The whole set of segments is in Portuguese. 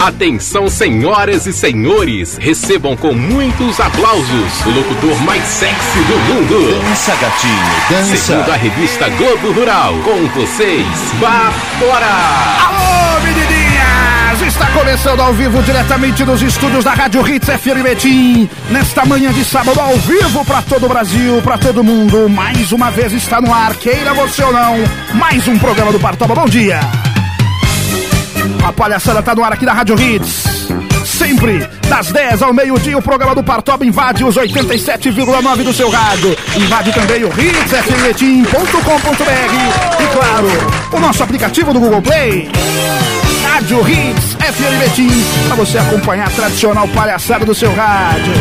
Atenção, senhoras e senhores, recebam com muitos aplausos o locutor mais sexy do mundo. Dança, gatinho, dança. Segundo a revista Globo Rural, com vocês, Bafora! Alô, menininhas! Está começando ao vivo diretamente dos estúdios da Rádio Hits FM Betim. Nesta manhã de sábado, ao vivo para todo o Brasil, para todo mundo. Mais uma vez está no ar, queira você ou não, mais um programa do Partoba. Bom dia! A palhaçada tá no ar aqui na Rádio Hits. Sempre, das 10 ao meio-dia, o programa do Partoba invade os 87,9 do seu rádio. Invade também o hitsfmetim.com.br e, claro, o nosso aplicativo do Google Play. Rádio Hits FM para você acompanhar a tradicional palhaçada do seu rádio.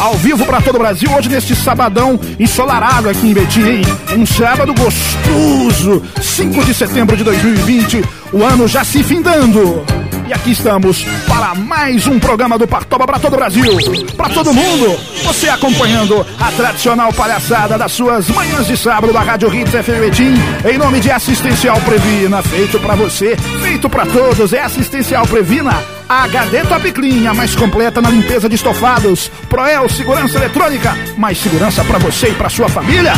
Ao vivo para todo o Brasil, hoje neste sabadão ensolarado aqui em Betim, hein? Um sábado gostoso, 5 de setembro de 2020, o ano já se findando. E aqui estamos para mais um programa do Partoba para todo o Brasil, para todo mundo. Você acompanhando a tradicional palhaçada das suas manhãs de sábado da Rádio Hits FM Betim, em nome de Assistencial Previna, feito para você, feito para todos. É Assistencial Previna. HD Top Clean, a mais completa na limpeza de estofados. Proel Segurança Eletrônica, mais segurança para você e para sua família.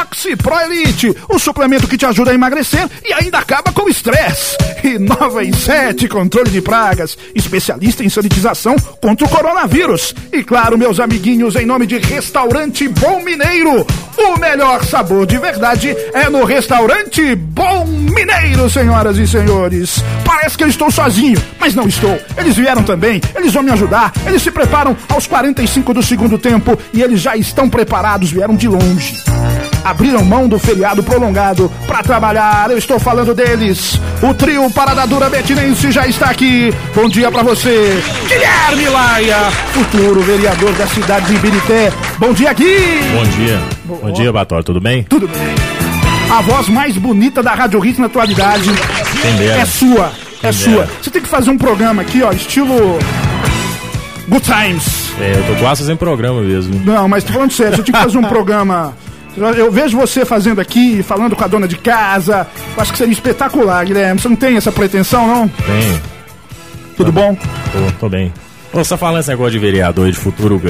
Oxi Pro Elite, o suplemento que te ajuda a emagrecer e ainda acaba com o estresse. E Nova 7, controle de pragas, especialista em sanitização contra o coronavírus. E claro, meus amiguinhos, em nome de Restaurante Bom Mineiro, o melhor sabor de verdade é no Restaurante Bom Mineiro, senhoras e senhores. Parece que eu estou sozinho, mas não estou. Eles vieram também, eles vão me ajudar. Eles se preparam aos 45 do segundo tempo e eles já estão preparados, vieram de longe. Abriram mão do feriado prolongado para trabalhar. Eu estou falando deles. O trio Parada Dura Betinense já está aqui. Bom dia para você, Guilherme Laia, futuro vereador da cidade de Ibirité. Bom dia, Gui. Bom dia. Bom dia, Bator, tudo bem? Tudo bem. A voz mais bonita da Rádio Hits na atualidade é sua. É sua. Você tem que fazer um programa aqui, ó, estilo. Good Times. É, eu tô quase fazendo programa mesmo. Não, mas tô falando sério, você tinha que fazer um programa. Eu vejo você fazendo aqui, falando com a dona de casa. Eu acho que seria espetacular, Guilherme. Você não tem essa pretensão, não? Tenho. Tudo bom? Tô, tô bem. Tá falando esse negócio de vereador de futuro,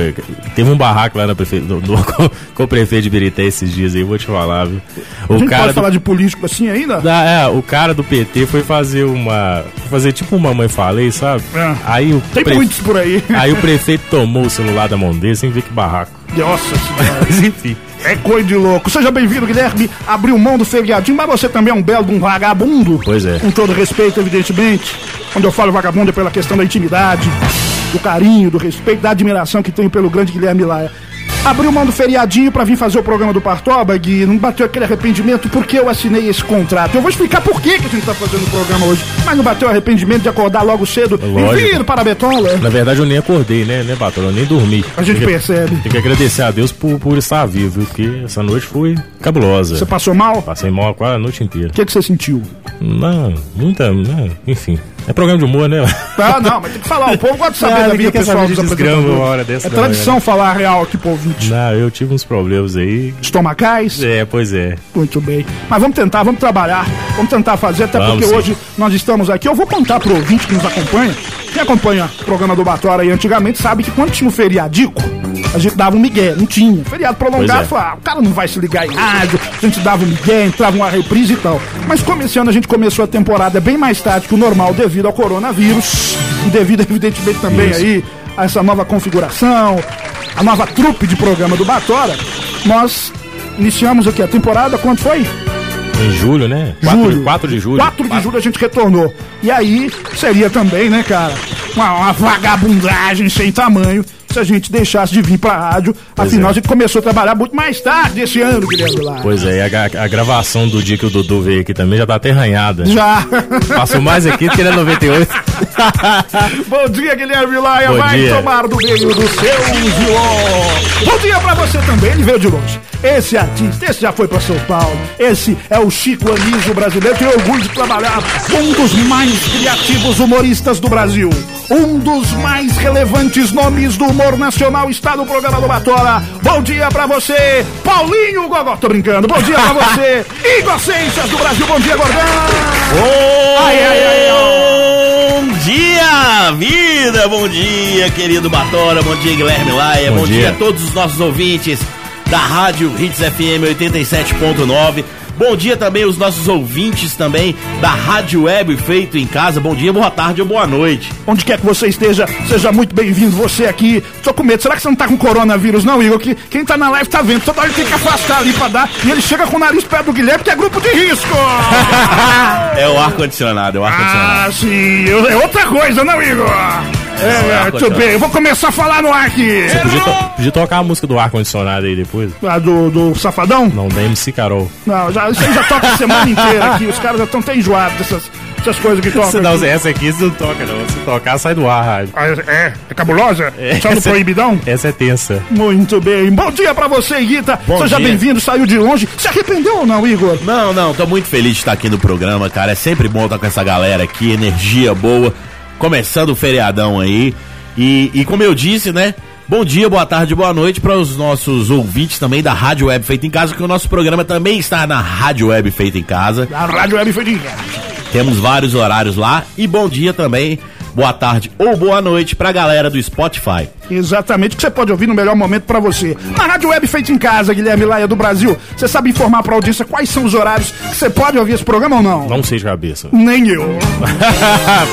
teve um barraco lá na prefe... no, no, com, o prefeito de Birité esses dias aí, vou te falar, viu? O a gente cara pode do... falar de político assim ainda? Da, é, o cara do PT foi fazer uma. fazer tipo uma mãe falei, sabe? É. Aí o Tem muitos por aí. Aí o prefeito tomou o celular da mão dele sem ver que barraco. Nossa senhora. Mas enfim. É coisa de louco. Seja bem-vindo, Guilherme. Abriu mão do feriadinho, mas você também é um belo de um vagabundo. Pois é. Com todo respeito, evidentemente. Quando eu falo vagabundo é pela questão da intimidade, do carinho, do respeito, da admiração que tenho pelo grande Guilherme Laia. Abriu mão do feriadinho pra vir fazer o programa do Partoba, Gui. Não bateu aquele arrependimento porque eu assinei esse contrato. Eu vou explicar por que, que a gente tá fazendo o programa hoje. Mas não bateu arrependimento de acordar logo cedo Lógico. e vir para a Betola. Na verdade, eu nem acordei, né, né, Batom? Eu nem dormi. A gente tem que, percebe. Tem que agradecer a Deus por, por estar vivo, viu? Porque essa noite foi cabulosa. Você passou mal? Passei mal quase a noite inteira. O que, que você sentiu? Não, muita. Não, enfim. É programa de humor, né? Não, não, mas tem que falar. O povo gosta de saber Ah, da vida pessoal dos desgrama apresentadores. uma hora dessa, É não, tradição falar real aqui pro ouvinte. Não, eu tive uns problemas aí. Estomacais? É, pois é. Muito bem. Mas vamos tentar, vamos trabalhar, vamos tentar fazer, até Vamos, porque sim. hoje nós estamos aqui. Eu vou contar pro ouvinte que nos acompanha. Quem acompanha o programa do Batora aí antigamente sabe que quando tinha um feriadico, a gente dava um migué, não tinha. Feriado prolongado, é. falava, ah, o cara não vai se ligar em rádio, a gente dava um migué, entrava uma reprise e tal. Mas como esse ano a gente começou a temporada bem mais tarde que o normal devido ao coronavírus, e devido, evidentemente, também Isso. aí a essa nova configuração, a nova trupe de programa do Batora, nós iniciamos aqui a temporada, quando foi? Em julho, né? 4, 4 de julho. 4 de julho a gente retornou. E aí seria também, né, cara, uma, uma vagabundagem sem tamanho se a gente deixasse de vir pra rádio. Afinal, é. a gente começou a trabalhar muito mais tarde esse ano, Guilherme Lara. Pois é, e a, a gravação do dia que o Dudu veio aqui também já tá até arranhada. Já. Passou mais aqui do que ele é 98. Bom dia, Guilherme Laia. Bom Vai dia. tomar do meio do seu giló. Bom dia pra você também. Ele veio de longe. Esse artista, esse já foi pra São Paulo. Esse é o Chico Anísio brasileiro. Tenho orgulho de trabalhar com um dos mais criativos humoristas do Brasil. Um dos mais relevantes nomes do humor nacional está no programa do Batola. Bom dia pra você, Paulinho Gogó. Tô brincando. Bom dia pra você, Igor Ciências do Brasil. Bom dia, Gordão. Ai, ai, ai, ai. Puxa vida! Bom dia, querido Batora, bom dia, Guilherme Laia, bom, Bom dia. dia. a todos os nossos ouvintes da Rádio Hits FM 87.9. Bom dia também aos nossos ouvintes também da Rádio Web Feito em Casa. Bom dia, boa tarde ou boa noite. Onde quer que você esteja, seja muito bem-vindo. Você aqui, tô com medo. Será que você não tá com coronavírus, não, Igor? Que quem tá na live tá vendo. Toda hora tem que afastar ali pra dar. E ele chega com o nariz perto do Guilherme, que é grupo de risco. É o ar-condicionado, é o ar-condicionado. ah, sim. É outra coisa, não, Igor? É, é muito ar-condicionado. bem. Eu vou começar a falar no ar aqui. Você podia, to- podia tocar a música do ar-condicionado aí depois? Ah, do, do Safadão? Não, da MC Carol. Não, já, isso aí já toca a semana inteira aqui. Os caras já estão até enjoados dessas, dessas coisas que tocam. Se não, aqui. essa aqui você não toca, não. Se tocar, sai do ar, rádio. Ah, é? É cabulosa? Só no proibidão? Essa é tensa. Muito bem. Bom dia pra você, Guita. Bom Seja bem-vindo, saiu de longe. Se arrependeu ou não, Igor? Não, não, tô muito feliz de estar aqui no programa, cara. É sempre bom estar com essa galera aqui, energia boa. Começando o feriadão aí. E, e como eu disse, né? Bom dia, boa tarde, boa noite para os nossos ouvintes também da Rádio Web Feita em Casa, que o nosso programa também está na Rádio Web Feita em Casa. A Rádio Web foi de... Temos vários horários lá. E bom dia também, boa tarde ou boa noite pra galera do Spotify. Exatamente, que você pode ouvir no melhor momento pra você. Na Rádio Web Feita em Casa, Guilherme Laia do Brasil. Você sabe informar pra audiência quais são os horários que você pode ouvir esse programa ou não? Não sei de cabeça. Nem eu.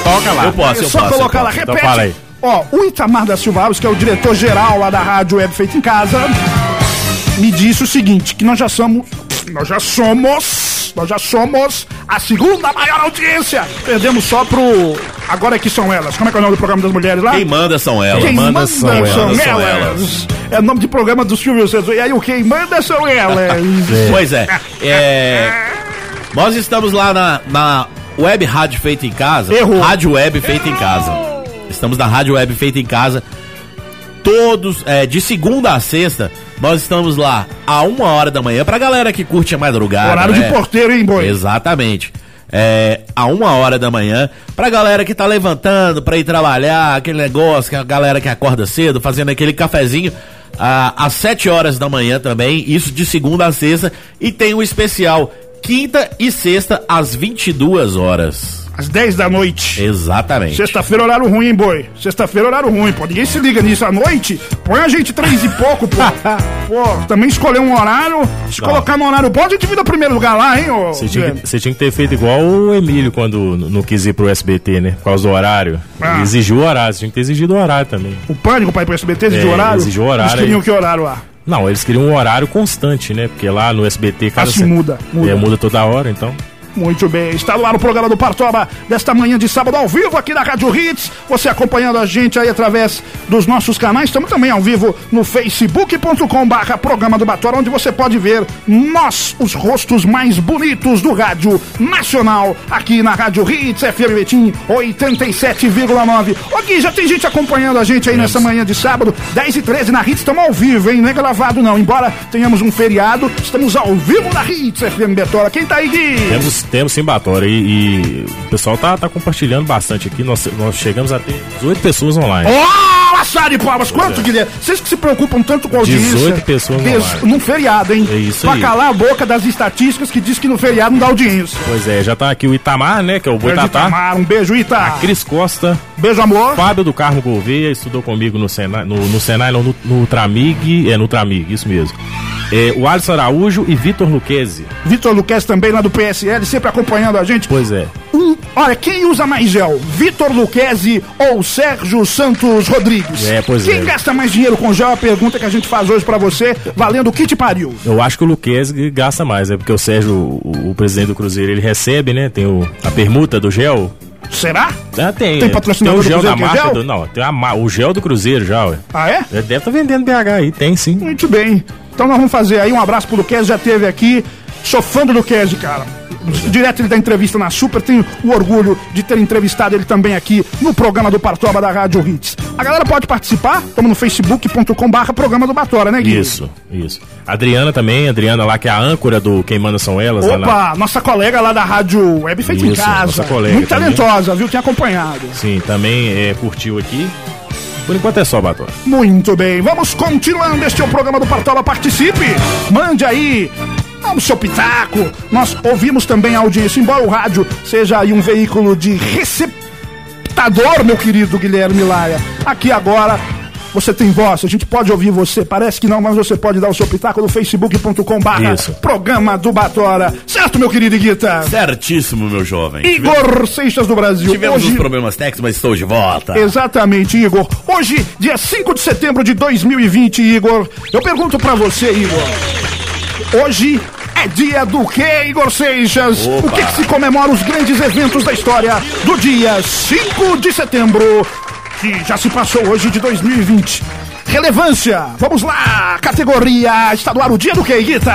Toca lá. Eu posso, É eu só posso. eu colocar lá. Então repete. fala aí. Ó, o Itamar da Silva Alves, que é o diretor-geral lá da Rádio Web Feita em Casa, me disse o seguinte, que nós já somos, nós já somos, nós já somos a segunda maior audiência. Perdemos só pro Agora é que são elas. Como é que é o nome do programa das mulheres lá? Quem manda são elas. Quem manda manda são são, elas, são elas. É o nome de programa do Silvio Santos. E aí o quem manda são elas. Pois é. é, Nós estamos lá na, na Web Rádio Feita em Casa. Errou. Rádio Web Feita em Casa. Estamos na Rádio Web Feita em Casa. Todos, é, de segunda a sexta, nós estamos lá a uma hora da manhã pra galera que curte a madrugada. Horário né? de porteiro, hein, boi? Exatamente. É, a uma hora da manhã, pra galera que tá levantando pra ir trabalhar, aquele negócio, que a galera que acorda cedo, fazendo aquele cafezinho, ah, às sete horas da manhã também, isso de segunda a sexta, e tem um especial quinta e sexta às 22 horas. Às 10 da noite. Exatamente. Sexta-feira, horário ruim, hein, boi? Sexta-feira, horário ruim, pô. Ninguém se liga nisso à noite. Põe a gente três e pouco, pô. pô, também escolher um horário. Se Não. colocar no horário bom, a gente vira primeiro lugar lá, hein, ô. Você tinha, que, você tinha que ter feito igual o Emílio quando não quis ir pro SBT, né? Por causa do horário. Ah. Exigiu o horário, você tinha que ter exigido o horário também. O pânico pra ir pro SBT exigiu É, horário? exigiu horário Eles queriam que horário lá? Não, eles queriam um horário constante, né? Porque lá no SBT, cada Assim se- muda, muda. É, muda toda hora, então. Muito bem, está no ar o programa do Partoba desta manhã de sábado ao vivo aqui na Rádio Hits. Você acompanhando a gente aí através dos nossos canais. Estamos também ao vivo no facebook.com barra programa do Batora, onde você pode ver nós, os rostos mais bonitos do rádio nacional, aqui na Rádio Hits FM Betim 87,9. Ô Gui, já tem gente acompanhando a gente aí nessa manhã de sábado, 10 e 13 na Hits, estamos ao vivo, hein? Não é gravado não, embora tenhamos um feriado, estamos ao vivo na Hits FM Betola. Quem tá aí, Gui? Temos, temos sim, Batora, e, e o pessoal tá, tá compartilhando bastante aqui. Nós, nós chegamos a ter 18 pessoas online. Oh, assar de palmas. Quanto, Guilherme? Vocês que se preocupam tanto com a audiência. 18 pessoas Des- online. Num feriado, hein? É isso pra aí. calar a boca das estatísticas que diz que no feriado não dá audiência. Pois é, já tá aqui o Itamar, né? Que é o Boitatá. Itamar. Um beijo, Ita. Cris Costa, Beijo, amor. Fábio do Carmo Gouveia, estudou comigo no Senai, no, no Senai não, no, no Tramig, é, no Tramig, isso mesmo. É, o Alisson Araújo e Vitor Luquezzi. Vitor Luquez também lá do PSL, sempre acompanhando a gente. Pois é. Um, olha, quem usa mais gel? Vitor Luquezzi ou Sérgio Santos Rodrigues? É, pois quem é. gasta mais dinheiro com gel? É a pergunta que a gente faz hoje pra você, valendo o te pariu. Eu acho que o Luquezzi gasta mais, é porque o Sérgio, o, o presidente do Cruzeiro, ele recebe, né? Tem o, a permuta do gel. Será? Ah, tem. Tem é, patrocinador tem o do gel Cruzeiro da é marca gel? do. Não, tem a, o gel do Cruzeiro já, ué. Ah, é? Ele deve estar vendendo BH aí, tem sim. Muito bem. Então nós vamos fazer aí um abraço pro Luquez, já teve aqui. Sou fã do Luquez, cara. Direto ele da entrevista na Super, tenho o orgulho de ter entrevistado ele também aqui no programa do Partoba da Rádio Hits. A galera pode participar, estamos no facebook.com barra programa do Batora, né, Gui? Isso, isso. Adriana também, Adriana lá, que é a âncora do Quem Manda São Elas. lá Opa, nossa colega lá da Rádio Web Feito em Isso, Casa. nossa colega Muito também. talentosa, viu? Tem acompanhado. Sim, também é, curtiu aqui. Por enquanto é só, Bator. Muito bem, vamos continuando. Este é o programa do Partola. Participe, mande aí. O seu pitaco. Nós ouvimos também a audiência, embora o rádio seja aí um veículo de despertador, meu querido Guilherme Laia. Aqui agora você tem voz, a gente pode ouvir você. Parece que não, mas você pode dar o seu pitaco no facebook.com barra programa do Batora. Certo, meu querido Guita? Certíssimo, meu jovem. Igor Seixas do Brasil. Tivemos Hoje- uns problemas técnicos, mas estou de volta. Exatamente, Igor. Hoje, dia 5 de setembro de 2020, Igor. Eu pergunto pra você, Igor. Hoje é dia do quê, Igor Seixas? Opa. O que, que se comemora os grandes eventos da história do dia 5 de setembro, que já se passou hoje de 2020? Relevância, vamos lá, categoria estadual, o dia do quê, Guita?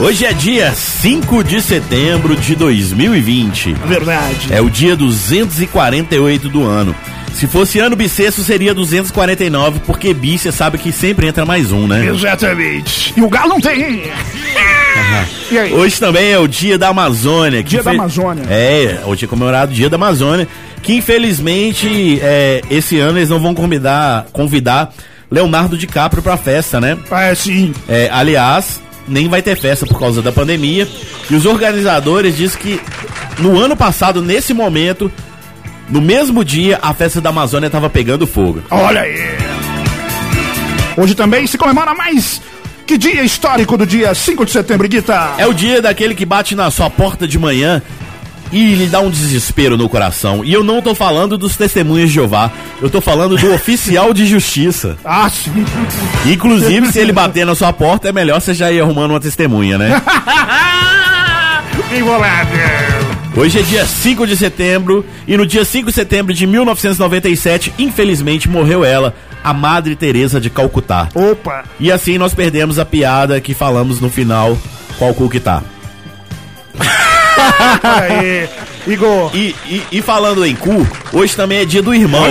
Hoje é dia 5 de setembro de 2020. Verdade. É o dia 248 do ano. Se fosse ano bissexto, seria 249, porque bi, você sabe que sempre entra mais um, né? Exatamente. E o Galo não tem. aí? Hoje também é o dia da Amazônia. que Dia da Amazônia. É, hoje é comemorado o dia da Amazônia, que infelizmente é, esse ano eles não vão convidar, convidar Leonardo DiCaprio pra festa, né? É, sim. É, aliás, nem vai ter festa por causa da pandemia. E os organizadores dizem que no ano passado, nesse momento, no mesmo dia, a festa da Amazônia estava pegando fogo. Olha aí. Hoje também se comemora mais que dia histórico do dia 5 de setembro, Guita. É o dia daquele que bate na sua porta de manhã e lhe dá um desespero no coração. E eu não tô falando dos testemunhos de Jeová, eu tô falando do oficial de justiça. Ah, sim. Inclusive, se ele bater na sua porta, é melhor você já ir arrumando uma testemunha, né? Bem bolado. Hoje é dia 5 de setembro e no dia 5 de setembro de 1997, infelizmente, morreu ela, a Madre Teresa de Calcutá. Opa. E assim nós perdemos a piada que falamos no final, qual cu que tá. Aí. Igor. E, e, e falando em cu, hoje também é dia do irmão.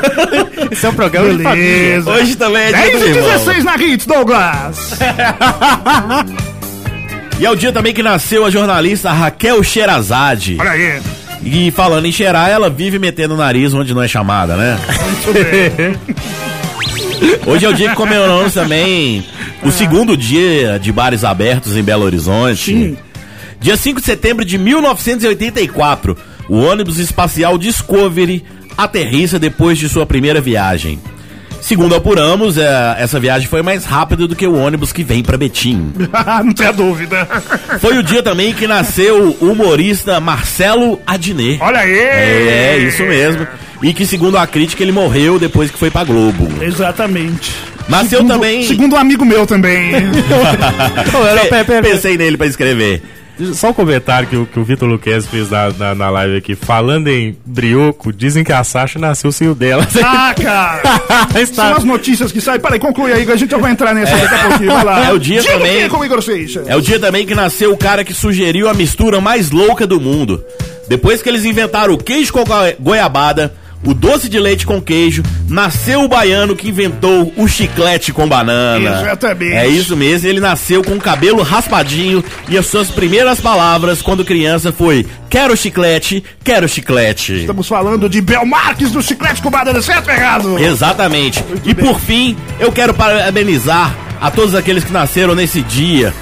Esse é um programa de família. Beleza. hoje também é dia 10 do e irmão. 16 na Hits, Douglas. E é o dia também que nasceu a jornalista Raquel Sherazade. Olha aí. E falando em cheirar, ela vive metendo o nariz onde não é chamada, né? Muito bem. Hoje é o dia que comemoramos também o segundo dia de bares abertos em Belo Horizonte. Sim. Dia 5 de setembro de 1984, o ônibus espacial Discovery aterrissa depois de sua primeira viagem. Segundo apuramos, é, essa viagem foi mais rápida do que o ônibus que vem para Betim. não tenha dúvida. Foi o dia também que nasceu o humorista Marcelo Adnet. Olha aí. É, isso mesmo. E que, segundo a crítica, ele morreu depois que foi pra Globo. Exatamente. Nasceu Segundo- também. Segundo um amigo meu também. Pe- Pensei nele pra escrever. Só um comentário que, o- que o Vitor Luquez fez na, na, na live aqui. Falando em brioco, dizem que a Sasha nasceu sem o dela. ah, cara. São Está- as notícias que saem. Peraí, conclui aí, que a gente já vai entrar nessa daqui a pouquinho. Vai lá. É o dia Diga também- é com o Igor Seixas. É o dia também que nasceu o cara que sugeriu a mistura mais louca do mundo. Depois que eles inventaram o queijo com goi- goiabada, o doce de leite com queijo, nasceu o baiano que inventou o chiclete com banana. Exatamente. É isso mesmo, ele nasceu com o cabelo raspadinho e as suas primeiras palavras quando criança foi: Quero chiclete, quero chiclete. Estamos falando de Bel Marques do Chiclete com Banana, certo errado? Exatamente. e bem. por fim, eu quero parabenizar a todos aqueles que nasceram nesse dia,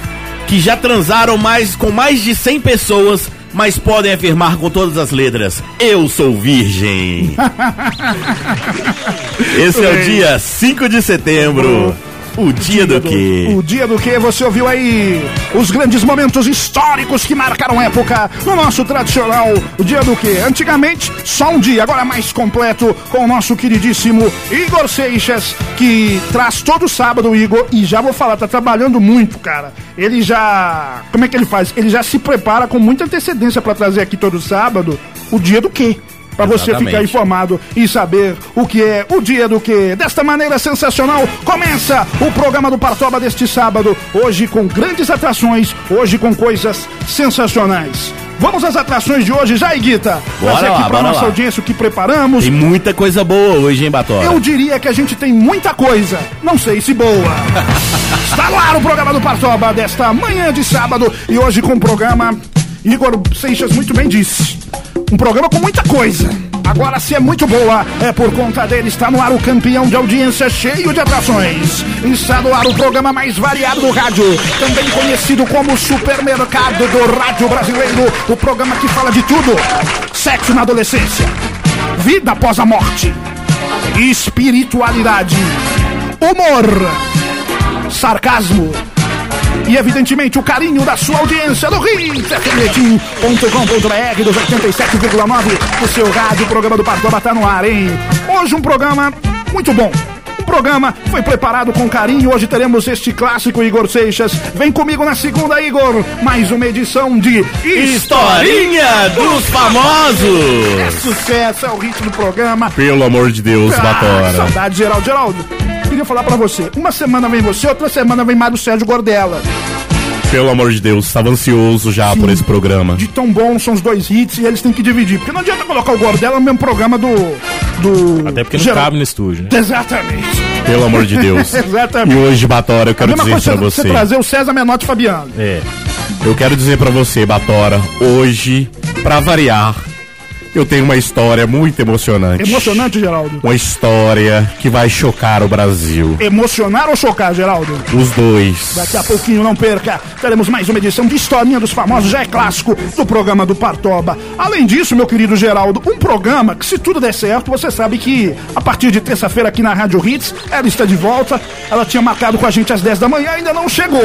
que já transaram mais com mais de 100 pessoas, mas podem afirmar com todas as letras: Eu sou virgem. Esse é o dia 5 de setembro. O dia do quê? O dia do que você ouviu aí? Os grandes momentos históricos que marcaram época no nosso tradicional o dia do que? Antigamente, só um dia, agora mais completo com o nosso queridíssimo Igor Seixas, que traz todo sábado o Igor, e já vou falar, tá trabalhando muito, cara. Ele já. Como é que ele faz? Ele já se prepara com muita antecedência pra trazer aqui todo sábado o dia do quê? Pra você ficar informado e saber o que é o dia do que. Desta maneira sensacional, começa o programa do Partoba deste sábado. Hoje com grandes atrações, hoje com coisas sensacionais. Vamos às atrações de hoje já, Guita? Bora Trazer lá, aqui pra nossa lá. audiência o que preparamos. Tem muita coisa boa hoje, hein, Batora? Eu diria que a gente tem muita coisa, não sei se boa. Está no ar o programa do Partoba desta manhã de sábado e hoje com o programa Igor Seixas muito bem disse. Um programa com muita coisa. Agora, se é muito boa, é por conta dele. Está no ar o campeão de audiência cheio de atrações. Está no ar o programa mais variado do rádio. Também conhecido como Supermercado do Rádio Brasileiro. O programa que fala de tudo: sexo na adolescência, vida após a morte, espiritualidade, humor, sarcasmo e, evidentemente, o carinho da sua audiência no hitsfm.com.br dos 87,9 do seu rádio. O programa do Partoba tá no ar, hein? Hoje um programa muito bom. O programa foi preparado com carinho. Hoje teremos este clássico Igor Seixas. Vem comigo na segunda, Igor. Mais uma edição de Historinha dos É Famosos! sucesso, é o ritmo do programa. Pelo amor de Deus, Ah, Batora. saudade, Geraldo. Geraldo, queria falar pra você. Uma semana vem você, outra semana vem Mário Sérgio Gordela. Pelo amor de Deus, estava ansioso já por esse programa. De tão bom são os dois hits e eles têm que dividir. Porque não adianta colocar o Gordela no mesmo programa do. do Até porque não Geraldo. cabe no estúdio, né? Exatamente. Pelo amor de Deus. Exatamente. E hoje, Batora, eu quero dizer coisa pra você você. trazer o César Menotti e Fabiano. É. Eu quero dizer pra você, Batora, hoje, pra variar, eu tenho uma história muito emocionante. Emocionante, Geraldo? Uma história que vai chocar o Brasil. Emocionar ou chocar, Geraldo? Os dois. Daqui a pouquinho, não perca, teremos mais uma edição de Historinha dos Famosos, já é clássico, do programa do Partoba. Além disso, meu querido Geraldo, um programa que, se tudo der certo, você sabe que a partir de terça-feira aqui na Rádio Hits, ela está de volta. Ela tinha marcado com a gente às 10 da manhã, ainda não chegou.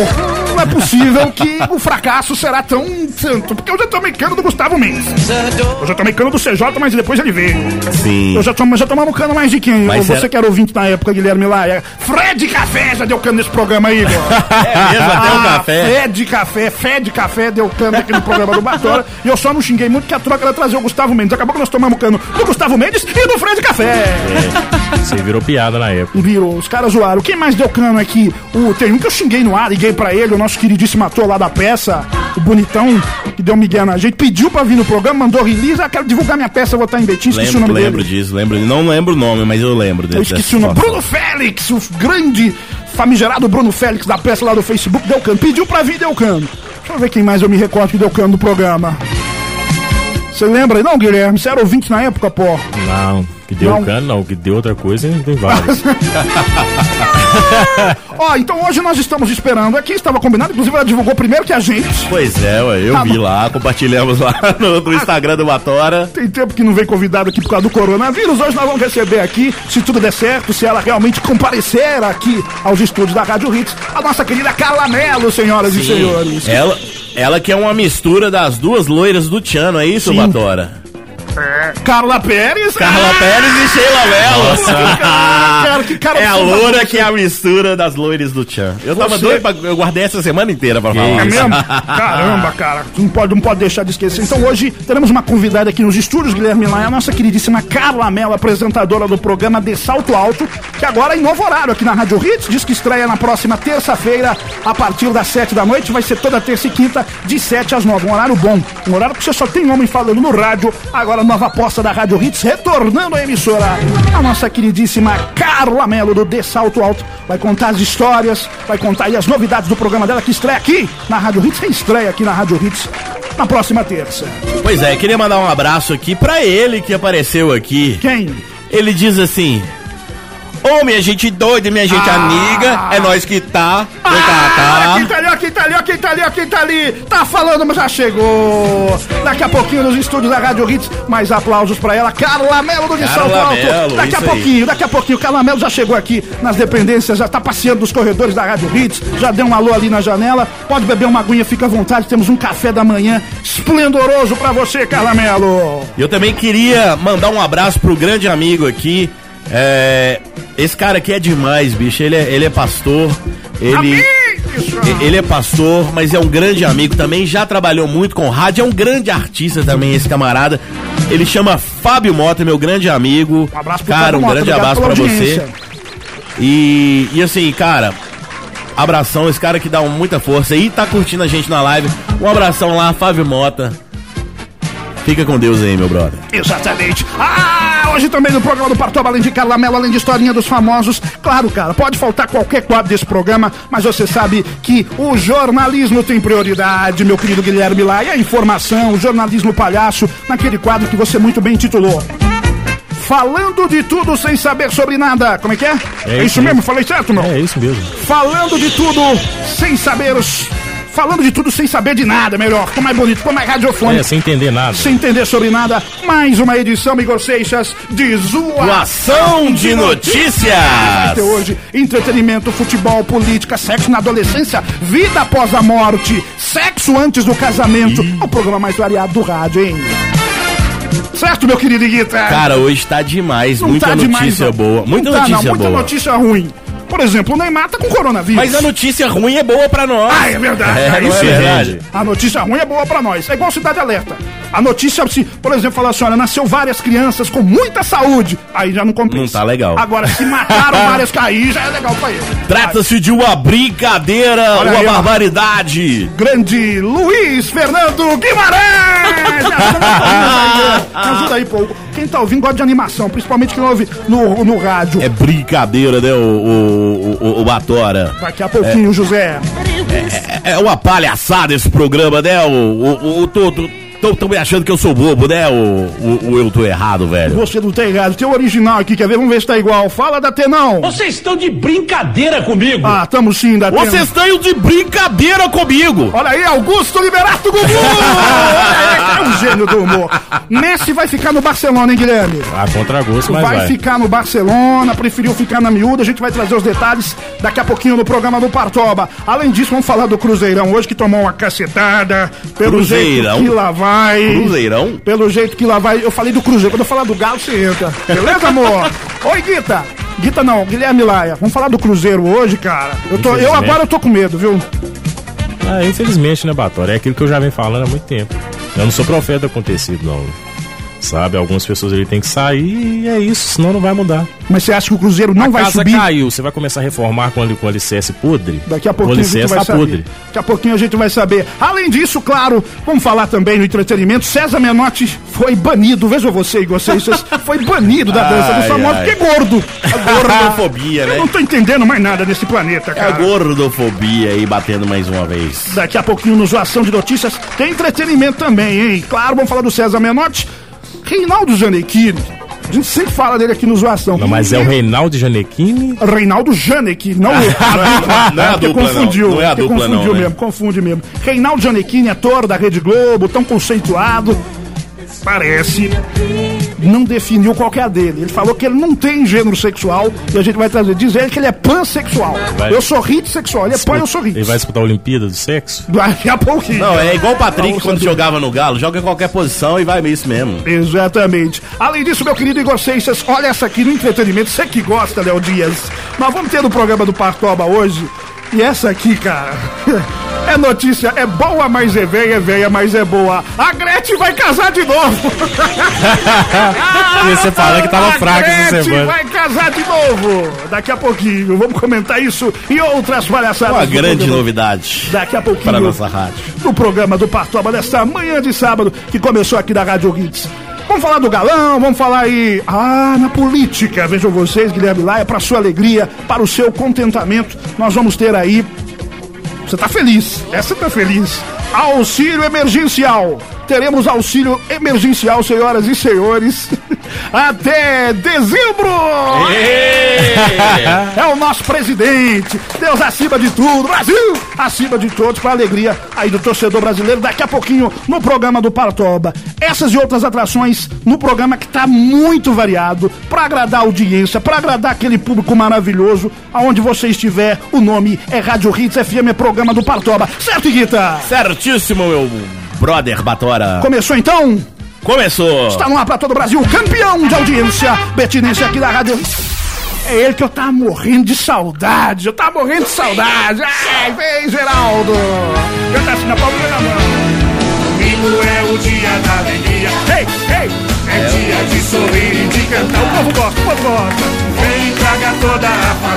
Não é possível que o fracasso será tão tanto, porque eu já tomei cano do Gustavo Mendes. Eu já tomei cano do CJ, mas depois ele veio. Sim. Eu já, tomo, já tomamos cano mais de quem? Mas Você era- que era ouvinte na época, Guilherme Laia. Fred Café já deu cano nesse programa aí, Igor. É mesmo, até o Ah, café. Fé de café, fé de café deu cano aqui no programa do Batora. e eu só não xinguei muito que a troca era trazer o Gustavo Mendes. Acabou que nós tomamos cano do Gustavo Mendes e do Fred Café. Você virou piada na época. Virou, os caras zoaram. Quem mais deu cano aqui? O, tem um que eu xinguei no ar, liguei pra ele, o nosso queridíssimo ator lá da peça, o bonitão, que deu migué na gente, pediu pra vir no programa, mandou release, ah, quero divulgar minha peça, vou estar em Betim, esqueci o Lembro, nome lembro dele. disso, lembro. Não lembro o nome, mas eu lembro Eu desse. esqueci o nome. Bruno Félix, o grande famigerado Bruno Félix da peça lá do Facebook, deu cano. Pediu pra vir, deu cano. Deixa eu ver quem mais eu me recordo que deu cano no programa. Você lembra? Não, Guilherme, você era ouvinte na época, pô. Não, que deu Não. cano, não. Que deu outra coisa, tem vários. Ó, então hoje nós estamos esperando aqui, estava combinado, inclusive ela divulgou primeiro que a gente. Pois é, ué, eu Ah, vi lá, compartilhamos lá no, no Instagram do Batora. Tem tempo que não vem convidado aqui por causa do coronavírus. Hoje nós vamos receber aqui, se tudo der certo, se ela realmente comparecer aqui aos estúdios da Rádio Hits, a nossa querida Carla Mello, senhoras e senhores. Ela, ela que é uma mistura das duas loiras do Tchano, é isso, Sim. Batora? Carla Pérez. Carla Ah, Pérez e Sheila Mello. cara, que cara é a loura que é a mistura das loiras do Tchan. Eu tava Você- doido pra. Eu guardei essa semana inteira pra falar. É mesmo? Caramba, cara. Não pode, não pode deixar de esquecer. Então hoje teremos uma convidada aqui nos estúdios, Guilherme Laia, a nossa queridíssima Carla Mello, apresentadora do programa De Salto Alto, que agora é em novo horário aqui na Rádio Hits, diz que estreia na próxima terça-feira, a partir das sete da noite, vai ser toda terça e quinta, de sete às nove. Um horário bom, um horário que você só tem homem falando no rádio. Agora nova aposta da Rádio Hits, retornando à emissora. A nossa queridíssima Carla Mello, do De Salto Alto, vai contar as histórias, vai contar aí as novidades do programa dela, que estreia aqui na Rádio Hits, estreia aqui na Rádio Hits na próxima terça. Pois é, queria mandar um abraço aqui pra ele que apareceu aqui. Quem? Ele diz assim: Ô, minha gente doida, minha gente Ah. amiga, é nós que tá. Ah, tá, quem tá ali, ó, quem tá ali, ó, quem tá ali, ó, quem tá ali. Tá falando, mas já chegou. Daqui a pouquinho nos estúdios da Rádio Hits, mais aplausos pra ela. Carla Melo do de Alto. Mello, Daqui a isso aí. pouquinho, daqui a pouquinho. Carla Melo já chegou aqui nas dependências, já tá passeando nos corredores da Rádio Hits, já deu um alô ali na janela. Pode beber uma aguinha, fica à vontade. Temos um café da manhã esplendoroso pra você, Carla Melo. Eu também queria mandar um abraço pro grande amigo aqui. É, esse cara aqui é demais, bicho. Ele é, ele é pastor. Ele, ele é pastor, mas é um grande amigo também. Já trabalhou muito com rádio. É um grande artista também, esse camarada. Ele chama Fábio Mota, meu grande amigo. Um abraço pro Cara, um Mota, grande abraço pela pra você. E, e assim, cara, abração, esse cara que dá muita força e tá curtindo a gente na live. Um abração lá, Fábio Mota. Fica com Deus aí, meu brother. Exatamente. Ah, hoje também no programa do Partoba, além de Carla Mello, além de historinha dos famosos. Claro, cara, pode faltar qualquer quadro desse programa, mas você sabe que o jornalismo tem prioridade, meu querido Guilherme lá. E a informação, o jornalismo palhaço, naquele quadro que você muito bem titulou. Falando de tudo sem saber sobre nada. Como é que é? É, É isso mesmo? mesmo. Falei certo, meu? É isso mesmo. Falando de tudo sem saber falando de tudo sem saber de nada, melhor. Ficou mais bonito, ficou mais radiofônico. É, sem entender nada. Sem entender sobre nada, mais uma edição, Igor Seixas, de Zoação de Notícias. Vai ter hoje entretenimento, futebol, política, sexo na adolescência, vida após a morte, sexo antes do casamento. É o programa mais variado do rádio, hein? Certo, meu querido Guita? Cara, hoje tá demais. Não muita tá demais, notícia não. boa. Muita Não tá, notícia não, muita boa. notícia ruim. Por exemplo, o Neymar tá com coronavírus. Mas a notícia ruim é boa pra nós. Ah, é verdade. É, Isso é é verdade. A notícia ruim é boa pra nós. É igual Cidade Alerta. A notícia, se, por exemplo, falar assim, olha, nasceu várias crianças com muita saúde, aí já não compensa. Não tá legal. Agora, se mataram várias cair, já é legal pra ele. Trata-se de uma brincadeira, Olha uma aí, ó. barbaridade. Grande Luiz Fernando Guimarães! Me ajuda aí, ajuda aí, pô. Quem tá ouvindo gosta de animação, principalmente quem ouve no, no rádio. É brincadeira, né, o, o, o, o Batora? Daqui a pouquinho, José. É, é uma palhaçada esse programa, né? O, o, o, tô, tô, tô, tô me achando que eu sou bobo, né? O, o, o eu tô errado, velho. Você não tem errado. Tem o original aqui, quer ver? Vamos ver se tá igual. Fala da Tenão. Vocês estão de brincadeira comigo? Ah, tamo sim, da. Vocês estão de brincadeira comigo. Olha aí, Augusto Liberato Gugu! Olha aí, é um gênio do humor. Messi vai ficar no Barcelona, hein, Guilherme? Ah, contra gosto, mas vai, vai. ficar no Barcelona, preferiu ficar na miúda. A gente vai trazer os detalhes daqui a pouquinho no programa do Partoba. Além disso, vamos falar do Cruzeirão hoje que tomou uma cacetada. Pelo Cruzeirão? jeito que lá Cruzeirão? Pelo jeito que lá vai. Eu falei do Cruzeiro. Quando eu falar do Galo, você entra. Beleza, amor? Oi, Guita. Guita não, Guilherme Laia. Vamos falar do Cruzeiro hoje, cara. Eu, tô, eu agora eu tô com medo, viu? Ah, infelizmente, né, Batória? É aquilo que eu já venho falando há muito tempo. Eu não sou profeta do acontecido, não. Sabe, algumas pessoas ele tem que sair e é isso, senão não vai mudar. Mas você acha que o Cruzeiro não a vai casa subir? caiu, você vai começar a reformar com, com alicerce podre? Daqui a pouquinho a gente vai tá saber. podre. Daqui a pouquinho a gente vai saber. Além disso, claro, vamos falar também no entretenimento. César Menotti foi banido, veja você e vocês, foi banido da dança Ai, dos famosos, ai. porque é gordo. É Gordofobia, Eu né? não tô entendendo mais nada nesse planeta, É cara. a gordofobia aí batendo mais uma vez. Daqui a pouquinho no Zoação de Notícias tem entretenimento também, hein? Claro, vamos falar do César Menotti. Reinaldo Janequini. A gente sempre fala dele aqui no Zoação. Não, mas é o Reinaldo Janequini. Reinaldo Janequini, não, Não é a Porque dupla, não. confundiu, Não é a dupla, confundiu não, né? mesmo, confunde mesmo. Reinaldo Janequini, ator da Rede Globo, tão conceituado. Parece. Não definiu qual que é a dele. Ele falou que ele não tem gênero sexual e a gente vai trazer. Diz ele que ele é pansexual. Vai. Eu sou ritsexual. Ele é pan, eu sou Ele rit. vai disputar a Olimpíada do Sexo? Daqui a pouquinho. Não, é igual o Patrick quando jogava no Galo, joga em qualquer posição e vai isso mesmo. Exatamente. Além disso, meu querido Igor Seixas, olha essa aqui no entretenimento. Você que gosta, Léo Dias. Nós vamos ter no programa do Partoba hoje. E essa aqui, cara. É notícia, é boa, mas é velha, é velha, mas é boa. A Gretchen vai casar de novo. E você falando que tava A fraco essa Gretchen semana. vai casar de novo. Daqui a pouquinho. Vamos comentar isso e outras palhaçadas. Uma grande programa. novidade Daqui a pouquinho. para nossa rádio. No programa do Partoba desta manhã de sábado, que começou aqui da Rádio Hits. Vamos falar do galão, vamos falar aí. Ah, na política. Vejam vocês, Guilherme Laia, para sua alegria, para o seu contentamento, nós vamos ter aí. Você tá feliz, essa tá feliz. Auxílio emergencial. Teremos auxílio emergencial, senhoras e senhores, até dezembro! É o nosso presidente. Deus acima de tudo. Brasil acima de todos. Para alegria aí do torcedor brasileiro. Daqui a pouquinho no programa do Partoba. Essas e outras atrações no programa que tá muito variado. Para agradar a audiência, para agradar aquele público maravilhoso. Aonde você estiver, o nome é Rádio Hits FM, é programa do Partoba. Certo, Guita? Certíssimo, meu brother Batora. Começou então? Começou. Está no ar para todo o Brasil, campeão de audiência, Betinense aqui da Rádio. É ele que eu tava morrendo de saudade, eu tava morrendo de saudade. Ai, vem, Geraldo. Canta assim na palma da mão. Domingo é o dia da alegria. Ei, ei, é dia de sorrir e de cantar. O povo gosta, o povo gosta. Vem, traga toda a família.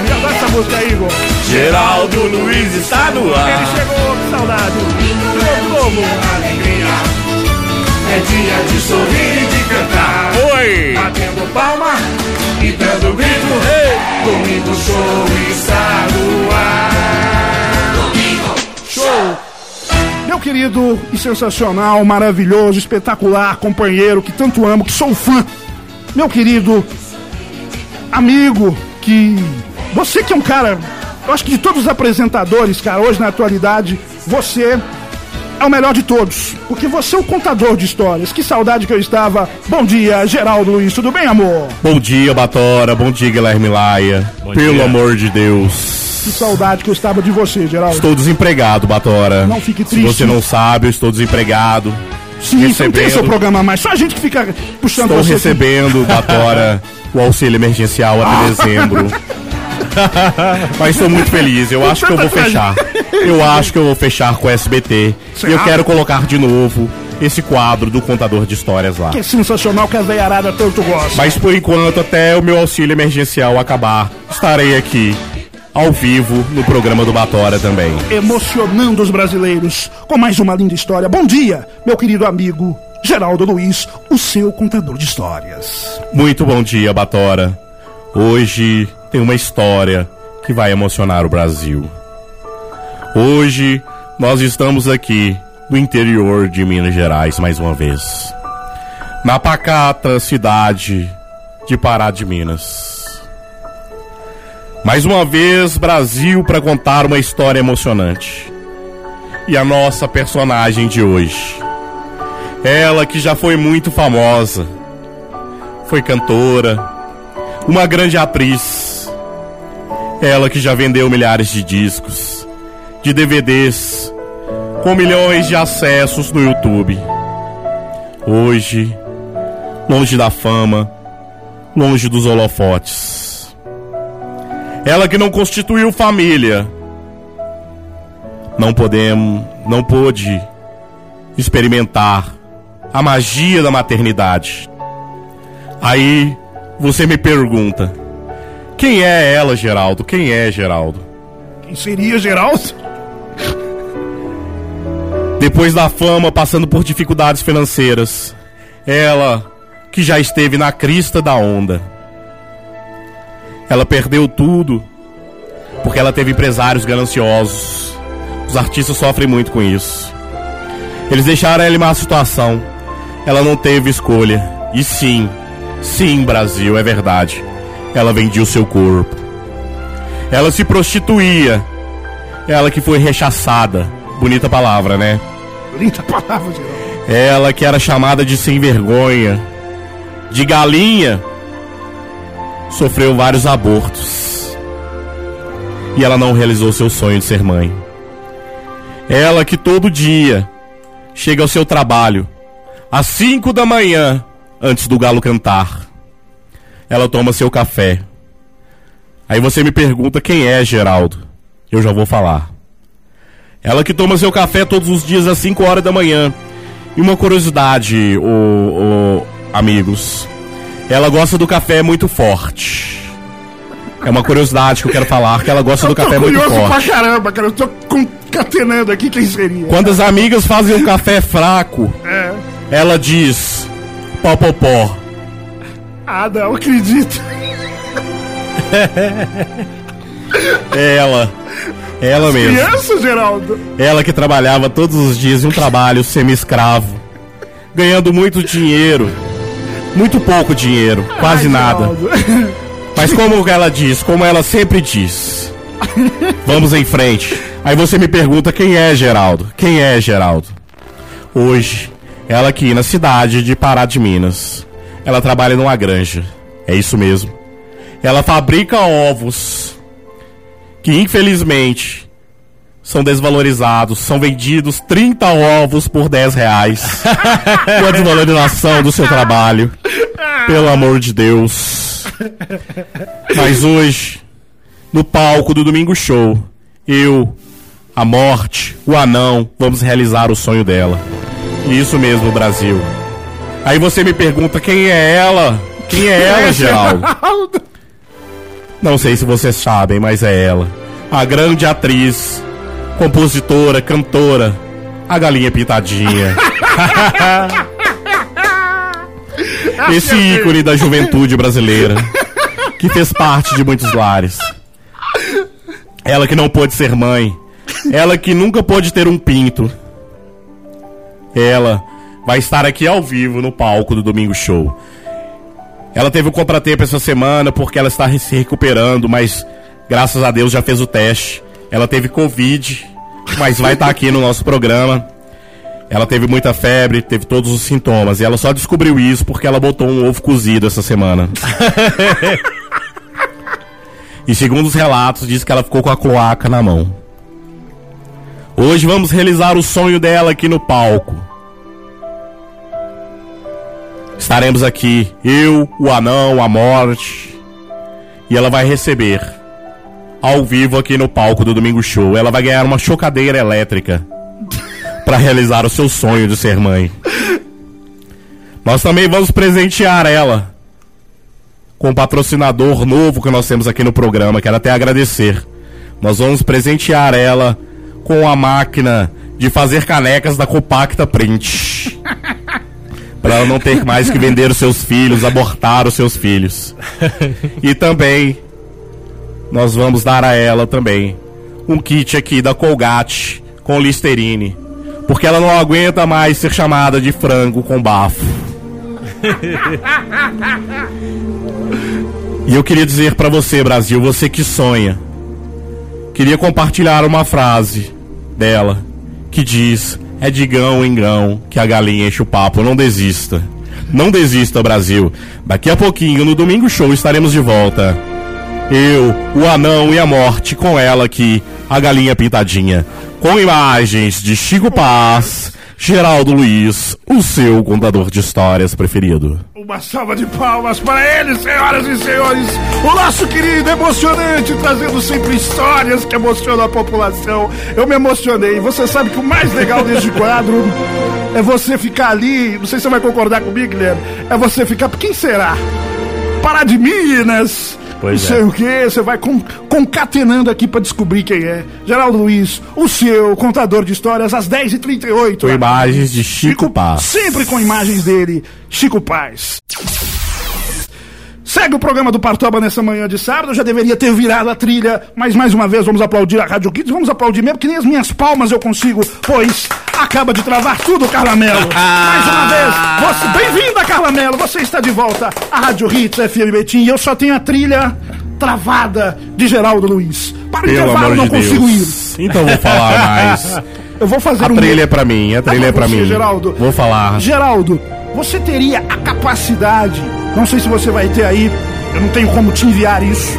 Música Igor. Geraldo Luiz está no Ele ar. chegou, que saudade. De novo, novo. alegria. É dia de sorrir e de cantar. Oi. Batendo palma e dando grito. Domingo show está no ar. Show! Meu querido e sensacional, maravilhoso, espetacular, companheiro que tanto amo, que sou fã. Meu querido amigo, que. Você que é um cara. Eu acho que de todos os apresentadores, cara, hoje na atualidade, Você é o melhor de todos, porque você é o contador de histórias. Que saudade que eu estava. Bom dia, Geraldo Luiz, tudo bem, amor? Bom dia, Batora. Bom dia, Guilherme Laia. Bom Pelo dia. amor de Deus. Que saudade que eu estava de você, Geraldo. Estou desempregado, Batora. Não fique Se triste. você não sabe, eu estou desempregado. Sim, você não tem recebendo- seu programa mais, só a gente que fica puxando Estou você. recebendo, Batora, o auxílio emergencial Ah. até dezembro. Mas estou muito feliz. Eu acho que eu vou fechar. Eu acho que eu vou fechar com o SBT. E eu quero colocar de novo esse quadro do contador de histórias lá. Que é sensacional que a veiarada tanto gosta. Mas por enquanto, até o meu auxílio emergencial acabar, estarei aqui ao vivo no programa do Batora também. Emocionando os brasileiros com mais uma linda história. Bom dia, meu querido amigo Geraldo Luiz, o seu contador de histórias. Muito bom dia, Batora. Hoje tem uma história que vai emocionar o Brasil. Hoje nós estamos aqui no interior de Minas Gerais mais uma vez. Na pacata cidade de Pará de Minas. Mais uma vez, Brasil para contar uma história emocionante. E a nossa personagem de hoje. Ela que já foi muito famosa. Foi cantora, uma grande atriz. Ela que já vendeu milhares de discos, de DVDs, com milhões de acessos no YouTube. Hoje, longe da fama, longe dos holofotes. Ela que não constituiu família. Não podemos, não pôde experimentar a magia da maternidade. Aí você me pergunta: quem é ela, Geraldo? Quem é Geraldo? Quem seria Geraldo? Depois da fama, passando por dificuldades financeiras, ela que já esteve na crista da onda. Ela perdeu tudo porque ela teve empresários gananciosos. Os artistas sofrem muito com isso. Eles deixaram ela em má situação. Ela não teve escolha. E sim, sim, Brasil, é verdade. Ela vendia o seu corpo. Ela se prostituía. Ela que foi rechaçada. Bonita palavra, né? Linda palavra, Geraldo. Ela que era chamada de sem vergonha, de galinha, sofreu vários abortos. E ela não realizou seu sonho de ser mãe. Ela que todo dia chega ao seu trabalho às 5 da manhã antes do galo cantar. Ela toma seu café. Aí você me pergunta quem é Geraldo. Eu já vou falar. Ela que toma seu café todos os dias às 5 horas da manhã. E uma curiosidade, ô, ô, amigos. Ela gosta do café muito forte. É uma curiosidade que eu quero falar, que ela gosta do Eu tô café muito curioso pra forte. caramba, cara. Eu tô concatenando aqui quem seria. Quando as amigas fazem um café fraco, É. ela diz popopó. Ah, não acredito. Ela. Ela mesmo. Criança, Geraldo. Ela que trabalhava todos os dias em um trabalho semi-escravo, ganhando muito dinheiro. Muito pouco dinheiro, quase Ai, nada. Mas como ela diz, como ela sempre diz. Vamos em frente. Aí você me pergunta quem é Geraldo? Quem é Geraldo? Hoje, ela aqui na cidade de Pará de Minas. Ela trabalha numa granja. É isso mesmo. Ela fabrica ovos que infelizmente são desvalorizados, são vendidos 30 ovos por 10 reais. Uma desvalorização do seu trabalho. Pelo amor de Deus. Mas hoje, no palco do Domingo Show, eu, a morte, o anão, vamos realizar o sonho dela. Isso mesmo, Brasil. Aí você me pergunta quem é ela? Quem é ela, Geraldo? Não sei se vocês sabem, mas é ela. A grande atriz, compositora, cantora, a galinha pintadinha. Esse ícone da juventude brasileira, que fez parte de muitos lares. Ela que não pôde ser mãe, ela que nunca pôde ter um pinto. Ela vai estar aqui ao vivo no palco do Domingo Show. Ela teve um contratempo essa semana porque ela está se recuperando, mas graças a Deus já fez o teste. Ela teve Covid, mas vai estar aqui no nosso programa. Ela teve muita febre, teve todos os sintomas. E ela só descobriu isso porque ela botou um ovo cozido essa semana. e segundo os relatos, diz que ela ficou com a cloaca na mão. Hoje vamos realizar o sonho dela aqui no palco. Estaremos aqui, eu, o anão, a morte. E ela vai receber, ao vivo aqui no palco do Domingo Show, ela vai ganhar uma chocadeira elétrica para realizar o seu sonho de ser mãe. Nós também vamos presentear ela com um patrocinador novo que nós temos aqui no programa. Quero até agradecer. Nós vamos presentear ela com a máquina de fazer canecas da Compacta Print. para não ter mais que vender os seus filhos, abortar os seus filhos. E também nós vamos dar a ela também um kit aqui da Colgate com Listerine porque ela não aguenta mais ser chamada de frango com bafo. e eu queria dizer para você, Brasil, você que sonha, queria compartilhar uma frase dela que diz: É de grão em grão que a galinha enche o papo, não desista. Não desista, Brasil. Daqui a pouquinho, no Domingo Show, estaremos de volta. Eu, o anão e a morte com ela aqui, a galinha pintadinha com imagens de Chico Paz, Geraldo Luiz, o seu contador de histórias preferido. Uma salva de palmas para ele, senhoras e senhores. O nosso querido, emocionante, trazendo sempre histórias que emocionam a população. Eu me emocionei. Você sabe que o mais legal deste quadro é você ficar ali. Não sei se você vai concordar comigo, Guilherme. É você ficar. Quem será? Pará de Minas Pois não sei é. o que, você vai con- concatenando aqui pra descobrir quem é. Geraldo Luiz, o seu contador de histórias, às 10h38. Com imagens de Chico Paz. Sempre com imagens dele, Chico Paz. Segue o programa do Partoba nessa manhã de sábado. Eu já deveria ter virado a trilha, mas mais uma vez vamos aplaudir a Rádio Kids. Vamos aplaudir mesmo, que nem as minhas palmas eu consigo, pois acaba de travar tudo, Carla Mello. mais uma vez, você, bem-vinda, Carla Mello. Você está de volta à Rádio Hits FM Betim. E eu só tenho a trilha travada de Geraldo Luiz. Para o intervalo, não de consigo Deus. Então vou falar mais. ir. Eu vou fazer A um. trilha é pra mim, a trilha é pra você, mim. Geraldo. Vou falar. Geraldo, você teria a capacidade, não sei se você vai ter aí, eu não tenho como te enviar isso,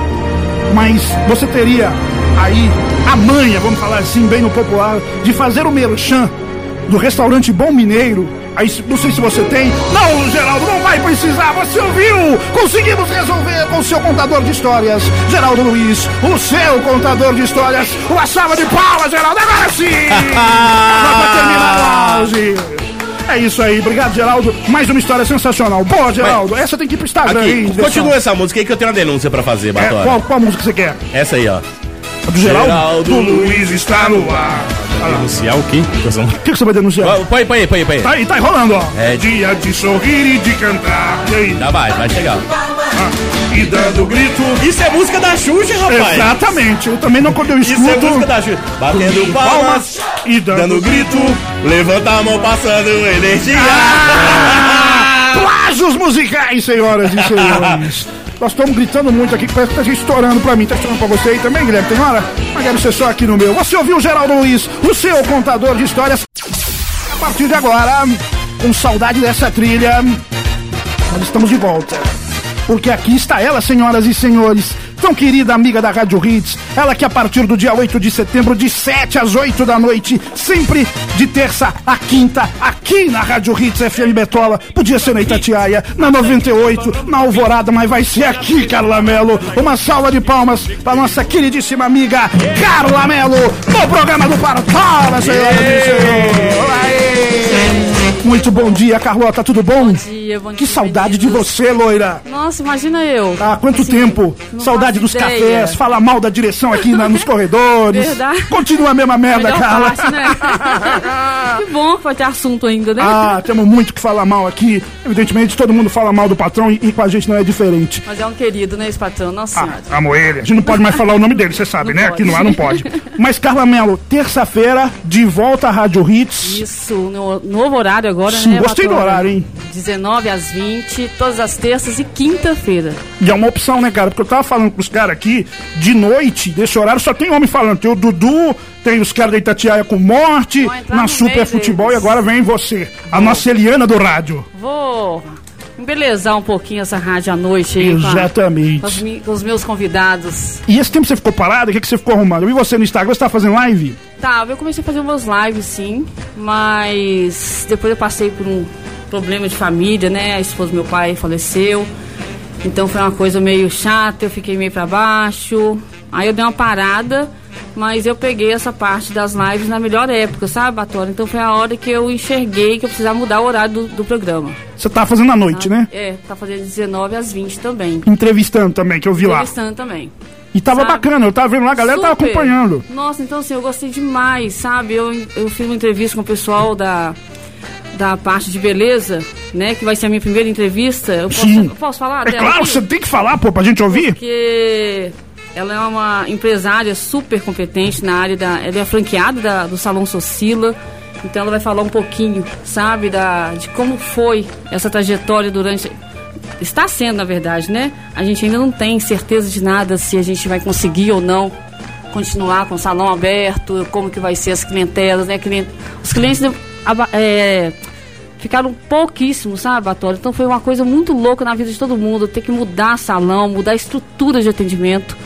mas você teria aí a manha, vamos falar assim, bem no popular, de fazer o merchan do restaurante Bom Mineiro. Aí, não sei se você tem. Não, Geraldo, não vai precisar. Você ouviu? Conseguimos resolver com o seu contador de histórias, Geraldo Luiz. O seu contador de histórias. Uma salva de palmas, Geraldo. Agora sim! Agora pra terminar o auge. É isso aí, obrigado, Geraldo. Mais uma história sensacional. Boa, Geraldo. Essa tem que ir pro Instagram, Aqui, hein? continua essa música aí que eu tenho uma denúncia pra fazer, É, Batora. qual, qual música você quer? Essa aí, ó. A do Geraldo? Geraldo Luiz está no ar. Denunciar o quê? O que, que você vai denunciar? Põe, põe põe põe. Tá aí, tá enrolando, ó. É, Dia de sorrir e de cantar. E aí? já vai, vai chegar. E dando grito. Isso é música da Xuxa, rapaz. Exatamente. Eu também não quando eu Isso é escuto. música da Xuxa. Batendo palmas, e dando, dando grito, levanta a mão passando energia. Ah! Plágios musicais, senhoras e senhores. Nós estamos gritando muito aqui, que parece que tá estourando pra mim. Tá estourando pra você aí também, Guilherme? Tem hora? Mas deve ser só aqui no meu. Você ouviu o Geraldo Luiz, o seu contador de histórias. A partir de agora, com saudade dessa trilha, nós estamos de volta. Porque aqui está ela, senhoras e senhores, tão querida amiga da Rádio Hits, ela que a partir do dia 8 de setembro, de 7 às 8 da noite, sempre de terça a quinta, aqui na Rádio Hits FM Betola, podia ser na Itatiaia, na 98, na Alvorada, mas vai ser aqui, Carla Melo. Uma salva de palmas para nossa queridíssima amiga Carla Melo, no programa do Partola, senhoras e senhores. Aê! Muito bom dia, Carlota, tudo bom? dia, bom Que dia, saudade de meninos. você, loira. Nossa, imagina eu. Há quanto Assim, tempo? Saudade dos ideia. cafés, fala mal da direção aqui na- nos corredores. Verdade. Continua a mesma merda, Melhor Carla. parte, né? que bom que vai ter assunto ainda, né? Ah, temos muito que falar mal aqui. Evidentemente, todo mundo fala mal do patrão e, e com a gente não é diferente. Mas é um querido, né, esse patrão? Nossa Ah, senhora. amo ele. A gente não pode mais falar o nome dele, você sabe, Não né? pode. Aqui no ar não pode. Mas, Carla Mello, terça-feira, de volta à Rádio Hits. Isso, no novo horário agora, Sim, né? gostei do horário, hein? 19 às 20, todas as terças e quinta-feira. E é uma opção, né, cara? Porque eu tava falando com os caras aqui, de noite, desse horário, só tem homem falando. Tem o Dudu, tem os caras da Itatiaia com morte, na Super Futebol, deles. e agora vem você, a nossa Eliana do rádio. Vou embelezar um pouquinho essa rádio à noite aí. com a- Exatamente. Com, os com os meus convidados. E esse tempo você ficou parado? O que, que você ficou arrumando? Vi você no Instagram, você tá fazendo live? Tá, eu comecei a fazer umas lives sim, mas depois eu passei por um problema de família, né? A esposa do meu pai faleceu. Então foi uma coisa meio chata, eu fiquei meio pra baixo. Aí eu dei uma parada, mas eu peguei essa parte das lives na melhor época, sabe, Batora? Então foi a hora que eu enxerguei que eu precisava mudar o horário do, do programa. Você tá fazendo à noite, né? É, tá fazendo 19 às 20 também. Entrevistando também, que eu vi lá. Entrevistando também. E tava sabe? bacana, eu tava vendo lá, a galera tava Super. acompanhando. Nossa, então assim, eu gostei demais, sabe? Eu, eu fiz uma entrevista com o pessoal da, da parte de beleza, né? Que vai ser a minha primeira entrevista. Eu posso, Sim. eu posso falar É claro, aqui? você tem que falar, pô, pra gente ouvir. Porque ela é uma empresária super competente na área da. Ela é franqueada da- do Salão Socila. Então ela vai falar um pouquinho, sabe, da, de como foi essa trajetória durante. Está sendo, na verdade, né? A gente ainda não tem certeza de nada se a gente vai conseguir ou não continuar com o salão aberto, como que vai ser as clientelas, né? Os clientes é, ficaram pouquíssimos, sabe, Batório? Então foi uma coisa muito louca na vida de todo mundo, ter que mudar salão, mudar a estrutura de atendimento.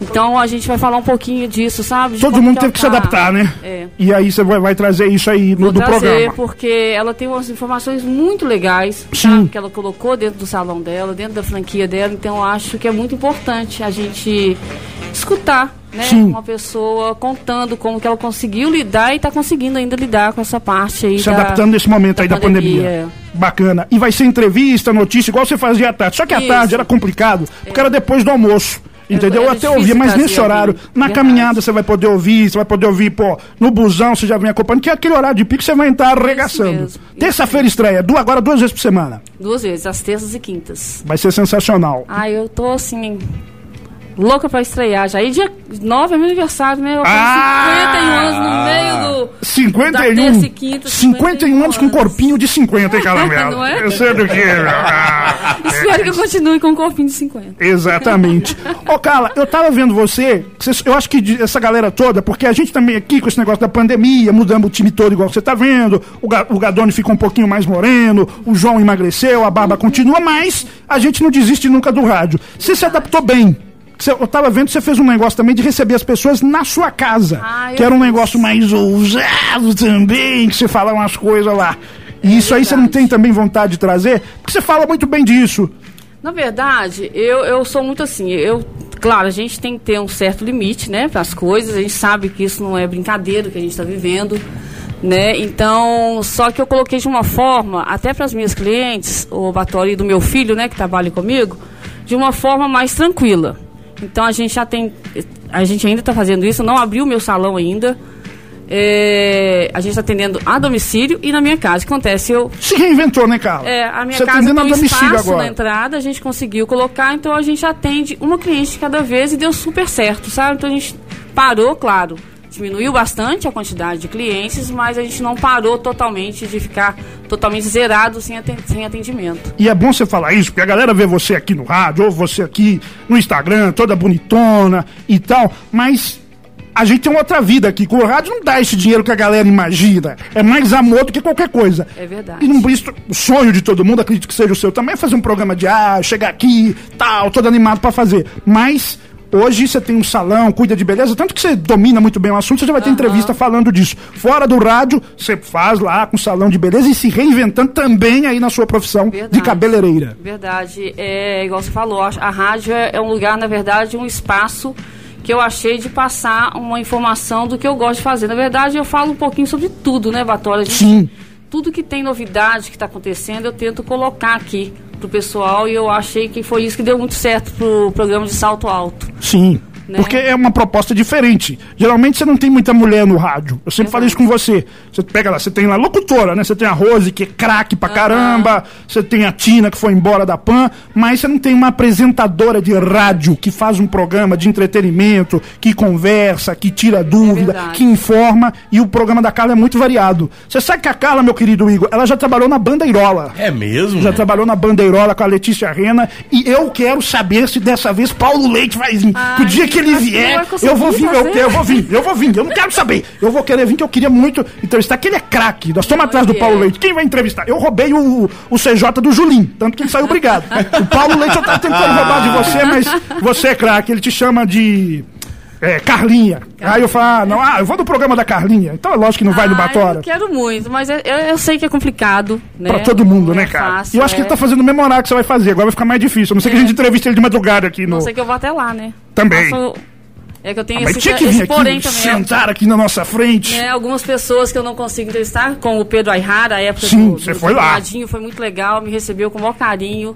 Então a gente vai falar um pouquinho disso, sabe? De Todo mundo teve que se ela tá. adaptar, né? É. E aí você vai, vai trazer isso aí no Vou do trazer, programa. porque ela tem umas informações muito legais, Sim. sabe? Que ela colocou dentro do salão dela, dentro da franquia dela. Então eu acho que é muito importante a gente escutar, né? Sim. Uma pessoa contando como que ela conseguiu lidar e está conseguindo ainda lidar com essa parte aí Se da, adaptando nesse momento aí da pandemia. é. Bacana. E vai ser entrevista, notícia, igual você fazia à tarde. Só que à Isso. tarde era complicado, porque era depois do almoço. Entendeu? Eu era até ouvia, mas nesse horário, na Verdade. caminhada você vai poder ouvir, você vai poder ouvir, pô, no busão você já vem acompanhando, que é aquele horário de pico que você vai entrar arregaçando. Terça-feira estreia, du- agora duas vezes por semana. Duas vezes, às terças e quintas. Vai ser sensacional. Ah, eu tô assim. Louca pra estrear já. E dia 9 é meu aniversário, né? Eu Ah! 51 anos no meio do. 51. Da terça e quinta, 51 anos com corpinho de 50, hein, Caramelo? Não é? Eu sei do que. Ah, Espero que eu continue com um corpinho de 50. Exatamente. Ô, Carla, eu tava vendo você, eu acho que essa galera toda, porque a gente também aqui com esse negócio da pandemia, mudamos o time todo igual você tá vendo, o, Ga- o Gadone ficou um pouquinho mais moreno, o João emagreceu, a barba continua, mas a gente não desiste nunca do rádio. Você se adaptou bem. Você- eu tava vendo que você fez um negócio também de receber as pessoas na sua casa. Ah, que era um negócio mais ousado também, que você fala umas coisas lá. E isso aí você não verdade. tem também vontade de trazer? Porque você fala muito bem disso. Na verdade, eu, eu sou muito assim. Eu, claro, a gente tem que ter um certo limite, né, para as coisas. A gente sabe que isso não é brincadeira que a gente está vivendo, né? Então, só que eu coloquei de uma forma, até para as minhas clientes, o Batório e do meu filho, né, que trabalha comigo, de uma forma mais tranquila. Então a gente já tem, a gente ainda está fazendo isso. Não abriu o meu salão ainda. É, a gente está atendendo a domicílio e na minha casa. O que acontece? Eu Se reinventou, né, Carla? é, a minha Você casa tem a um domicílio espaço agora. na entrada, a gente conseguiu colocar, então a gente atende uma cliente cada vez e deu super certo, sabe? Então a gente parou, claro, diminuiu bastante a quantidade de clientes, mas a gente não parou totalmente de ficar totalmente zerado sem aten- sem atendimento. E é bom você falar isso, porque a galera vê você aqui no rádio, ou você aqui no Instagram, toda bonitona e tal, mas a gente tem outra vida aqui. Com o rádio não dá esse dinheiro que a galera imagina. É mais amor do que qualquer coisa. É verdade. E não, isso, o sonho de todo mundo, acredito que seja o seu também, é fazer um programa de ah, chegar aqui, tal, todo animado pra fazer. Mas. Hoje você tem um salão, cuida de beleza, tanto que você domina muito bem o assunto, você já vai ter entrevista falando disso. Fora do rádio, você faz lá com salão de beleza e se reinventando também aí na sua profissão de Verdade. cabeleireira. Verdade, é igual você falou, a rádio é, é um lugar, na verdade, um espaço que eu achei de passar uma informação do que eu gosto de fazer. Na verdade, eu falo um pouquinho sobre tudo, né, Batória? A gente- Sim. Tudo que tem novidade que está acontecendo, eu tento colocar aqui pro pessoal e eu achei que foi isso que deu muito certo pro programa de salto alto. Sim. Né? Porque é uma proposta diferente. Geralmente você não tem muita mulher no rádio. Eu sempre falei isso com você. Você pega lá, você tem lá locutora, né? Você tem a Rose, que é craque pra caramba. Você tem a Tina, que foi embora da PAN. Mas você não tem uma apresentadora de rádio que faz um programa de entretenimento, que conversa, que tira dúvida, verdade. que informa. E o programa da Carla é muito variado. Você sabe que a Carla, meu querido Igor, ela já trabalhou na Bandeirola. É mesmo? Já trabalhou na Bandeirola com a Letícia Rena. E eu quero saber se dessa vez Paulo Leite vai vir. Ai, que o dia que que não vier, eu vou vir, eu, eu vou vir, eu vou vir. Eu não quero saber. Eu vou querer vir, que eu queria muito entrevistar, que ele é craque. Nós estamos atrás do ele Paulo é. Leite. Quem vai entrevistar? Eu roubei o, o CJ do Julim, tanto que ele saiu obrigado. o Paulo Leite eu tava tentando roubar de você, mas você é craque. Ele te chama de. É, Carlinha. Aí eu falo, ah, não, ah, eu vou do programa da Carlinha. Então é lógico que não vai no Ah, Batora. Eu quero muito, mas eu, eu- eu sei que é complicado, né? Pra todo mundo, Não né, é cara? fácil, e eu acho que é. ele tá fazendo o mesmo horário que você vai fazer. Agora vai ficar mais difícil. A não ser que a gente entreviste ele de madrugada aqui no. Não sei que eu vou até lá, né? Também. Faço- É que eu tenho Ah, esse, tinha que vir porém aqui, também. sentar aqui na nossa frente. né, algumas pessoas que eu não consigo entrevistar, como o Pedro Ayrara, a época Sim, do, você do foi lá. Ronaldinho, foi muito legal, me recebeu com o maior carinho.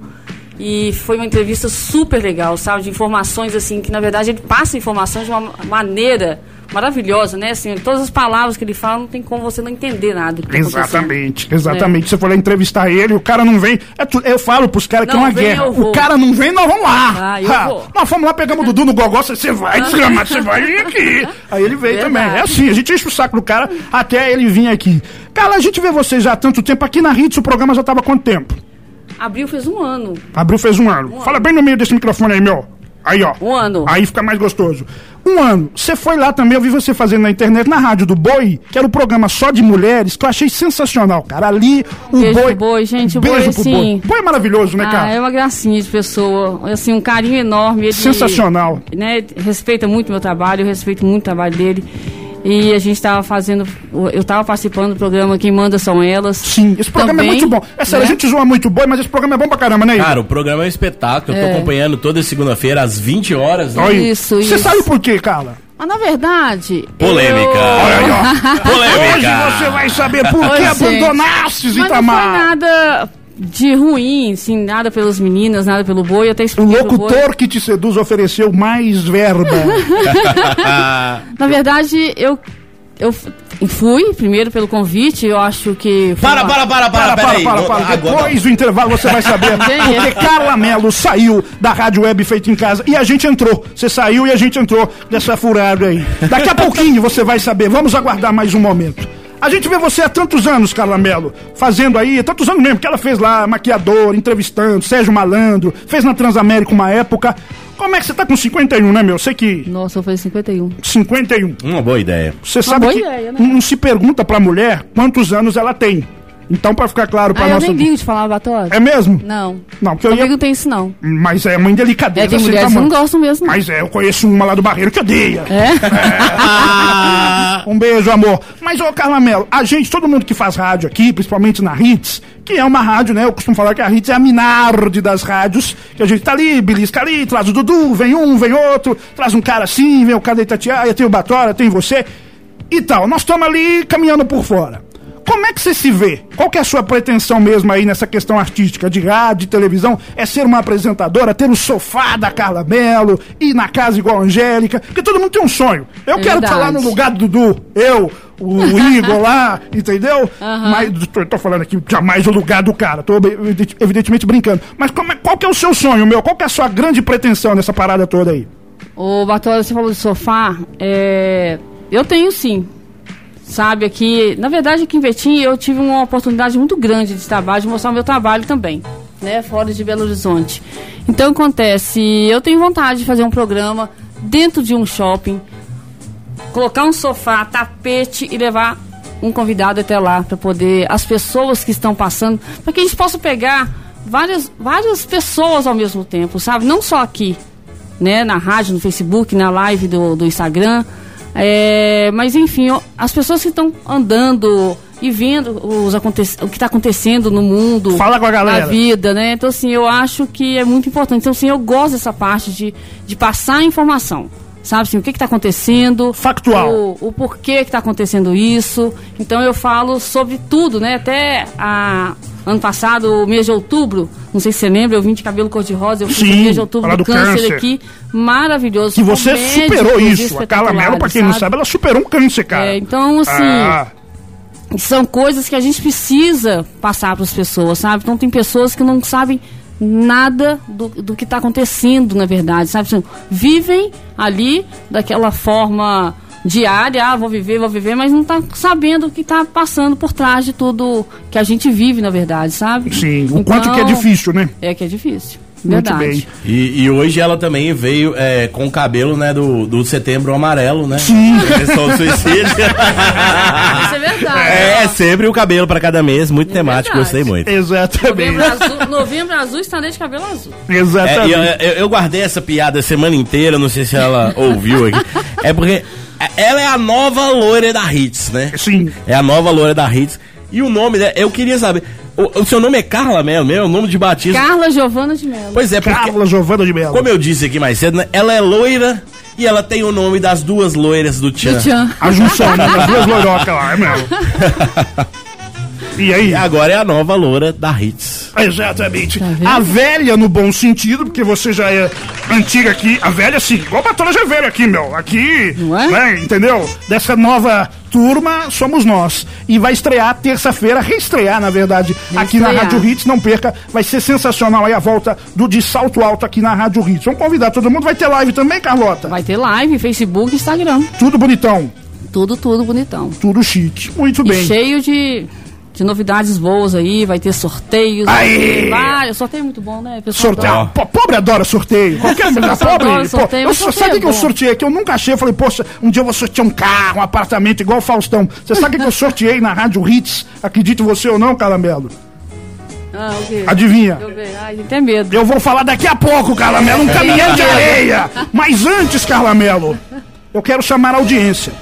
E foi uma entrevista super legal, sabe? De informações, assim, que na verdade ele passa informações de uma maneira maravilhosa, né? Assim, todas as palavras que ele fala, não tem como você não entender nada. tá. Exatamente, exatamente. Você foi lá entrevistar ele, o cara não vem. É eu falo pros caras que é uma vem, guerra. O cara não vem, nós vamos lá. Ah, eu vou. Nós fomos lá, pegamos o Dudu no gogó, você- vai, desgrama, você vai vir aqui. Aí ele veio Verdade. também. É assim, a gente enche o saco do cara até ele vir aqui. Cara, a gente vê você já há tanto tempo. Aqui na Ritz o programa já tava há quanto tempo? Abril fez um ano. Abriu fez um ano. Fala bem no meio desse microfone aí, meu. Aí, ó. Um ano. Aí fica mais gostoso. Um ano. Você foi lá também, eu vi você fazendo na internet, na rádio do Boi, que era um programa só de mulheres, que eu achei sensacional, cara. Ali, o Beijo Boi. Boi, gente, o Beijo Boi, pro sim. Boi. Boi é maravilhoso, né, Ah, cara? é uma gracinha de pessoa. Assim, um carinho enorme. Ele, Sensacional. Né, respeita muito meu trabalho, eu respeito muito o trabalho dele. E a gente estava fazendo. Eu estava participando do programa Quem Manda São Elas. Sim, esse programa é Também, muito bom. É sério, né? a gente zoa muito Boi, mas esse programa é bom pra caramba, né, Igor? Cara, o programa é um espetáculo. Eu tô É. acompanhando toda segunda-feira, às 20 horas. né? Olha, Isso, Você isso. sabe por quê, Carla? Mas na verdade. Polêmica. eu- Olha aí, ó. Polêmica. Hoje você vai saber por que Oi, gente. abandonastes Mas não foi Itamar. nada de ruim, assim, nada pelas meninas, nada pelo boi. Até O locutor que te seduz ofereceu mais verba. Na verdade, eu. Eu fui primeiro pelo convite, eu acho que. Para, para, para, para, Para, para, para, Depois do intervalo você vai saber. Porque Carla Mello saiu da Rádio Web Feita em Casa e a gente entrou. Você saiu e a gente entrou dessa furada aí. Daqui a pouquinho você vai saber. Vamos aguardar mais um momento. A gente vê você há tantos anos, Carla Mello, fazendo aí, há tantos anos mesmo, que ela fez lá, maquiador, entrevistando, Sérgio Malandro, fez na Transamérica uma época. Como é que você tá com 51, né, meu? Sei que Nossa, foi 51. 51. Uma boa ideia. Você sabe boa que ideia, né? não se pergunta pra mulher quantos anos ela tem. Então, pra ficar claro pra Ah, eu nossa. nem ligo de falar batório. É mesmo? Não. Não, porque eu ia. não tem isso, não. Mas é uma indelicadeza. É, tem sem mulheres que tamanho. não gostam mesmo. não. Mas é, eu conheço uma lá do Barreiro que odeia. É? Um beijo, amor. Mas, ô, Carla Mello, a gente, todo mundo que faz rádio aqui, principalmente na Hits, que é uma rádio, né? Eu costumo falar que a Hits é a Minardi das rádios, que a gente tá ali, belisca ali, traz o Dudu, vem um, vem outro, traz um cara assim, vem o cara da Itatiaia, tem o Batora, tem você e tal. Nós estamos ali caminhando por fora. Como é que você se vê? Qual que é a sua pretensão mesmo aí nessa questão artística de rádio, de televisão? É ser uma apresentadora, ter o sofá da Carla Mello, ir na casa igual a Angélica? Porque todo mundo tem um sonho. Eu É quero estar lá verdade. no lugar do Dudu, eu, o Igor lá, entendeu? Mas tô, tô falando aqui jamais o lugar do cara, tô evidente- evidentemente brincando. Mas como é- qual que é o seu sonho, meu? Qual que é a sua grande pretensão nessa parada toda aí? Ô, Batório, você falou de sofá. É... Eu tenho sim. Sabe, aqui. Na verdade, aqui em Betim eu tive uma oportunidade muito grande de trabalho, de mostrar o meu trabalho também, né? Fora de Belo Horizonte. Então acontece, eu tenho vontade de fazer um programa dentro de um shopping, colocar um sofá, tapete e levar um convidado até lá para poder as pessoas que estão passando, para que a gente possa pegar várias várias pessoas ao mesmo tempo, sabe? Não só aqui, né, na rádio, no Facebook, na live do, do Instagram. É, mas enfim, as pessoas que estão andando e vendo os aconte o que está acontecendo no mundo, Fala com a galera. na vida, né? Então assim, eu acho que é muito importante. Então assim, eu gosto dessa parte de, de passar a informação. Sabe assim, o que está acontecendo? Factual. O, o porquê que está acontecendo isso. Então eu falo sobre tudo, né? Até a ano passado, o mês de outubro, não sei se você lembra, eu vim de cabelo cor-de-rosa, eu fiz mês de outubro do, do câncer, câncer. aqui, maravilhoso. Que você superou isso. A Carla Mello, pra quem não espetaculares, sabe, ela superou um câncer, cara. É, então, assim, Ah, são coisas que a gente precisa passar para as pessoas, sabe? Então tem pessoas que não sabem nada do, do que está acontecendo, na verdade, sabe? Assim, vivem ali daquela forma diária, ah, vou viver, vou viver, mas não tá sabendo o que está passando por trás de tudo que a gente vive, na verdade, sabe? sim, o quanto que é Então, difícil, né? É que é difícil. Muito Verdade. bem. E, e hoje ela também veio é, com o cabelo, né, do, do setembro amarelo, né? Sim. Do suicídio. Isso é verdade. é, sempre o cabelo pra cada mês, muito temático, verdade. gostei muito. Exatamente. Novembro azul, novembro azul estarei de cabelo azul. É, e Exatamente. eu, eu- eu guardei essa piada a semana inteira, não sei se ela ouviu aqui. É porque ela é a nova loira da Hits, né? Sim. É a nova loira da Hits. E o nome dela, eu queria saber. O, o seu nome é Carla Melo mesmo? O nome de batismo? Carla Giovana de Mello. Pois é, porque, Carla Giovana de Mello. como eu disse aqui mais cedo, né, ela é loira e ela tem o nome das duas loiras do Tchan. Tchan. A junção, né? Das duas loirocas lá, é mesmo. E aí? E agora é a nova loira da Hits. Exatamente. vendo? a velha no bom sentido, porque você já é antiga aqui. A velha, sim. Igual a patroa já é velha aqui, meu. Aqui, Não é? né, entendeu? Dessa nova turma, somos nós. E vai estrear terça-feira, reestrear, na verdade, aqui na Reestrear. Rádio Hits. Não perca, vai ser sensacional aí a volta do De Salto Alto aqui na Rádio Hits. Vamos convidar todo mundo. Vai ter live também, Carlota? Vai ter live, Facebook, Instagram. Tudo bonitão, Tudo, tudo bonitão. tudo chique. Muito E bem. cheio de, de novidades boas aí, vai ter sorteios. Aê! Vários, sorteio muito bom, né? Pessoal Sorteio. adora. Po- Pobre adora sorteio. Qualquer pessoal Pobre. adora pô, sorteio, eu, mas sabe sorteio o que, que eu é sorteei? Que eu nunca achei. Eu falei, poxa, um dia eu vou sortear um carro, um apartamento, igual o Faustão. Você sabe o que, eu sorteei na Rádio Hits? Acredite você ou não, Caramelo? Ah? Adivinha? Eu. Ai, tem medo. Eu vou falar daqui a pouco, Caramelo, um caminhão de areia. Mas antes, Carlamelo, eu quero chamar a audiência.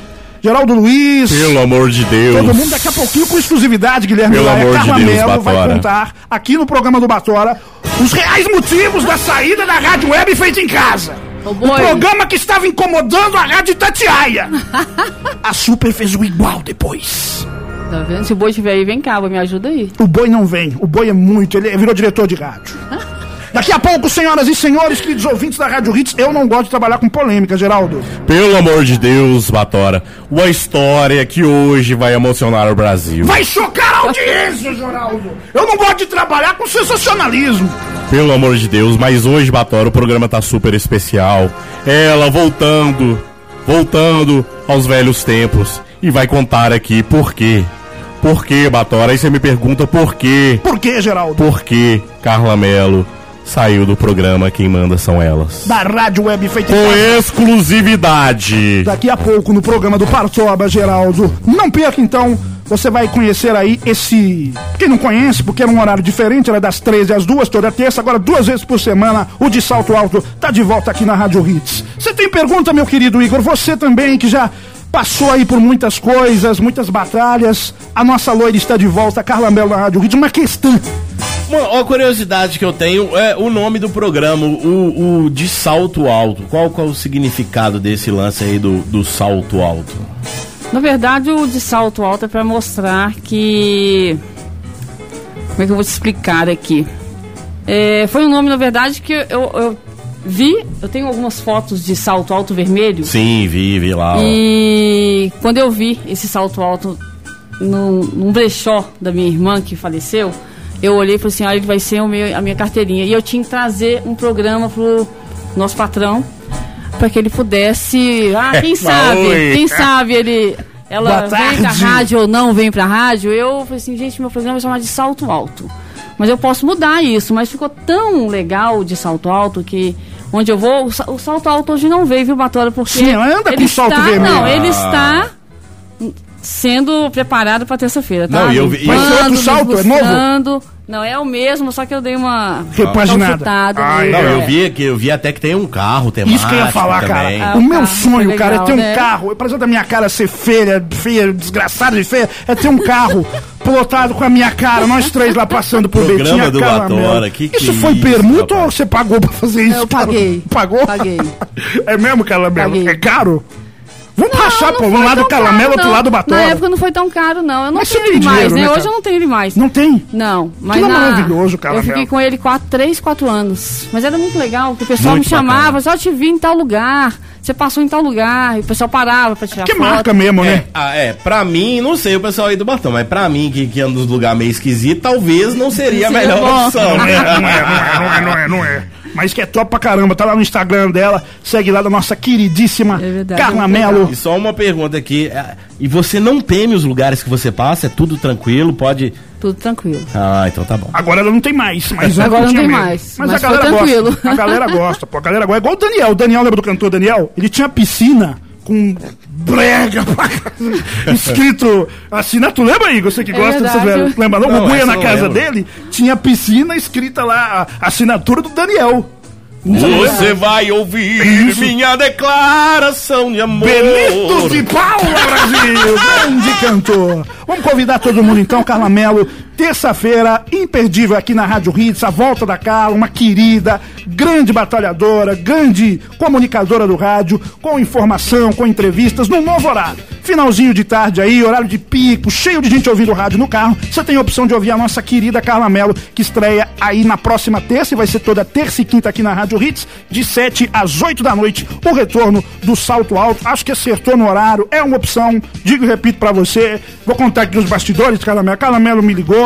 Geraldo Luiz. Pelo amor de Deus. Todo mundo daqui a pouquinho com exclusividade, Guilherme Pelo Laia. amor de Carla Deus, Mello vai Batora. contar aqui no programa do Batora os reais motivos da saída da Rádio Web feita em casa. Ô, O boi. programa que estava incomodando a Rádio Tatiaia. a Super fez o igual depois. Tá vendo? Se o boi estiver aí, vem cá, me ajuda aí. O boi não vem. O boi é muito. Ele virou diretor de rádio. Daqui a pouco, senhoras e senhores, queridos ouvintes da Rádio Hits, eu não gosto de trabalhar com polêmica, Geraldo. Pelo amor de Deus, Batora. Uma história que hoje vai emocionar o Brasil. Vai chocar a audiência, Geraldo. Eu não gosto de trabalhar com sensacionalismo. Pelo amor de Deus, mas hoje, Batora, o programa tá super especial. Ela voltando, voltando aos velhos tempos. E vai contar aqui por quê. Por quê, Batora? Aí você me pergunta por quê. Por que, Geraldo? Por que Carla Mello saiu do programa Quem Manda São Elas? Da Rádio Web feita Com exclusividade. Daqui a pouco no programa do Partoba, Geraldo. Não perca então, você vai conhecer aí esse. Quem não conhece, porque é um horário diferente, era das 13 às 2 toda terça, agora duas vezes por semana, o de salto alto tá de volta aqui na Rádio Hits. Você tem pergunta, meu querido Igor? Você também que já passou aí por muitas coisas, muitas batalhas. A nossa loira está de volta, Carla Melo na Rádio Hits. Uma questão. Uma, uma curiosidade que eu tenho é o nome do programa, o, o de salto alto. Qual, qual o significado desse lance aí do, do salto alto? Na verdade, o de salto alto é para mostrar que. Como é que eu vou te explicar aqui? É, foi um nome, na verdade, que eu, eu vi. Eu tenho algumas fotos de salto alto vermelho. Sim, vi, vi lá. ó. E quando eu vi esse salto alto num, num brechó da minha irmã que faleceu, eu olhei e falei assim: ah, ele vai ser o meu, a minha carteirinha. E eu tinha que trazer um programa pro nosso patrão para que ele pudesse. Ah, quem sabe? Oi. Quem sabe ele. Ela vem pra rádio ou não vem pra rádio. Eu falei assim: gente, meu programa vai chamar de salto alto. Mas eu posso mudar isso. Mas ficou tão legal de salto alto que. Onde eu vou, o sa- o salto alto hoje não veio, viu, Batora? Porque Sim, anda com salto está, vermelho. Não, ele Ah. está sendo preparado para terça-feira, tá? Não, e eu vi- Vai ser outro salto, é novo? Não, é o mesmo, só que eu dei uma Repaginada. consultada Ai, nele. Não, eu É. vi que eu vi até que tem um carro temático Isso que eu ia falar, também. cara. Ah, o o meu carro sonho, foi cara, é legal, ter um né? carro. Apesar da minha cara ser feia, feia, desgraçada de feia, é ter um carro plotado com a minha cara, nós três lá passando por Programa Betinha do. Batora, que que Isso é foi isso, permuta rapaz? ou você pagou pra fazer isso? Eu cara? paguei. Pagou? Paguei. É mesmo, Caramelo? Paguei. É caro? Vamos rachar, pô. Um lado caro, outro lado batola. Na época não foi tão caro, não. Eu não Mas tenho ele mais, dinheiro, né? né, Hoje cara? eu não tenho ele mais. Não tem? Não, mas Aquilo é na... maravilhoso, Eu caramelo. fiquei com ele 4, 3, 4 anos. Mas era muito legal, porque o pessoal Muito me chamava, só te vi em tal lugar, você passou em tal lugar, e o pessoal parava pra tirar Que foto. marca mesmo, É, né? ah, é, pra mim, não sei o pessoal aí do Batão, mas pra mim, que, que anda nos lugares meio esquisitos, talvez não seria a melhor opção. Não é, não é, não é, não é, não é, não é. Mas que é top pra caramba. Tá lá no Instagram dela. Segue lá da nossa queridíssima É verdade, Carla. E só uma pergunta aqui, é, e você não teme os lugares que você passa? É tudo tranquilo? Pode. Tudo tranquilo. Ah, então tá bom. Agora ela não tem mais. Mas Agora não tem mesmo. mais, Mas, mas a galera tranquilo. gosta. A galera gosta, pô. A galera gosta. É igual o Daniel. O Daniel, lembra do cantor Daniel? Ele tinha piscina com brega pra caramba, escrito assinatura. Lembra aí? Você que É gosta dessas verdade. velhas. Lembra não? Não, o essa na casa lembro. dele tinha piscina escrita lá, a assinatura do Daniel. Você vai ouvir Isso. minha declaração de amor. Benito de Paula, Brasil! Grande cantor! Vamos convidar todo mundo então, Carla Melo. Terça-feira, imperdível aqui na Rádio Hits, a volta da Carla, uma querida, grande batalhadora, grande comunicadora do rádio, com informação, com entrevistas, num novo horário. Finalzinho de tarde aí, horário de pico, cheio de gente ouvindo rádio no carro. Você tem a opção de ouvir a nossa querida Carla Melo, que estreia aí na próxima terça e vai ser toda terça e quinta aqui na Rádio Hits, de 7 às 8 da noite. O retorno do Salto Alto. Acho que acertou no horário, é uma opção. Digo e repito pra você. Vou contar aqui os bastidores, Carla Melo. Carla Melo me ligou,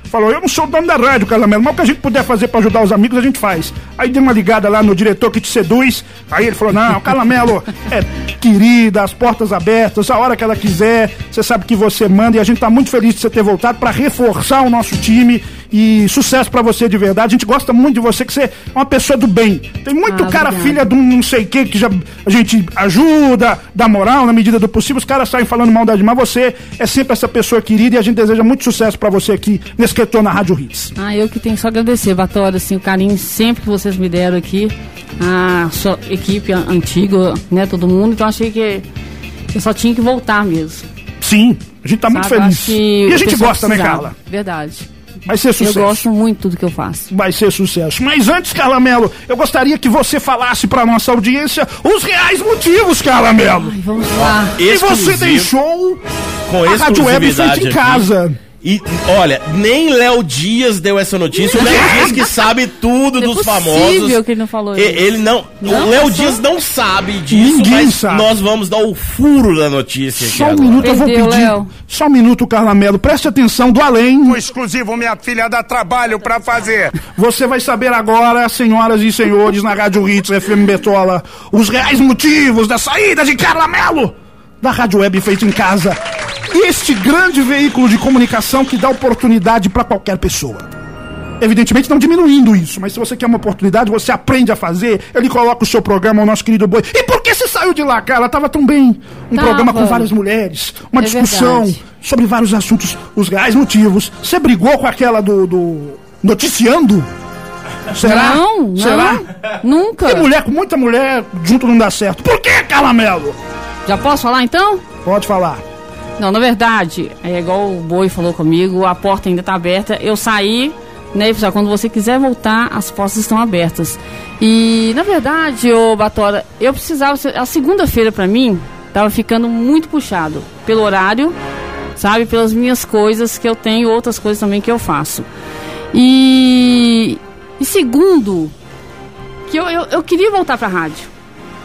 falou: Eu não sou dono da rádio, Carla Melo, mas o que a gente puder fazer pra ajudar os amigos, a gente faz. Aí dei uma ligada lá no diretor que te seduz. Aí ele falou: Não, Carla Melo é querida, as portas abertas, a hora que ela quiser. Você sabe que você manda e a gente tá muito feliz de você ter voltado pra reforçar o nosso time. E sucesso pra você de verdade. A gente gosta muito de você, que você é uma pessoa do bem. Tem muito Ah, cara, obrigada. filha de um não sei o que, que já a gente ajuda, dá moral na medida do possível. Os caras saem falando maldade, mas você é sempre essa pessoa querida e a gente deseja muito sucesso pra você aqui nesse retorno na Rádio Hits. Ah, eu que tenho só agradecer, Batória, assim, o carinho sempre que vocês me deram aqui, a sua equipe an- antiga, né, todo mundo, então achei que eu só tinha que voltar mesmo. Sim, a gente tá muito sabe? feliz. Acho que E a gente gosta, né. Carla? Verdade. Vai ser Eu sucesso. gosto muito do que eu faço. Vai ser sucesso. Mas antes, Carla Melo, eu gostaria que você falasse pra nossa audiência os reais motivos, Carla Melo. Ai, vamos lá. E você Exclusivo. deixou com a Rádio Web feita em aqui. E olha, nem Léo Dias deu essa notícia. O Léo Dias que sabe tudo Não é dos possível famosos. que ele não falou isso. Ele não. Não, o Léo. Dias não sabe disso, Ninguém mas sabe. nós vamos dar o furo da notícia aqui Só um agora. minuto, eu vou Perdeu, pedir. Léo. Só um minuto, Carla Melo. Preste atenção do além. O exclusivo minha filha dá trabalho pra fazer. Você vai saber agora, senhoras e senhores, na Rádio Hits FM Betola, os reais motivos da saída de Carla Melo da Rádio Web feita em casa. Este grande veículo de comunicação que dá oportunidade para qualquer pessoa. Evidentemente não diminuindo isso, mas se você quer uma oportunidade, você aprende a fazer, ele coloca o seu programa, o nosso querido boi. E por que você saiu de lá, cara? Tava tão bem. Um Tava. programa com várias mulheres, uma É discussão verdade. sobre vários assuntos, os reais motivos. Você brigou com aquela do, do noticiando? Será? Não, não. Será? Nunca. Tem mulher com muita mulher junto não dá certo. Por que, Calamelo? Já posso falar então? Pode falar. Não, na verdade, é igual o Boi falou comigo, a porta ainda tá aberta. Eu saí, né, pessoal, quando você quiser voltar, as portas estão abertas. E, na verdade, ô Batora, eu precisava, a segunda-feira pra mim, tava ficando muito puxado pelo horário, sabe, pelas minhas coisas que eu tenho, outras coisas também que eu faço. E, e segundo, que eu, eu, eu queria voltar pra rádio.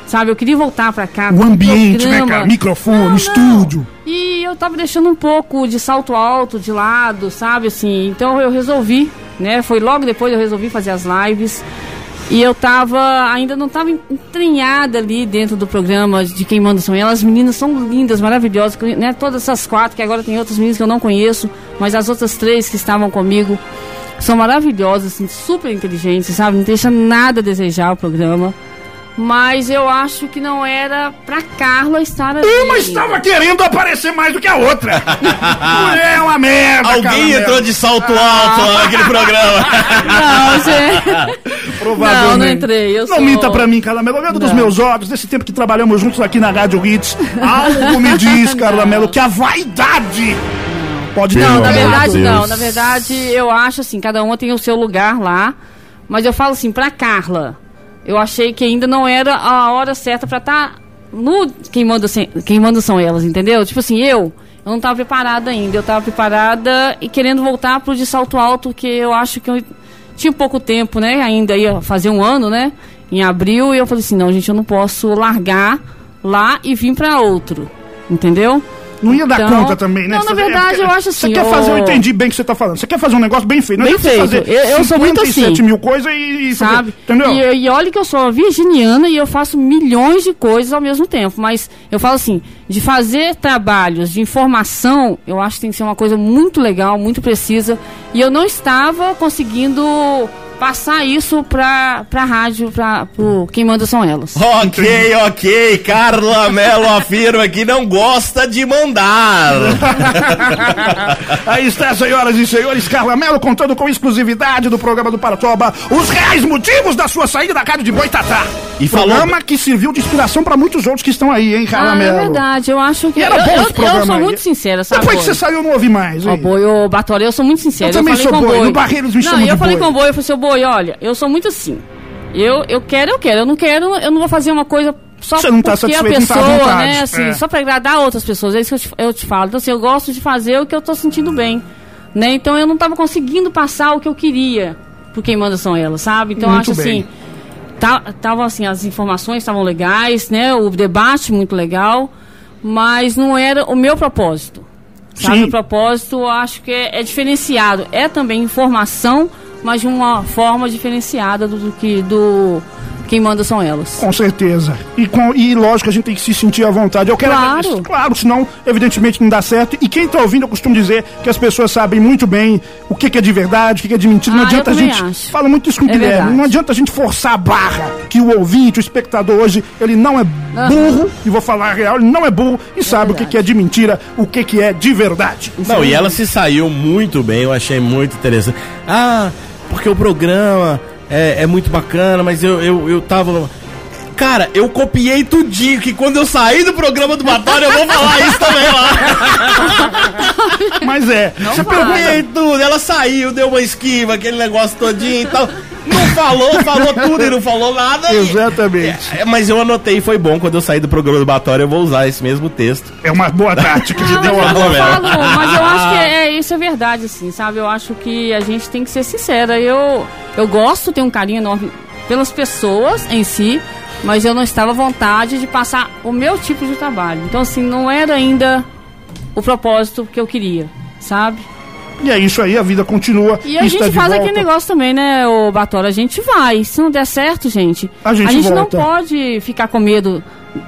Sabe, eu queria voltar pra cá. O ambiente, né, cara? Microfone, Não, não. estúdio. E eu tava deixando um pouco de salto alto de lado, sabe assim. Então eu resolvi, né? Foi logo depois eu resolvi fazer as lives. E eu tava, ainda não tava entranhada ali dentro do programa de Quem Manda São Elas. As meninas são lindas, maravilhosas, né? Todas essas quatro, que agora tem outras meninas que eu não conheço, mas as outras três que estavam comigo são maravilhosas, assim, super inteligentes, sabe? Não deixa nada a desejar o programa. Mas eu acho que não era pra Carla estar ali. Uma estava querendo aparecer mais do que a outra. é uma merda, Alguém Calamelo. entrou de salto alto lá naquele programa. Não, gente. Provavelmente. Não, não entrei. Eu Não sou... minta pra mim, Calamelo. Olhando dos meus olhos, desse tempo que trabalhamos juntos aqui na Rádio Hits, algo me diz, Calamelo, que a vaidade pode Não, na verdade não. Na verdade, eu acho assim, cada uma tem o seu lugar lá. Mas eu falo assim, pra Carla, eu achei que ainda não era a hora certa pra estar no quem manda, quem manda são elas, entendeu? Tipo assim, eu, eu não tava preparada ainda. Eu tava preparada e querendo voltar pro de salto alto, que eu acho que eu tinha pouco tempo, né? Ainda ia fazer um ano, né? Em abril, e eu falei assim, não, gente, eu não posso largar lá e vir pra outro. Entendeu? Não ia dar Então- conta também, né? Não, na Você- verdade, é, eu acho Você assim, quer fazer, eu entendi bem o que você tá falando. Você quer fazer um negócio bem feito. Não Bem você feito. fazer Eu- eu sou muito 57 assim. mil coisas e, e fazer- sabe? entendeu? E, e olha que eu sou virginiana e eu faço milhões de coisas ao mesmo tempo. Mas eu falo assim, de fazer trabalhos de informação, eu acho que tem que ser uma coisa muito legal, muito precisa. E eu não estava conseguindo passar isso pra, pra rádio, pra, pro quem manda são elas. Ok, ok. Carla Melo afirma que não gosta de mandar. Aí está, senhoras e senhores, Carla Mello contando com exclusividade do programa do Paratoba os reais motivos da sua saída da rádio de Boitatá. E falou- programa que serviu de inspiração para muitos outros que estão aí, hein, Carla Ah, é Mello? verdade, eu acho que. E era eu, bom eu, esse programa eu sou aí. muito sincera, sabe? Depois que Boi? você saiu, eu não ouvi mais, Ó, hein? boi, ô Batória, eu sou muito sincera. Eu também falei sou boi, boi. no Barreiros me Não, chamam eu de falei boi. com o boi, eu falei, seu boi, olha, eu sou muito assim. Eu, eu quero, eu quero. Eu não quero, eu não vou fazer uma coisa só Você não tá porque a pessoa, vontade, né, assim, é. só pra agradar outras pessoas. É isso que eu te, eu te falo. Então, assim, eu gosto de fazer o que eu tô sentindo bem. Né? Então, eu não tava conseguindo passar o que eu queria. Por quem manda são elas, sabe? Então, eu Muito acho bem. assim. Tá, tava assim, as informações estavam legais, né? O debate muito legal, mas não era o meu propósito. Sabe, Sim. o propósito eu acho que é, é diferenciado. É também informação, mas de uma forma diferenciada do, do que do quem manda são elas. Com certeza. E, com, e lógico, a gente tem que se sentir à vontade. Eu quero Claro. Claro, senão, evidentemente, não dá certo. E quem tá ouvindo, eu costumo dizer que as pessoas sabem muito bem o que, que é de verdade, o que, que é de mentira. não Ah, eu adianta a gente. acho. Fala muito isso com o É Guilherme. verdade. Não adianta a gente forçar a barra que o ouvinte, o espectador hoje, ele não é burro, e vou falar a real, ele não é burro e sabe o que, verdade. que é de mentira, o que, que é de verdade. Não, e ela se saiu muito bem, eu achei muito interessante. Ah, porque o programa é, é muito bacana, mas eu, eu, eu tava. Cara, eu copiei tudinho, que quando eu sair do programa do Batório eu vou falar isso também lá. Mas é, você Copiei tudo, ela saiu, deu uma esquiva, aquele negócio todinho e tal. Não falou, falou tudo e não falou nada. e- Exatamente. É, mas eu anotei, foi bom. Quando eu sair do programa do Batório, eu vou usar esse mesmo texto. É uma boa tática de Não, deu uma boa. falo, mas eu acho que é, é- isso é verdade, assim, sabe? Eu acho que a gente tem que ser sincera. Eu, eu gosto, tenho um carinho enorme pelas pessoas em si, mas eu não estava à vontade de passar o meu tipo de trabalho. Então, assim, não era ainda o propósito que eu queria, sabe? E é isso aí, a vida continua. E a gente faz volta. aquele negócio também, né, o Batora? A gente vai. Se não der certo, gente, A gente não volta. pode ficar com medo.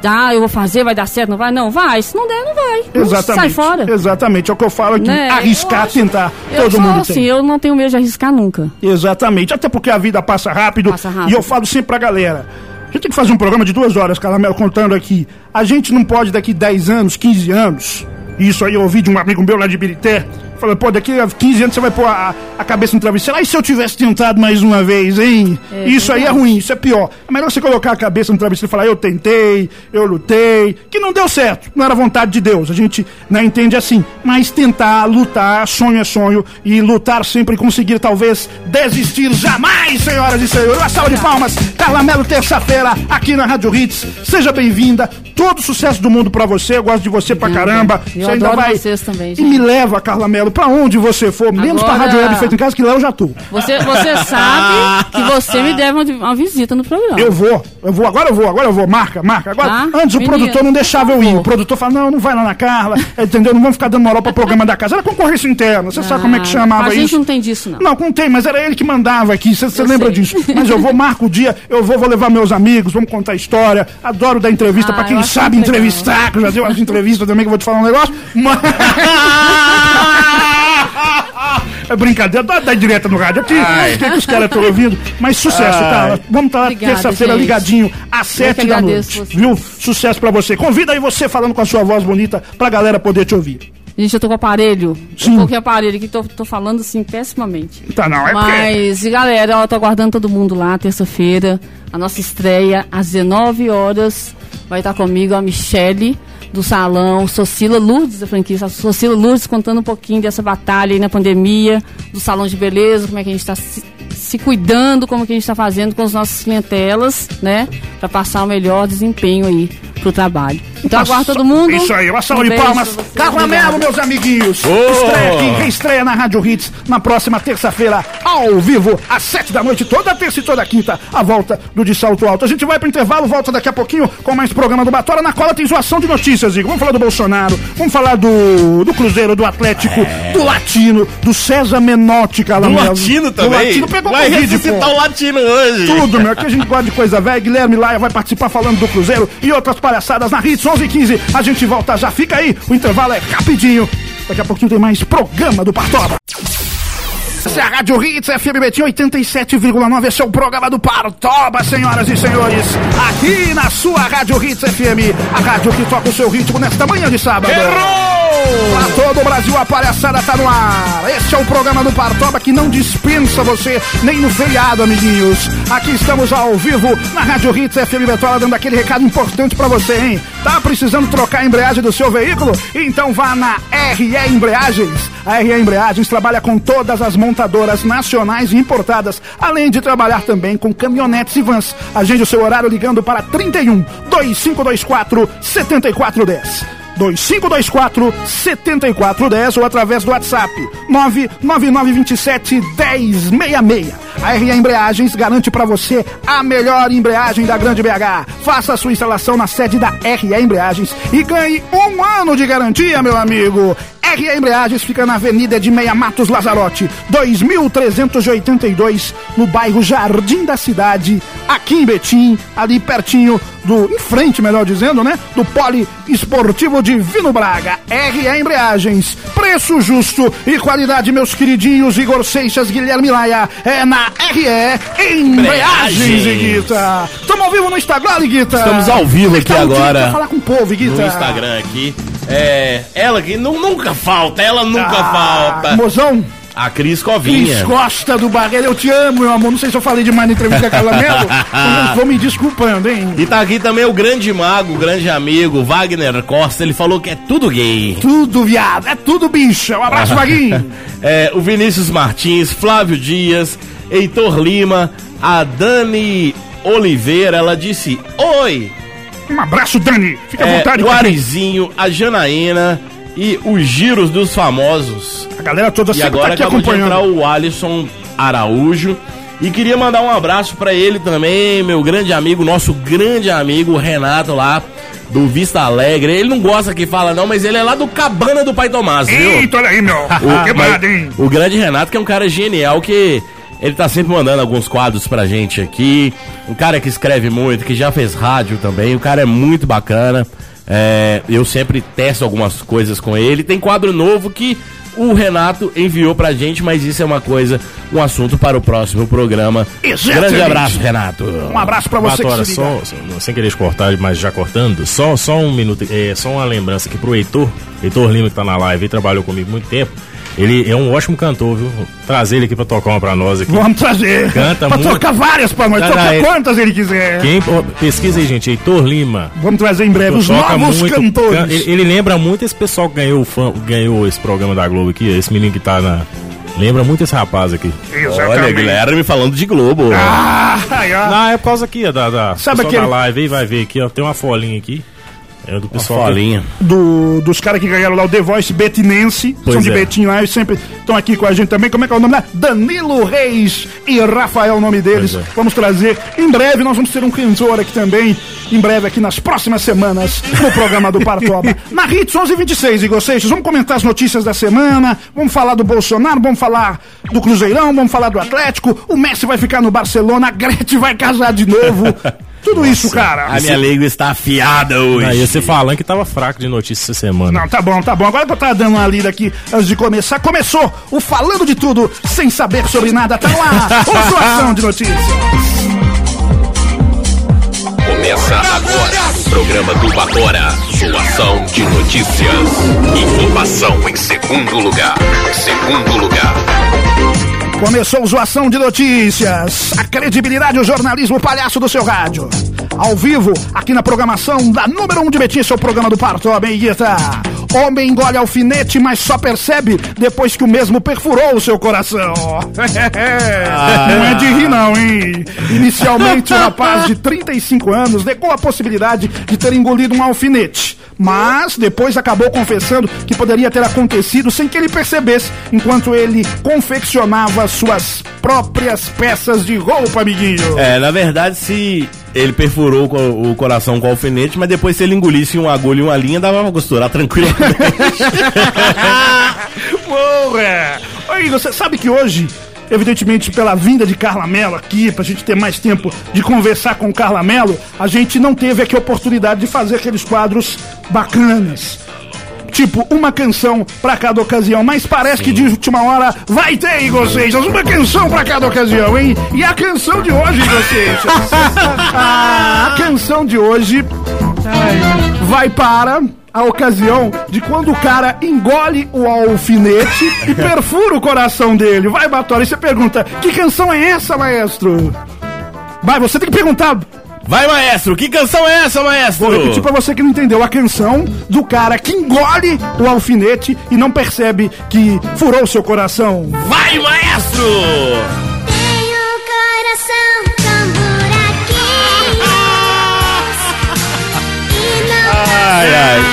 Ah, eu vou fazer, vai dar certo, não vai? Não, vai. Se não der, não vai. Não Exatamente. sai fora. Exatamente, é o que eu falo aqui. Né? Arriscar, acho- tentar. Todo sou mundo assim, tem. eu não tenho medo de arriscar nunca. Exatamente, até porque a vida passa rápido, Passa rápido. E eu falo sempre pra galera. A gente tem que fazer um programa de duas horas, Caramelo, contando aqui. A gente não pode daqui 10 anos, 15 anos. Isso aí eu ouvi de um amigo meu lá de Birité. Falou, pô, daqui a 15 anos você vai pôr a, a cabeça no travesseiro. Aí se eu tivesse tentado mais uma vez, hein? É isso aí é ruim, isso é pior. É melhor você colocar a cabeça no travesseiro e falar, eu tentei, eu lutei, que não deu certo. Não era vontade de Deus. A gente não entende assim. Mas tentar, lutar, sonho é sonho. E lutar sempre e conseguir, talvez, desistir jamais, senhoras e senhores. Uma salva de palmas. Carla Melo, terça-feira, aqui na Rádio Hits. Seja bem-vinda. Todo sucesso do mundo pra você. Eu gosto de você pra caramba. Eu você ainda vai. vocês também, e gente. me leva, Carla Melo, pra onde você for. Menos pra Rádio Web feito em casa, que lá eu já tô. Você, você sabe que você me deve uma, uma visita no programa. Eu vou, eu vou, agora eu vou, agora eu vou, marca, marca. Agora, Tá? antes o Menino, produtor não deixava eu ir. O produtor fala, não, não vai lá na Carla, entendeu? Não vamos ficar dando moral pra programa da casa. Era concorrência interna, você sabe como é que Ah, chamava A gente isso? não tem disso, não. Não, não tem, mas era ele que mandava aqui, você lembra sei. disso. Mas eu vou, marco o dia, eu vou, vou levar meus amigos, vamos contar história. Adoro dar entrevista Ah, pra quem sabe muito legal. entrevistar, que eu já dei umas entrevistas também que eu vou te falar um negócio. Mas... É brincadeira, dá, dá direta no rádio aqui. O que, que os caras estão ouvindo? Mas sucesso, cara. Vamos estar Obrigada, terça-feira ligadinho às sete da noite. você. Viu? Sucesso pra você. Convida aí você falando com a sua voz bonita pra galera poder te ouvir. Gente, eu tô com aparelho. Sim. Eu coloquei aparelho aqui, tô, tô falando assim, pessimamente. Tá, não, é. Mas, e galera, eu tô aguardando todo mundo lá, terça-feira. A nossa estreia, às 19 horas. Vai estar comigo a Michele, do salão, Socila Lourdes, da franquia. Socila Lourdes contando um pouquinho dessa batalha aí na pandemia, do salão de beleza, como é que a gente tá se, se cuidando, como que a gente tá fazendo com as nossas clientelas, né? Pra passar o melhor desempenho aí pro trabalho. Então aguardo todo mundo. Isso aí, uma salva Um de palmas. Carla. Melo, meus amiguinhos. Ô! Estreia aqui, reestreia na Rádio Hits na próxima terça-feira, ao vivo, às sete da noite, toda terça e toda quinta, a volta do De Salto Alto. A gente vai pro intervalo, volta daqui a pouquinho com mais programa do Batora, na qual tem zoação de notícias, Igor. Vamos falar do Bolsonaro, vamos falar do, do Cruzeiro, do Atlético, do Latino, do César Menotti, Do Calamelo. Latino também. Do Latino, pegou Vai Covid, ressuscitar pô. o Latino hoje. Tudo, meu. Aqui a gente gosta de coisa velha. Guilherme Laia vai participar falando do Cruzeiro e outras palhaçadas na Hits 11 e 15. A gente volta já. Fica aí. O intervalo é rapidinho. Daqui a pouquinho tem mais programa do Partoba. Essa é a Rádio Hits FM Betim 87,9. Esse é o programa do Partoba, senhoras e senhores. Aqui na sua Rádio Hits FM. A rádio que toca o seu ritmo nesta manhã de sábado. Pra todo o Brasil, a palhaçada tá no ar. Este é o programa do Partoba que não dispensa você nem no feriado, amiguinhos. Aqui estamos ao vivo na Rádio Hits FM Betola dando aquele recado importante pra você, hein? Tá precisando trocar a embreagem do seu veículo? Então vá na RE Embreagens. A RE Embreagens trabalha com todas as montadoras nacionais e importadas, além de trabalhar também com caminhonetes e vans. Agende o seu horário ligando para 31 2524 7410. 2524-7410 ou através do WhatsApp 99927-1066. A RA Embreagens garante para você a melhor embreagem da Grande BH. Faça a sua instalação na sede da RA Embreagens e ganhe um ano de garantia, meu amigo. RA Embreagens fica na Avenida de Meia Matos Lazarote, 2382, no bairro Jardim da Cidade, aqui em Betim, ali pertinho do, em frente, melhor dizendo, né? Do Poli Esportivo de Vino Braga. RA Embreagens, preço justo e qualidade, meus queridinhos Igor Seixas, Guilherme Laia, é na RE Embreagens, Iguita. Estamos ao vivo no Instagram, Iguita. Estamos ao vivo aqui Tá agora. pra falar com o povo, Iguita. No Instagram aqui. É, ela que nu- nunca falta, ela nunca Ah, falta. Mozão, A Cris Covinha. Cris Costa do Barreiro, eu te amo, meu amor. Não sei se eu falei demais na entrevista com a Carla Melo. então Vou me desculpando, hein? E tá aqui também o grande mago, o grande amigo, Wagner Costa. Ele falou que é tudo gay. Tudo, viado. É tudo, bicho. Um abraço, Vaguinho. É, o Vinícius Martins, Flávio Dias, Heitor Lima, a Dani Oliveira, ela disse: Oi! Um abraço, Dani. Fica à É, vontade. o Arizinho, a Janaína e os giros dos famosos. A galera toda E sempre agora tá aqui acabou de entrar acompanhando. o Alisson Araújo. E queria mandar um abraço pra ele também, meu grande amigo, nosso grande amigo Renato lá do Vista Alegre. Ele não gosta que fala não, mas ele é lá do Cabana do Pai Tomás, viu? Eita, olha aí, meu. O, Quebrado, hein? o grande Renato, que é um cara genial, que ele tá sempre mandando alguns quadros pra gente aqui. Um cara que escreve muito, que já fez rádio também. O cara é muito bacana. É, eu sempre testo algumas coisas com ele. Tem quadro novo que o Renato enviou pra gente, mas isso é uma coisa, um assunto para o próximo programa. Exatamente. Grande abraço, Renato. Um abraço pra você Batora, que se liga. só, sem querer cortar, mas já cortando, só, só um minuto, é, só uma lembrança aqui pro Heitor, Heitor Lima que tá na live e trabalhou comigo muito tempo. Ele é um ótimo cantor, viu? Trazer ele aqui pra tocar uma pra nós aqui. Vamos trazer. Canta pra muito. tocar várias pra nós. Tá, Tocar é. quantas ele quiser. Quem, pesquisa aí, gente, Heitor Lima. Vamos trazer em breve os Toca novos muito, cantores. can- Ele, ele lembra muito esse pessoal que ganhou, o fã- ganhou esse programa da Globo aqui, esse menino que tá na. Lembra muito esse rapaz aqui. Olha, Exatamente. Guilherme falando de Globo. Ah, ó. Não, é por causa aqui, ó, da, da, Sabe aquele- da live aí, vai ver aqui, ó, tem uma folhinha aqui. É do pessoal. folinha. do, dos caras que ganharam lá o The Voice Betinense, Pois são de é. Betim lá, e sempre estão aqui com a gente também. Como é que é o nome lá? Danilo Reis e Rafael, o nome deles. É. Vamos trazer. Em breve nós vamos ter um cantor aqui também. Em breve, aqui nas próximas semanas, no programa do Partoba. Na Hits 1126, Igor Seixas, vamos comentar as notícias da semana. Vamos falar do Bolsonaro, vamos falar do Cruzeirão, vamos falar do Atlético. O Messi vai ficar no Barcelona, a Gretchen vai casar de novo. Tudo isso, cara. A minha língua está afiada hoje. Aí você falando que tava fraco de notícia essa semana. Não, tá bom, tá bom. Agora que eu tava dando uma lida aqui antes de começar, começou o Falando de Tudo, sem saber sobre nada. Tá no ar, o Zoação de Notícias. Começa agora o programa do Batora. Zoação de notícias. Informação em segundo lugar. Segundo lugar. Começou Zoação de Notícias. A credibilidade e o jornalismo palhaço do seu rádio. Ao vivo, aqui na programação da número 1 um de Betim, seu programa do Parto, bem Guita. Homem engole alfinete, mas só percebe depois que o mesmo perfurou o seu coração. Não é de rir, não, hein? Inicialmente, o rapaz de 35 anos negou a possibilidade de ter engolido um alfinete. Mas depois acabou confessando que poderia ter acontecido sem que ele percebesse, enquanto ele confeccionava suas próprias peças de roupa, amiguinho. É, na verdade, se ele perfurou o coração com alfinete, mas depois se ele engolisse um agulha e uma linha, dava pra costurar tranquilamente. Porra! Oi, você sabe que hoje, evidentemente pela vinda de Carla Mello aqui, pra gente ter mais tempo de conversar com Carla Mello, a gente não teve aqui a oportunidade de fazer aqueles quadros bacanas. Tipo, uma canção pra cada ocasião, mas parece que de última hora vai ter, Igor Seixas, uma canção pra cada ocasião, hein? E a canção de hoje, Igor Seixas? a canção de hoje vai para a ocasião de quando o cara engole o alfinete e perfura o coração dele. Vai, Batória, e você pergunta: que canção é essa, maestro? Vai, você tem que perguntar. Vai, maestro, que canção é essa, maestro? Vou repetir pra você que não entendeu. A canção do cara que engole o alfinete e não percebe que furou seu coração. Vai, maestro! Tenho o coração buraquinhos E não Ai,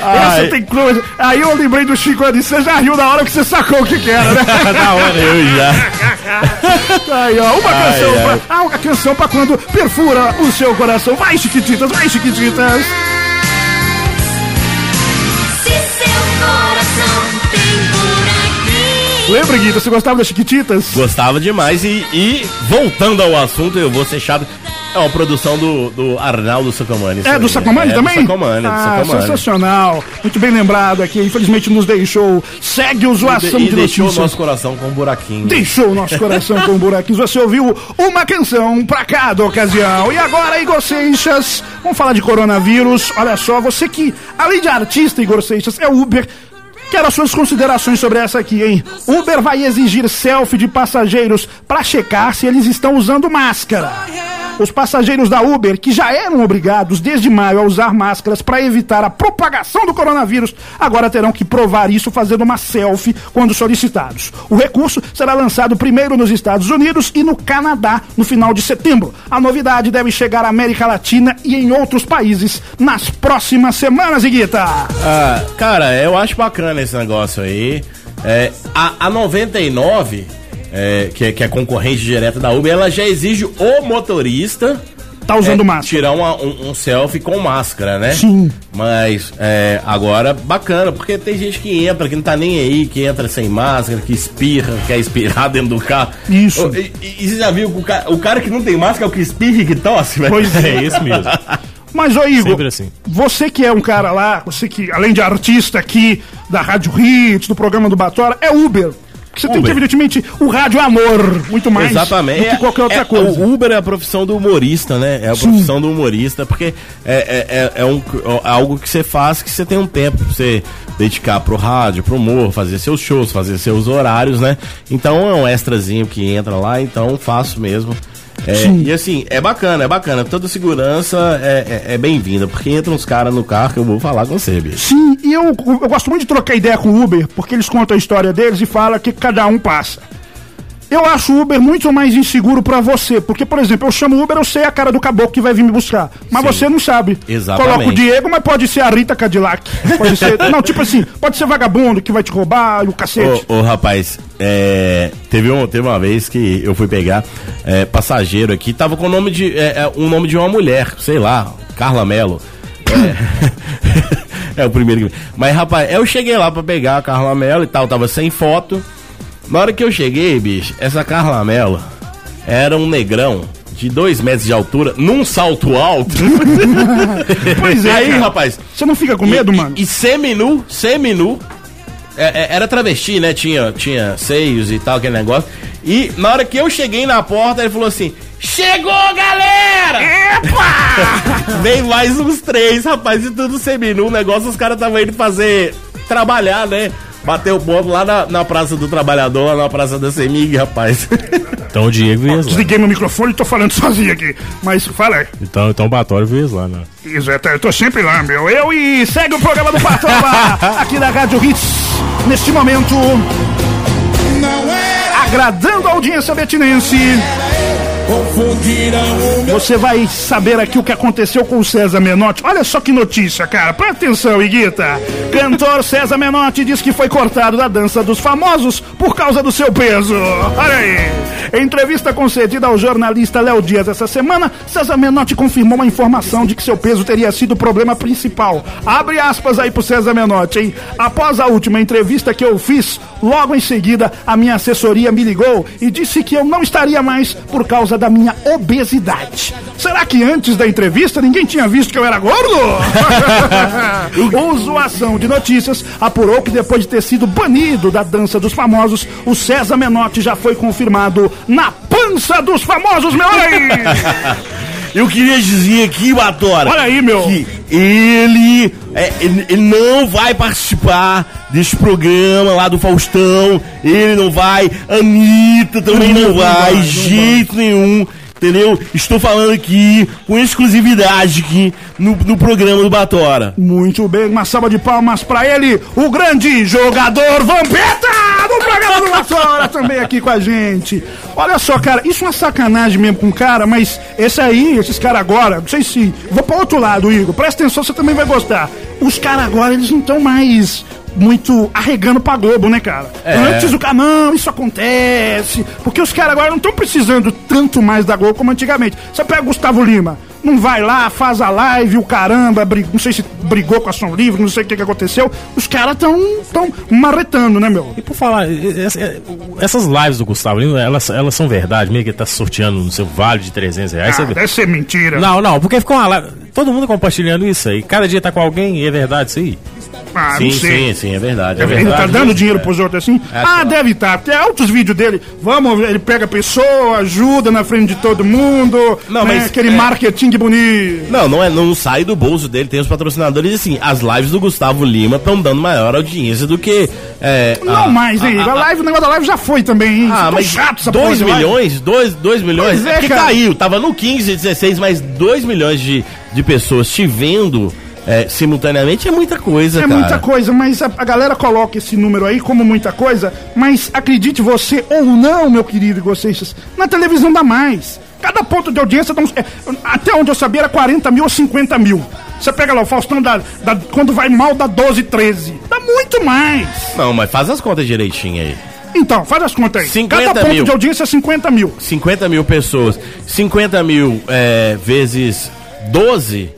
ai. Essa tem coisa. Aí eu lembrei do Chico ali. Você já riu na hora que você sacou o que, que era, né? da hora, eu já. Aí, ó, uma Ai, canção ai. pra. Ah, uma canção pra quando perfura o seu coração. Vai, Chiquititas, vai, Chiquititas. Se seu coração tem buraquinhos Lembra, Guita, você gostava das Chiquititas? Gostava demais e, e, voltando ao assunto, eu vou ser chato. É uma produção do, do Arnaldo Sacomani. É do. Sacomani é, também? Do Sacomani, ah, do Sacomani. sensacional. Muito bem lembrado aqui. Infelizmente nos deixou. Segue o zoação E de deixou o nosso coração com um buraquinho. Deixou o nosso coração com buraquinhos. Você ouviu uma canção pra cada ocasião. E agora, Igor Seixas, vamos falar de coronavírus. Olha só, você que, além de artista, Igor Seixas, é Uber. Quero as suas considerações sobre essa aqui, hein? Uber vai exigir selfie de passageiros pra checar se eles estão usando máscara. Os passageiros da Uber, que já eram obrigados desde maio a usar máscaras para evitar a propagação do coronavírus, agora terão que provar isso fazendo uma selfie quando solicitados. O recurso será lançado primeiro nos Estados Unidos e no Canadá no final de setembro. A novidade deve chegar à América Latina e em outros países nas próximas semanas, Iguita. Ah, cara, eu acho bacana esse negócio aí. É, a, a 99, é, que, é, que é concorrente direta da Uber, ela já exige o motorista Tá usando é, máscara. tirar uma- um, um selfie com máscara, né? Sim. Mas é, agora, bacana, porque tem gente que entra, que não tá nem aí, que entra sem máscara, que espirra, quer espirrar dentro do carro. Isso. E, e- e você já viu que o cara, o cara que não tem máscara é o que espirra e que tosse, velho? Pois É isso mesmo. Mas, ô Igor, assim. você que é um cara lá, você que, além de artista aqui da Rádio Hits, do programa do Batora, é Uber. Você tem que, Uber. evidentemente, o rádio é amor, muito mais Exatamente. do que qualquer outra É- coisa. O Uber é a profissão do humorista, né? É a Sim. profissão do humorista, porque é, é, é, é um, é algo que você faz que você tem um tempo pra você dedicar pro rádio, pro humor, fazer seus shows, fazer seus horários, né? Então é um extrazinho que entra lá, então faço mesmo. É, e assim, é bacana, é bacana. Toda segurança é, é, é bem-vinda, porque entra uns caras no carro que eu vou falar com você, bicho. Sim, e eu, eu gosto muito de trocar ideia com o Uber, porque eles contam a história deles e falam que cada um passa. Eu acho o Uber muito mais inseguro pra você, porque, por exemplo, eu chamo o Uber, eu sei a cara do caboclo que vai vir me buscar, mas Sim. você não sabe. Exatamente. Coloca o Diego, mas pode ser a Rita Cadillac. Pode ser, não, tipo assim, pode ser vagabundo que vai te roubar e o cacete. Ô, ô, rapaz, é, teve, um, teve uma vez que eu fui pegar é, passageiro aqui, tava com o nome de. É, é, um nome de uma mulher, sei lá, Carla Mello. É, é o primeiro que. Mas, rapaz, eu cheguei lá pra pegar a Carla Mello e tal, tava sem foto. Na hora que eu cheguei, bicho, essa Carla Mello era um negrão de dois metros de altura, num salto alto. Pois é, Aí, cara. rapaz, Você não fica com medo, e, mano? E, e seminu, seminu. É, é, era travesti, né? Tinha, tinha seios e tal, aquele negócio. E na hora que eu cheguei na porta, ele falou assim: Chegou, galera! Epa! Veio mais uns três, rapaz, e tudo seminu. O negócio, os caras estavam indo fazer. trabalhar, né? Bateu ponto lá na, na Praça do Trabalhador, lá na Praça da Semig, rapaz. Então o Diego lá. Desliguei meu microfone e tô falando sozinho aqui. Mas fala aí. Então, então o Batório viu lá, né? Exato, eu tô sempre lá, meu. Eu e segue o programa do Patoba aqui da Rádio Hits. Neste momento, agradando a audiência betinense. Você vai saber aqui o que aconteceu com o César Menotti. Olha só que notícia, cara. Presta atenção, Iguita. Cantor César Menotti diz que foi cortado da dança dos famosos por causa do seu peso. Olha aí. Em entrevista concedida ao jornalista Léo Dias essa semana, César Menotti confirmou a informação de que seu peso teria sido o problema principal. Abre aspas aí pro César Menotti, hein? Após a última entrevista que eu fiz, logo em seguida a minha assessoria me ligou e disse que eu não estaria mais por causa da minha obesidade. Será que antes da entrevista ninguém tinha visto que eu era gordo? o Zoação de Notícias apurou que depois de ter sido banido da dança dos famosos, o César Menotti já foi confirmado na pança dos famosos, meu aí! Eu queria dizer aqui, Batora. Olha aí, meu. Que ele, é, ele, ele não vai participar desse programa lá do Faustão. Ele não vai. Anitta também não, Não vai, vai, não jeito nenhum. Entendeu? Estou falando aqui com exclusividade aqui no, no programa do Batora. Muito bem, uma salva de palmas pra ele, o grande jogador Vampeta do programa do Vassoura também aqui com a gente. Olha só, cara, isso é uma sacanagem mesmo com o cara, mas esse aí, esses caras agora, não sei se. Vou pra outro lado, Igor, presta atenção, você também vai gostar. Os caras agora, eles não estão mais muito arregando pra Globo, né, cara? Antes o cara, não, isso acontece. Porque os caras agora não estão precisando tanto mais da Globo como antigamente. Você pega o Gustavo Lima, não vai lá, faz a live, o caramba, brig- não sei se brigou com a Ação Livre, não sei o que, que aconteceu. Os caras estão tão marretando, né, meu? E por falar, é, essas lives do Gustavo Lima, elas, elas são verdade, meio que tá sorteando no seu vale de 300 reais. Ah, você deve ser mentira. Não, não, porque ficou uma live. Todo mundo compartilhando isso aí. Cada dia tá com alguém e é verdade isso aí. Ah, sim, sim, sim, é verdade. É Ele verdade tá dando dinheiro pros outros assim? É, ah, claro. deve estar. Tem altos vídeos dele. Vamos, ele pega a pessoa, ajuda na frente de todo mundo. Não, né, mas, Aquele é- marketing bonito. Não, não, é, não sai do bolso dele, tem os patrocinadores e assim, as lives do Gustavo Lima estão dando maior audiência do que. É, Não a- mais, hein? A, live, o negócio da live já foi também, hein? Ah, mas chato essa 2 porra de live. milhões? 2 dois milhões? Pois é, é porque cara. caiu, tava no 15, 16, mas 2 milhões de, de pessoas te vendo é, simultaneamente é muita coisa, É cara. muita coisa, mas a, a galera coloca esse número aí como muita coisa, mas acredite você ou não, meu querido Goceixas, na televisão dá mais. Cada ponto de audiência dá uns, é, até onde eu sabia era 40 mil ou 50 mil. Você pega lá, o Faustão dá, dá- quando vai mal dá 12, 13. Dá muito mais. Não, mas faz as contas direitinho aí. Então, faz as contas aí. 50 Cada ponto mil. de audiência é 50 mil. 50 mil pessoas. 50 mil é, vezes 12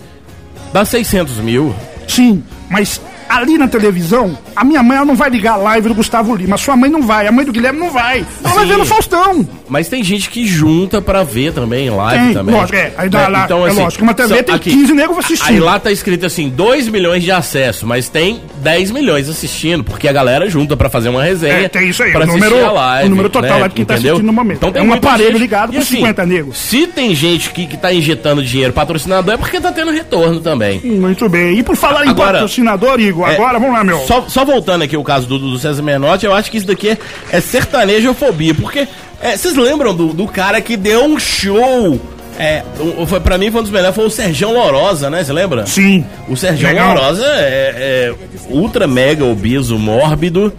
dá 600 mil. Sim, mas ali na televisão, a minha mãe ela não vai ligar a live do Gustavo Lima. A sua mãe não vai, a mãe do Guilherme não vai. Ela vai Sim. ver no Faustão. Mas tem gente que junta pra ver também, live Tem, também. lógico, é. Aí dá Né? lá, é lógico, uma TV tem 15 negros assistindo. Aí lá tá escrito assim, 2 milhões de acesso, mas tem 10 milhões assistindo, porque a galera junta pra fazer uma resenha. É, tem isso aí, pra o número- a live, o número total né? lá de quem tá Entendeu? assistindo no momento. Então tem É um aparelho gente- ligado com 50 negros. Se tem gente que, que tá injetando dinheiro patrocinador, é porque tá tendo retorno também. Muito bem. E por falar em Agora- patrocinador, Igor, É, agora vamos lá, meu. Só, só voltando aqui o caso do, do César Menotti, eu acho que isso daqui é, é sertanejofobia, porque é, vocês lembram do, do cara que deu um show? É, um- foi, pra mim foi um dos melhores, foi o Sergião Lorosa, né? Você lembra? Sim. O Sergião Legal. Lorosa é, é ultra mega obeso, mórbido.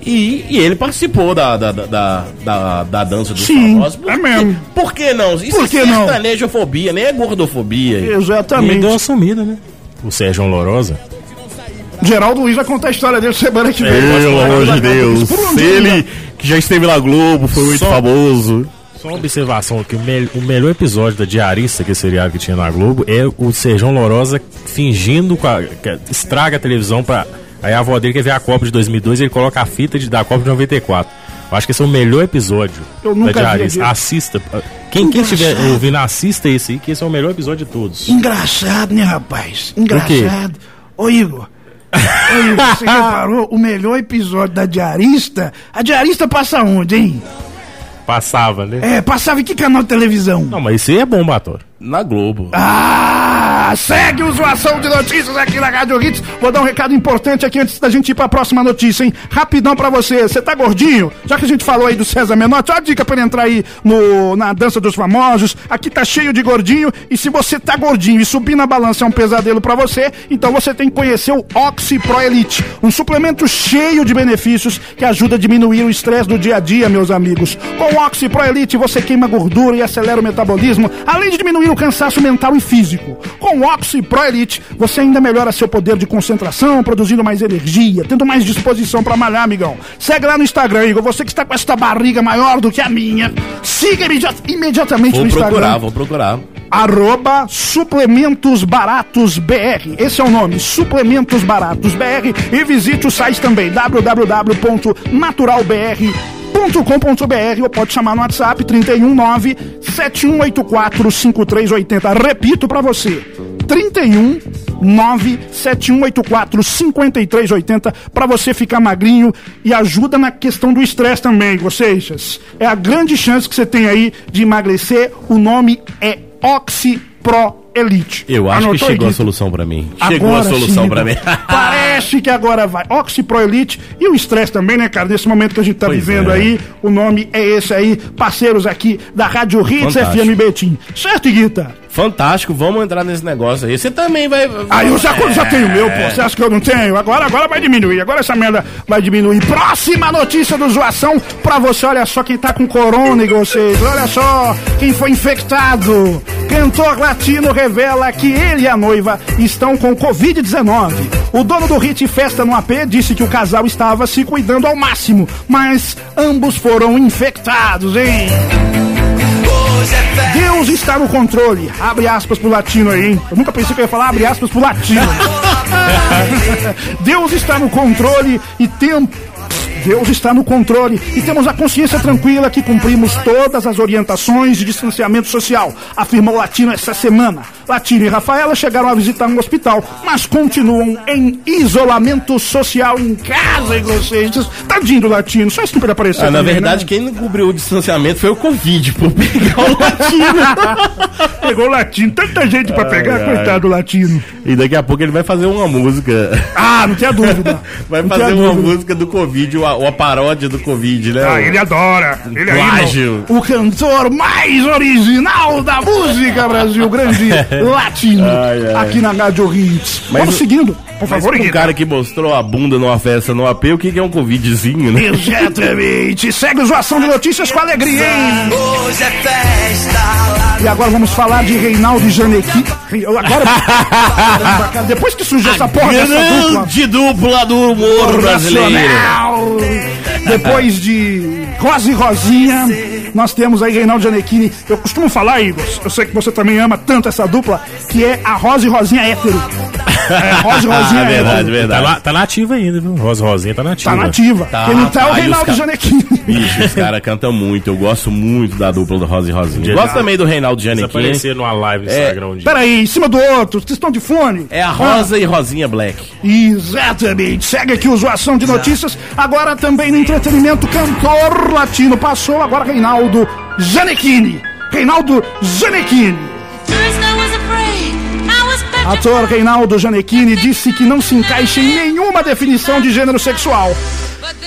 E, e ele participou da, da, da, da, da- da dança dos Sim, famosos. Por é mesmo. Por que não? Isso Por que é não? sertanejofobia, nem é gordofobia. E ele Exatamente. deu uma sumida, né? O Sérgio Lorosa. Geraldo Luiz vai contar a história dele semana que vem. Pelo amor de Deus. Um dia, Ele né? que já esteve na Globo, foi muito Só- famoso. Só uma observação aqui, o, mel- o melhor episódio da Diarista, que é esse seriado que tinha na Globo, é o Sérgio Lorosa fingindo com a, que estraga a televisão pra. Aí a avó dele quer ver a Copa de 2002 e ele coloca a fita de, da Copa de 94. Eu acho que esse é o melhor episódio Eu nunca da Diarista. Assista. Quem, quem estiver ouvindo, assista esse aí, que esse é o melhor episódio de todos. Engraçado, né, rapaz? quê? Engraçado. Ô, Igor. Você reparou o melhor episódio da Diarista? A Diarista passa onde, hein? Passava, né? É, passava em que canal de televisão? Não, mas esse aí é bom, Bator. Na Globo. Ah, Segue o Zoação de Notícias aqui na Rádio Hits. Vou dar um recado importante aqui antes da gente ir pra próxima notícia, hein? Rapidão pra você. Você tá gordinho? Já que a gente falou aí do César Menotti, ó a dica pra ele entrar aí no, na Dança dos Famosos. Aqui tá cheio de gordinho. E se você tá gordinho e subir na balança é um pesadelo pra você, então você tem que conhecer o Oxy Pro Elite. Um suplemento cheio de benefícios que ajuda a diminuir o estresse do dia a dia, meus amigos. Com o Oxy Pro Elite você queima gordura e acelera o metabolismo, além de diminuir o cansaço mental e físico. Com o Oxy Pro Elite você ainda melhora seu poder de concentração, produzindo mais energia, tendo mais disposição pra malhar, amigão. Segue lá no Instagram, Igor. Você que está com esta barriga maior do que a minha, siga imedi- imediatamente Vou no Instagram procurar, vou procurar. Arroba suplementos baratos BR. Esse é o nome, suplementos baratos BR. E visite o site também, www.naturalbr.com.br ou pode chamar no WhatsApp 319 7184 5380. Repito pra você. 31 97184 5380 para você ficar magrinho e ajuda na questão do estresse também, vocês. É a grande chance que você tem aí de emagrecer. O nome é Oxy Pro Elite. Eu acho Anotou que chegou a solução pra mim. Chegou Agora a solução pra mim. Parece que agora vai. Oxy Pro Elite e o estresse também, né, cara? Nesse momento que a gente tá Pois vivendo é. aí, o nome é esse aí, parceiros aqui da Rádio Hits Fantástico. FM Betim. Certo, Guita? Fantástico, vamos entrar nesse negócio aí. Você também vai. Ah, eu já, já É. tenho o meu, pô. Você acha que eu não tenho? Agora, agora vai diminuir. Agora essa merda vai diminuir. Próxima notícia do Zoação pra você. Olha só quem tá com corona e vocês. Olha só quem foi infectado. Cantor latino revela que ele e a noiva estão com Covid-19. O dono do Hit Festa no AP disse que o casal estava se cuidando ao máximo, mas ambos foram infectados, hein? Deus está no controle. Abre aspas pro latino aí, hein? Eu nunca pensei que eu ia falar abre aspas pro latino. Deus está no controle e tem. Deus está no controle e temos a consciência tranquila que cumprimos todas as orientações de distanciamento social, afirmou o Latino essa semana. Latino e Rafaela chegaram a visitar um hospital, mas continuam em isolamento social em casa, e vocês. Tadinho do Latino, só isso pode aparecer. Ah, na também, verdade, né? quem não cobriu o distanciamento foi o Covid, por pegar o latino. Pegou o Latino, tanta gente pra pegar, ai. coitado do Latino. e daqui a pouco ele vai fazer uma música. Ah, não tenha dúvida. Vai Não fazer uma dúvida. música do Covid, uma, uma paródia do Covid, né? Ah, ele adora. Ele Plágio. o cantor mais original da música Brasil, grande latino, Ai, ai. aqui na Rádio Hits. Mas Vamos o- seguindo, por Mas favor, pra um Guida. cara que mostrou a bunda numa festa no AP, o que, que é um Covidzinho, né? Exatamente. Segue o Zoação de Notícias com alegria, hein? Hoje é festa lá E agora vamos falar de Reinaldo Janequi. Eu Agora, depois que surgiu essa porra dessa dupla, Grande dupla do humor brasileiro. Depois de Rosa e Rosinha, nós temos aí Reinaldo Gianecchini. Eu costumo falar, Igor, eu sei que você também ama tanto essa dupla, que é a Rosa e Rosinha hétero. É, Rosa e Rosinha Ah, verdade, hétero. Tá, verdade. lá, tá nativa ainda, viu? Rosa Rosinha tá nativa. Tá nativa. Tá, Quem não tá é o Reinaldo ca- Gianecchini. Bicho, os caras cantam muito. Eu gosto muito da dupla do Rosa e Rosinha. Dia Gosto também do Reinaldo Giannichini. Desaparecer numa live no É, Instagram um dia. Peraí, em cima do outro, vocês estão de fone? É a Rosa e Rosinha Black. Exatamente. Segue aqui o Zoação de Notícias. Agora também no entretenimento, cantor latino passou. Agora Reinaldo Gianecchini. Reinaldo Gianecchini. Ator Reinaldo Gianecchini disse que não se encaixa em nenhuma definição de gênero sexual.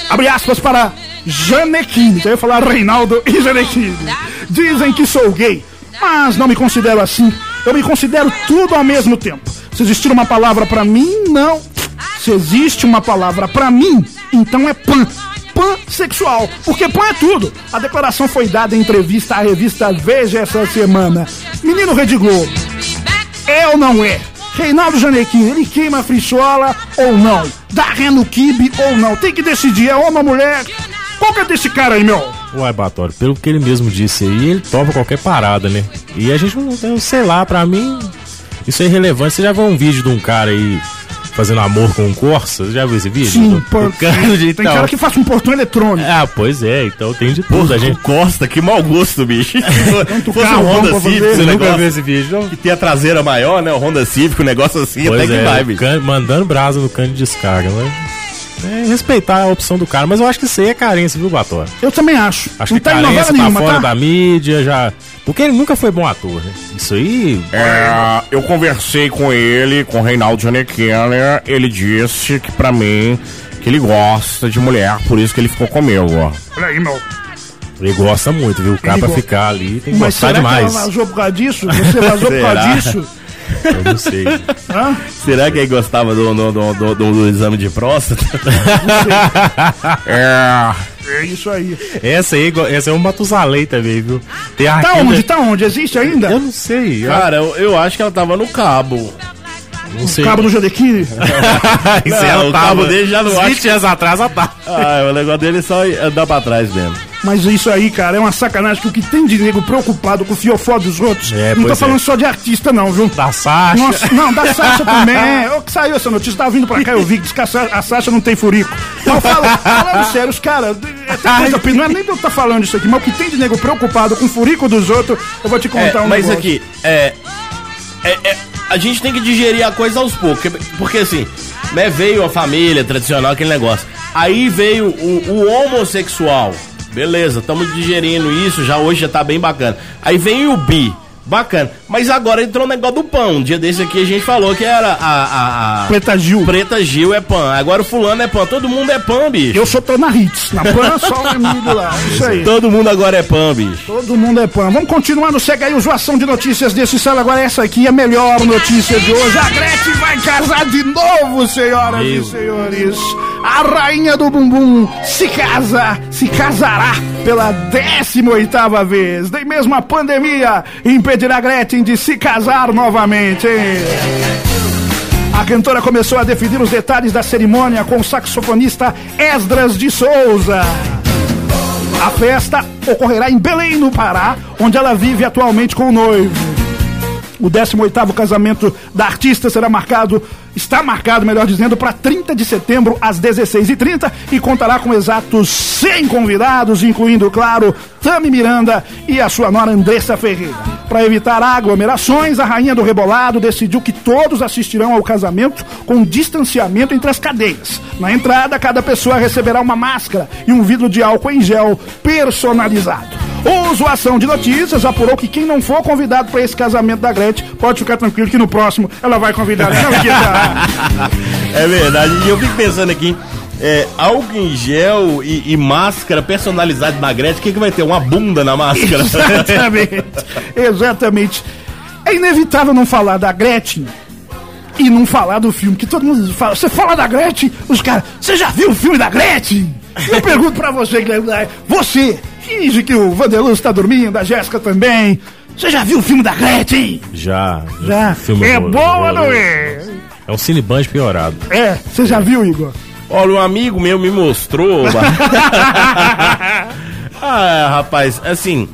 Abre aspas para Gianecchini. Eu ia falar Reinaldo e Gianecchini. Dizem que sou gay, mas não me considero assim. Eu me considero tudo ao mesmo tempo. Se existir uma palavra pra mim, não. Se existe uma palavra pra mim, então é pan. Pansexual, porque pan é tudo. A declaração foi dada em entrevista à revista Veja essa semana. Menino Rede Globo, é ou não é? Reinaldo Janequim, ele queima a frisola ou não? Dá ré no kibe ou não? Tem que decidir, é homem ou mulher? Qual que é desse cara aí, meu? Uai, Batório, pelo que ele mesmo disse aí, ele topa qualquer parada, né? E a gente não, sei lá, pra mim, isso é irrelevante. Você já viu um vídeo de um cara aí fazendo amor com um Corsa? Você já viu esse vídeo? Sim, do cara de tem tal. cara que faz um portão eletrônico. Ah, pois é, então tem de tudo. Porra, a gente Costa, que mau gosto, bicho. Se fosse carro um Honda Civic, Você nunca negócio, viu esse vídeo, não? que tem a traseira maior, né? O Honda Civic, um negócio assim, Pois até que é, vai, bicho. can- mandando brasa no cano de descarga, mas... É respeitar a opção do cara, mas eu acho que isso aí é carência, viu, Batório? Eu também acho. Acho não que tá em carência tá nenhuma, fora tá? da mídia, já, Porque ele nunca foi bom ator, né? Isso aí. É, eu conversei com ele, com o Reinaldo Giannichini, ele disse que pra mim, que ele gosta de mulher, por isso que ele ficou comigo. Olha aí, meu. Ele gosta muito, viu? O cara pra go- ficar ali tem que Mas gostar será demais. ela vazou por causa disso? Você vazou por causa disso? Eu não sei. Hã? Será que ele gostava do, do, do, do- do exame de próstata? É, É isso aí. Essa aí, essa é um Matusalém também, viu? Tem a Tá onde? Tá onde? Existe ainda? Eu não sei. Cara, eu, eu acho que ela tava no cabo. não sei. Cabo do Jadequine? Isso Não, ela o tava- cabo dele já não 20 anos atrás, ela tá. Ah, o negócio dele é só andar pra trás mesmo. Mas isso aí, cara, é uma sacanagem que o que tem de nego preocupado com o fiofó dos outros. É, não tô pois falando é. só de artista, não, viu? Da Sasha. Nossa, não, da Sasha também. Ô, que saiu essa notícia, tava vindo pra cá, eu vi que a a Sasha não tem furico. Então, fala, falando sério, os caras, é não é nem pra eu estar falando isso aqui, mas o que tem de nego preocupado com o furico dos outros, eu vou te É, contar um mas negócio. aqui, é, é- é- A gente tem que digerir a coisa aos poucos. Porque, porque, assim, né, veio a família tradicional, aquele negócio. Aí veio o, o homossexual. Beleza, estamos digerindo isso, já hoje já tá bem bacana. Aí vem o bi. Bacana. Mas agora entrou o negócio do pão. Um dia desse aqui a gente falou que era a. a, a- Preta Gil. Preta Gil é pan. Agora o fulano é pan. Todo mundo é pan, bicho. Eu sou tô na Hits, na Pan, só o Emílio lá, isso aí. Todo mundo agora é pan, bicho. Todo mundo é pan. Vamos continuando, segue aí o zoação de notícias desse sala. Agora essa aqui é a melhor notícia de hoje. A Gretchen vai casar de novo, senhoras e senhores. A rainha do bumbum se casa, se casará pela 18ª vez. Nem mesmo a pandemia impedirá Gretchen de se casar novamente? A cantora começou a definir os detalhes da cerimônia com o saxofonista Esdras de Souza. A festa ocorrerá em Belém, no Pará, onde ela vive atualmente com o noivo. O 18º casamento da artista será marcado, está marcado, melhor dizendo, para 30 de setembro às 16h30 e contará com exatos 100 convidados, incluindo, claro, Tami Miranda e a sua nora Andressa Ferreira. Para evitar aglomerações, a rainha do rebolado decidiu que todos assistirão ao casamento com distanciamento entre as cadeiras. Na entrada, cada pessoa receberá uma máscara e um vidro de álcool em gel personalizado. O Zoação de Notícias apurou que quem não for convidado para esse casamento da Gretchen pode ficar tranquilo que no próximo ela vai convidar. Não, que. É verdade. E eu fico pensando aqui, é, álcool em gel e, e máscara personalizada na Gretchen, o que, que vai ter? Uma bunda na máscara? Exatamente. Exatamente. É inevitável não falar da Gretchen e não falar do filme, que todo mundo fala. Você fala da Gretchen, os caras, você já viu o filme da Gretchen? Eu pergunto pra você, Guilherme, você, finge que o Vanderluz está dormindo, a Jéssica também. Você já viu o filme da Gretchen? Já. Já. Filme é horror- boa, horroroso. não é? É um cineband piorado. É, você já viu, Igor? Olha, um amigo meu me mostrou. ah, rapaz, assim.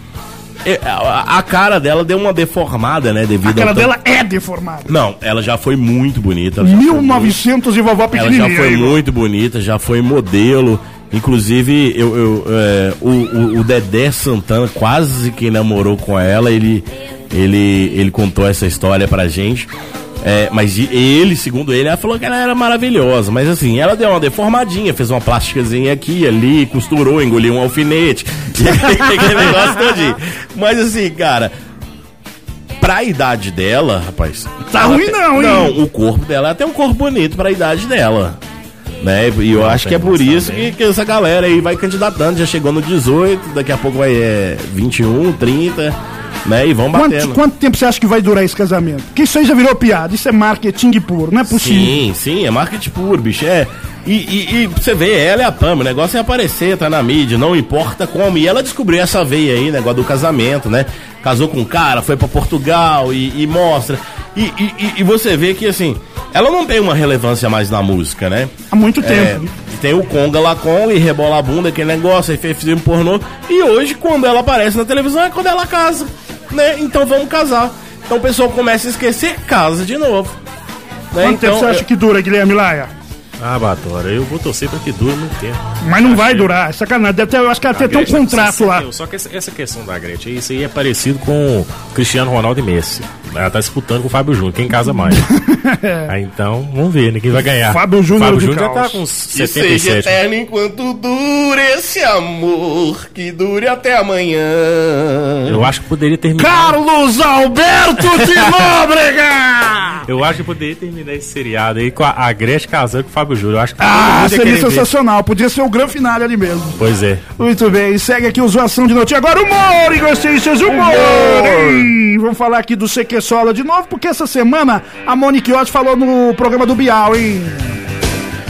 é, A, a cara dela deu uma deformada, né? Devido A cara ao dela é deformada. Não, ela já foi muito bonita. ela já foi 1900 e vovó Ela pequenininha. já foi muito bonita, já foi modelo. Inclusive, eu, eu, é, o, o, o Dedé Santana quase que namorou com ela. Ele, ele, ele contou essa história pra gente. É, mas ele, segundo ele, ela falou que ela era maravilhosa. Mas assim, ela deu uma deformadinha, fez uma plásticas aqui e ali, costurou, engoliu um alfinete. aquele negócio todinho. Mas assim, cara, pra idade dela, rapaz. Tá ruim não, hein? Não, o corpo dela tem um corpo bonito pra idade dela. Né? E eu acho que é por isso que, que essa galera aí vai candidatando. Já chegou no 18, daqui a pouco vai é, 21, 30, né? E vão Quanto, batendo. quanto tempo você acha que vai durar esse casamento? Porque isso aí já virou piada, isso é marketing puro, não é possível. Sim, sim, é marketing puro, bicho. É. E, você vê, ela é a Pam, o negócio é aparecer, tá na mídia, não importa como. E ela descobriu essa veia aí, negócio do casamento, né? Casou com um cara, foi pra Portugal e, e mostra. E, e, e- você vê que, assim, ela não tem uma relevância mais na música, né? Há muito É, tempo. tem o Conga lá com e rebola a bunda, aquele negócio, aí fez filme pornô. E hoje, quando ela aparece na televisão, é quando ela casa, né? Então vamos casar. Então o pessoal começa a esquecer, casa de novo. Né? Quanto tempo Então, você acha que dura, Guilherme Laia? Ah, Batora, eu vou torcer pra que dure muito tempo. Mas não vai durar, é sacanagem. Deve ter, eu acho que ela tem até um contrato lá. entendeu? Só que essa, essa questão da Gretchen, isso aí é parecido com Cristiano Ronaldo e Messi. Ela tá disputando com o Fábio Júnior, quem casa mais. aí então, vamos ver, né? Quem vai ganhar. Fábio Júnior Fábio Júnior já tá com Que seja 77. eterno enquanto dure esse amor, que dure até amanhã. Eu acho que poderia terminar. Carlos Alberto de Nóbrega! Eu acho que poderia terminar esse seriado aí com a, a Gretchen casando com o Fábio Júnior. Eu acho que Ah, seria querer ver. sensacional. Podia ser o grande finale ali mesmo. Pois é. Muito bem, segue aqui o Zoação de Notícia. Agora humor, e gostei, seus humor! hein? Vamos falar aqui do Sequessola de novo, porque essa semana a Monique Oz falou no programa do Bial, hein?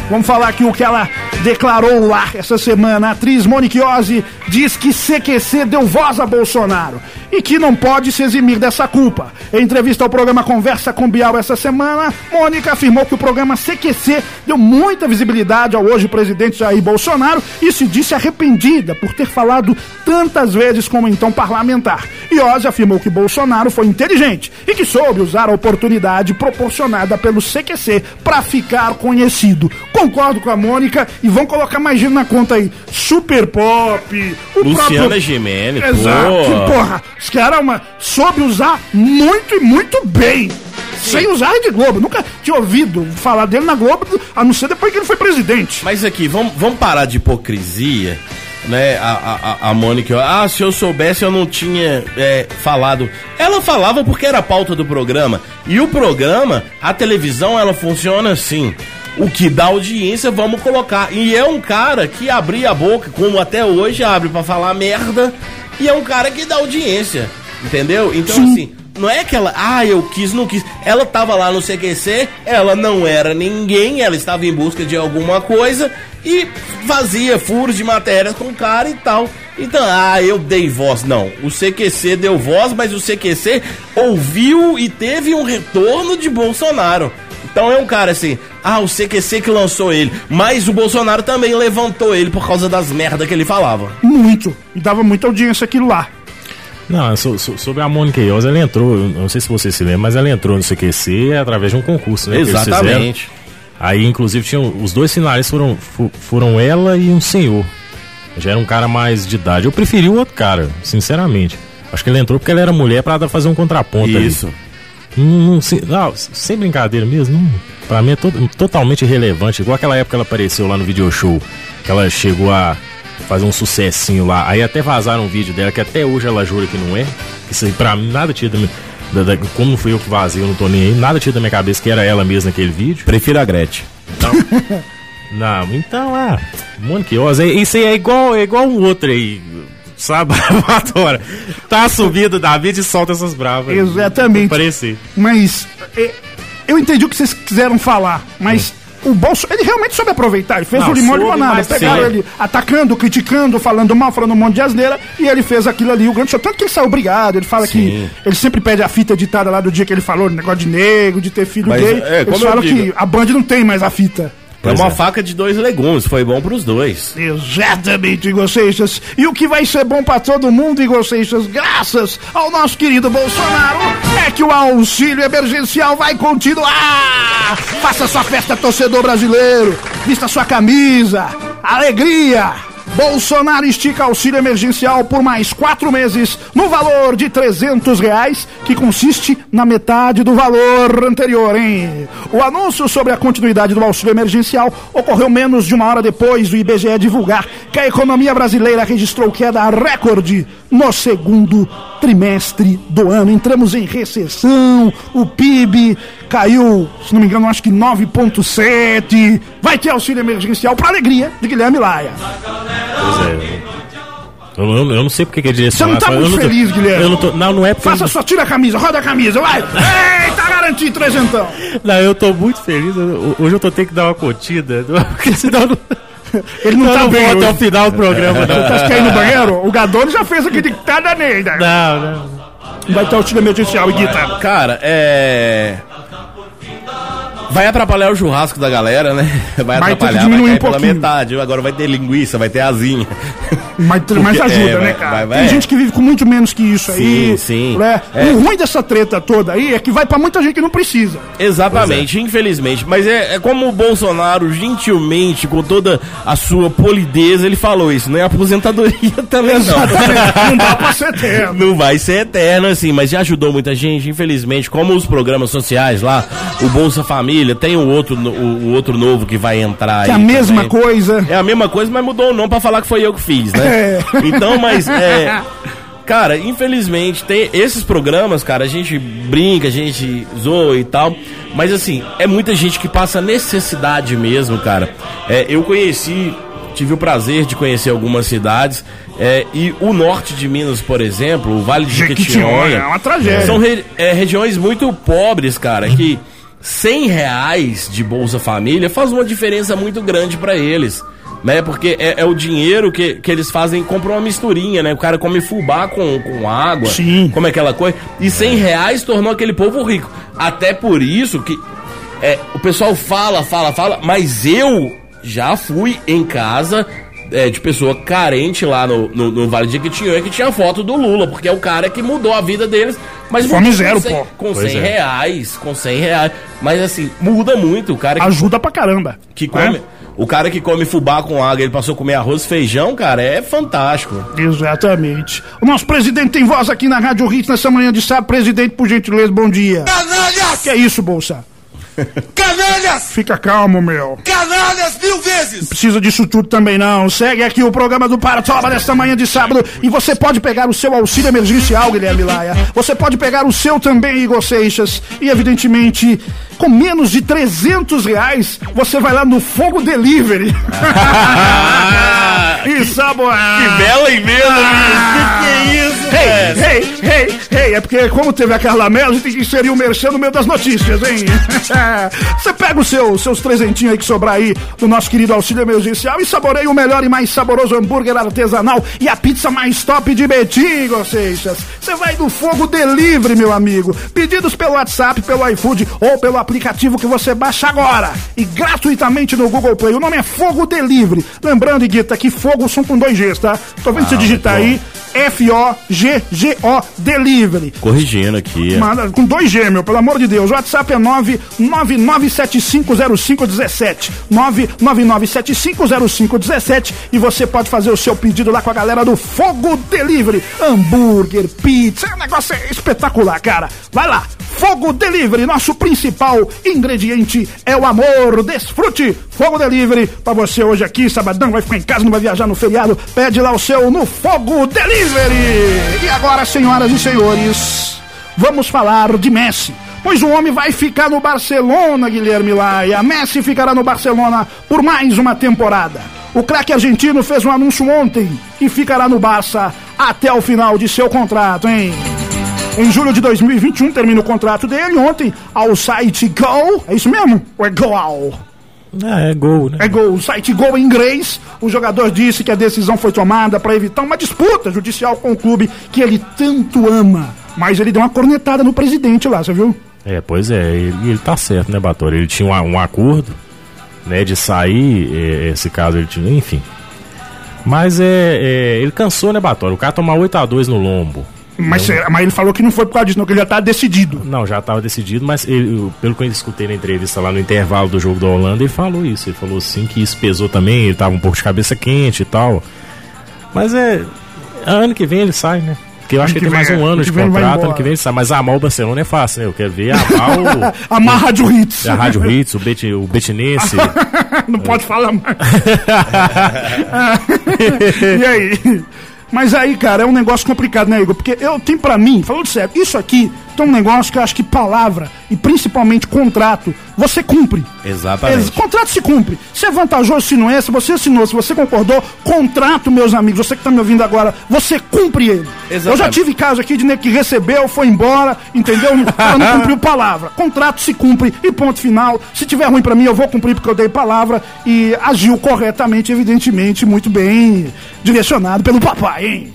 Vamos falar aqui o que ela declarou lá essa semana. A atriz Monique Ozzi diz que CQC deu voz a Bolsonaro e que não pode se eximir dessa culpa. Em entrevista ao programa Conversa com Bial essa semana, Mônica afirmou que o programa CQC deu muita visibilidade ao hoje presidente Jair Bolsonaro e se disse arrependida por ter falado tantas vezes como então parlamentar. E Ozzy afirmou que Bolsonaro foi inteligente e que soube usar a oportunidade proporcionada pelo CQC para ficar conhecido. Concordo com a Mônica e vão colocar mais gente na conta aí. Super Pop, o Luciana próprio... Gimenez, Exato, pô. porra. Os caras uma, soube usar muito e muito bem. Sem usar a Rede Globo. Nunca tinha ouvido falar dele na Globo, a não ser depois que ele foi presidente. Mas aqui, vamos, parar de hipocrisia, né? A, a, a- Mônica, ah, se eu soubesse eu não tinha é, falado. Ela falava porque era a pauta do programa. E o programa, a televisão, ela funciona assim. O que dá audiência, vamos colocar. E é um cara que abria a boca, como até hoje abre pra falar merda. E é um cara que dá audiência. Entendeu? Então, assim, não é que ela, ah, eu quis, não quis. Ela tava lá no CQC, ela não era ninguém, ela estava em busca de alguma coisa e fazia furos de matéria com o cara e tal. Então, ah, eu dei voz. Não, o CQC deu voz, mas o CQC ouviu e teve um retorno de Bolsonaro. Então é um cara assim, ah, o CQC que lançou ele, mas o Bolsonaro também levantou ele por causa das merdas que ele falava. Muito. E dava muita audiência aquilo lá. Não, so- so- sobre a Mônica Iose, ela entrou, eu não sei se você se lembra, mas ela entrou no CQC através de um concurso, né? Exatamente. Aí, inclusive, tinham, os dois finalistas foram, fo- foram ela e um senhor. Já era um cara mais de idade. Eu preferi o outro cara, sinceramente. Acho que ele entrou porque ela era mulher pra dar- fazer um contraponto ali. Não, não, se- não, sem brincadeira mesmo, não, pra mim é to- totalmente irrelevante. Igual aquela época que ela apareceu lá no video show, que ela chegou a fazer um sucessinho lá. Aí até vazaram um vídeo dela, que até hoje ela jura que não é. Isso aí pra mim nada tira da minha. da- da- como não fui eu que vazei, eu não tô nem aí, nada tira da minha cabeça que era ela mesma naquele vídeo. Prefiro a Gretchen. Não, então, ah, Oz, é- isso aí é igual, é igual um outro aí, sabe? Adora. Tá subindo da vida e solta essas bravas. Exatamente. Parecer. Mas é, eu entendi o que vocês quiseram falar, mas o Bolso, ele realmente soube aproveitar. Ele fez Não, o limão limonada. Pegaram sim. ele atacando, criticando, falando mal, falando um monte de asneira, e ele fez aquilo ali, o grande show. Tanto que ele saiu obrigado. Ele fala que ele sempre pede a fita editada lá do dia que ele falou, negócio de negro, de ter filho Mas, gay. é, Eles falam que a Band não tem mais a fita. É uma faca de dois legumes, foi bom pros dois. Exatamente, Igoceixas. E o que vai ser bom pra todo mundo, Igoceixas, graças ao nosso querido Bolsonaro, é que o auxílio emergencial vai continuar. Faça sua festa, torcedor brasileiro. Vista sua camisa. Alegria. Bolsonaro estica auxílio emergencial por mais quatro meses no valor de 300 reais, que consiste na metade do valor anterior, hein? O anúncio sobre a continuidade do auxílio emergencial ocorreu menos de uma hora depois do IBGE divulgar que a economia brasileira registrou queda recorde no segundo trimestre do ano. Entramos em recessão, o PIB caiu, se não me engano, acho que 9,7. Vai ter auxílio emergencial para alegria de Guilherme Laia. Pois é. Eu, eu- eu não sei porque que é Você direcionado. não tá eu muito tô- feliz, Guilherme. Eu não, tô, não, não é porque. Faça só, tira a camisa, roda a camisa, vai! Eita, garanti trezentão! Não, eu tô muito feliz. eu- Hoje eu tô tendo que dar uma curtida. Porque senão eu não, Ele não eu tá não bem vou até o final do programa, Você não. tá no banheiro? O Gadone já fez aqui dictada nele. né? Não, não. Vai ter auxílio emergencial, Guita. Cara, é. Vai atrapalhar o churrasco da galera, né? Vai, Vai atrapalhar, diminuir vai um cair pela pouquinho. metade. Agora vai ter linguiça, vai ter asinha. Mas, mas Porque- ajuda, é, né, cara? vai- vai- Tem gente que vive com muito menos que isso aí. Sim, sim. né? É. O ruim dessa treta toda aí é que vai pra muita gente que não precisa. Exatamente, infelizmente. Mas é, é como o Bolsonaro, gentilmente, com toda a sua polidez, ele falou isso, né? Aposentadoria também não. não dá pra ser eterno. Não vai ser eterno, assim, mas já ajudou muita gente, infelizmente. Como os programas sociais lá, o Bolsa Família, tem o outro, o, o outro novo que vai entrar Que é a aí mesma também. coisa. É a mesma coisa, mas mudou o nome pra falar que foi eu que fiz, né? É. Então, mas é. Cara, infelizmente, tem esses programas, cara, a gente brinca, a gente zoa e tal. Mas assim, é muita gente que passa necessidade mesmo, cara. É, eu conheci, tive o prazer de conhecer algumas cidades. é, e o norte de Minas, por exemplo, o Vale de Jequitinhonha. é uma tragédia. São re- é, regiões muito pobres, cara, que 100 reais de Bolsa Família faz uma diferença muito grande pra eles. Né, porque é, é o dinheiro que, que eles fazem, compram uma misturinha, né? O cara come fubá com, com água, Sim. come aquela coisa. E 100 reais tornou aquele povo rico. Até por isso que é, o pessoal fala, fala, fala, mas eu já fui em casa é, de pessoa carente lá no, no, no Vale de Jequitinhonha que tinha foto do Lula, porque é o cara que mudou a vida deles. Mas Fome mudou zero, com 100, pô. Com Pois 100 é. reais, com 100 reais. Mas assim, muda muito. O cara que, Ajuda pra caramba. que né? come. O cara que come fubá com água, ele passou a comer arroz e feijão, cara, é fantástico. Exatamente. O nosso presidente tem voz aqui na Rádio Hits nessa manhã de sábado. Presidente, por gentileza, bom dia. Canalhas! Que é isso, Bolsa? Canalhas! Fica calmo, meu. Canalhas mil vezes! Precisa disso tudo também não. Segue aqui o programa do Paratoba nesta manhã de sábado e você pode pegar o seu auxílio emergencial, Guilherme Laia. Você pode pegar o seu também, Igor Seixas. E evidentemente, com menos de 300 reais, você vai lá no Fogo Delivery. e saboar. Que bela emenda, bicho. Que que é isso, Hey, hey, hey, hey, é porque como teve a Carla Mello, a gente tem que inserir o merchan no meio das notícias, hein? Você pega os seu, seus trezentinhos aí que sobrar aí do nosso querido auxílio emergencial e saboreia o melhor e mais saboroso hambúrguer artesanal e a pizza mais top de Betim, Seixas. Você vai do Fogo Delivery, meu amigo. Pedidos pelo WhatsApp, pelo iFood ou pelo aplicativo que você baixa agora e gratuitamente no Google Play. O nome é Fogo Delivery. Lembrando, Guita, que fogo são com dois Gs, tá? Tô vendo você digitar aí F-O-G-G-O Delivery. Corrigindo aqui. Manda com 2G, meu, pelo amor de Deus. O WhatsApp é 999750517. 999750517. E você pode fazer o seu pedido lá com a galera do Fogo Delivery. Hambúrguer, pizza, o negócio é espetacular, cara. Vai lá. Fogo Delivery, nosso principal ingrediente é o amor. Desfrute Fogo Delivery pra você hoje aqui, sabadão, vai ficar em casa, não vai viajar no feriado. Pede lá o seu no Fogo Delivery. E agora, senhoras e senhores, vamos falar de Messi. Pois o homem vai ficar no Barcelona, Guilherme Laia. Messi ficará no Barcelona por mais uma temporada. O craque argentino fez um anúncio ontem e ficará no Barça até o final de seu contrato, hein? Em julho de 2021 termina o contrato dele. Ontem, ao site Go, é isso mesmo? Ou é Goal? É, é gol, né? É Gol, o site Go em inglês. O jogador disse que a decisão foi tomada para evitar uma disputa judicial com o clube que ele tanto ama. Mas ele deu uma cornetada no presidente lá, você viu? É, pois é, ele, ele tá certo, né, Batório? Ele tinha um, um acordo, né, de sair, é, esse caso ele tinha, enfim. Mas é, é, ele cansou, né, Batório? O cara tomar 8x2 no lombo. Mas, mas ele falou que não foi por causa disso, não, que ele já tá decidido. Não, já estava decidido, mas ele- pelo que eu escutei na entrevista lá no intervalo do jogo da Holanda, ele falou isso. Ele falou assim que isso pesou também, ele tava um pouco de cabeça quente e tal. Mas é. Ano que vem ele sai, né? Porque eu acho que, que tem mais um ano ano de ele contrato, ano que vem ele sai. Mas amar o Barcelona é fácil, né? Eu quero ver amar o. Amar Rádio Hits. a Rádio Hits, o, Bet, o Betinense. não pode falar mais. e aí? Mas aí, cara, é um negócio complicado, né, Igor? Porque eu tenho pra mim, falando sério, isso aqui tem um negócio que eu acho que palavra e principalmente contrato, você cumpre. Exatamente. Ex- contrato se cumpre. Se é vantajoso, se não é, se você assinou, se você concordou, contrato, meus amigos, você que tá me ouvindo agora, você cumpre ele. Eu já Exatamente. tive caso aqui de nego que recebeu, foi embora, entendeu? Cara não cumpriu palavra. Contrato se cumpre e ponto final. Se tiver ruim pra mim, eu vou cumprir porque eu dei palavra e agiu corretamente, evidentemente, muito bem direcionado pelo papai, hein?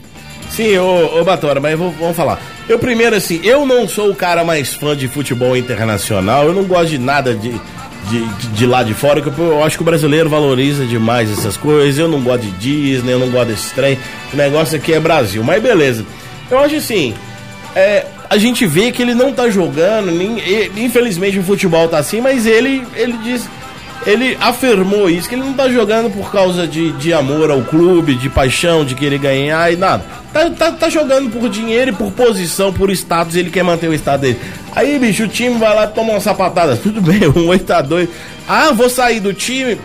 Sim, ô, ô Batora, mas vou- vamos falar. Eu primeiro, assim, eu não sou o cara mais fã de futebol internacional, eu não gosto de nada de, de, de lá de fora, que eu, acho que o brasileiro valoriza demais essas coisas, eu não gosto de Disney, eu não gosto desse trem, o negócio aqui é Brasil, mas beleza. Eu acho assim, é, a gente vê que ele não tá jogando, nem- infelizmente o futebol tá assim, mas ele, ele diz... Ele afirmou isso, que ele não tá jogando por causa de, de amor ao clube, de paixão, de querer ganhar e nada. Tá, tá, tá jogando por dinheiro e por posição, por status, ele quer manter o status dele. Aí, bicho, o time vai lá e toma uma sapatada. Tudo bem, um 8 a 2 Ah, vou sair do time.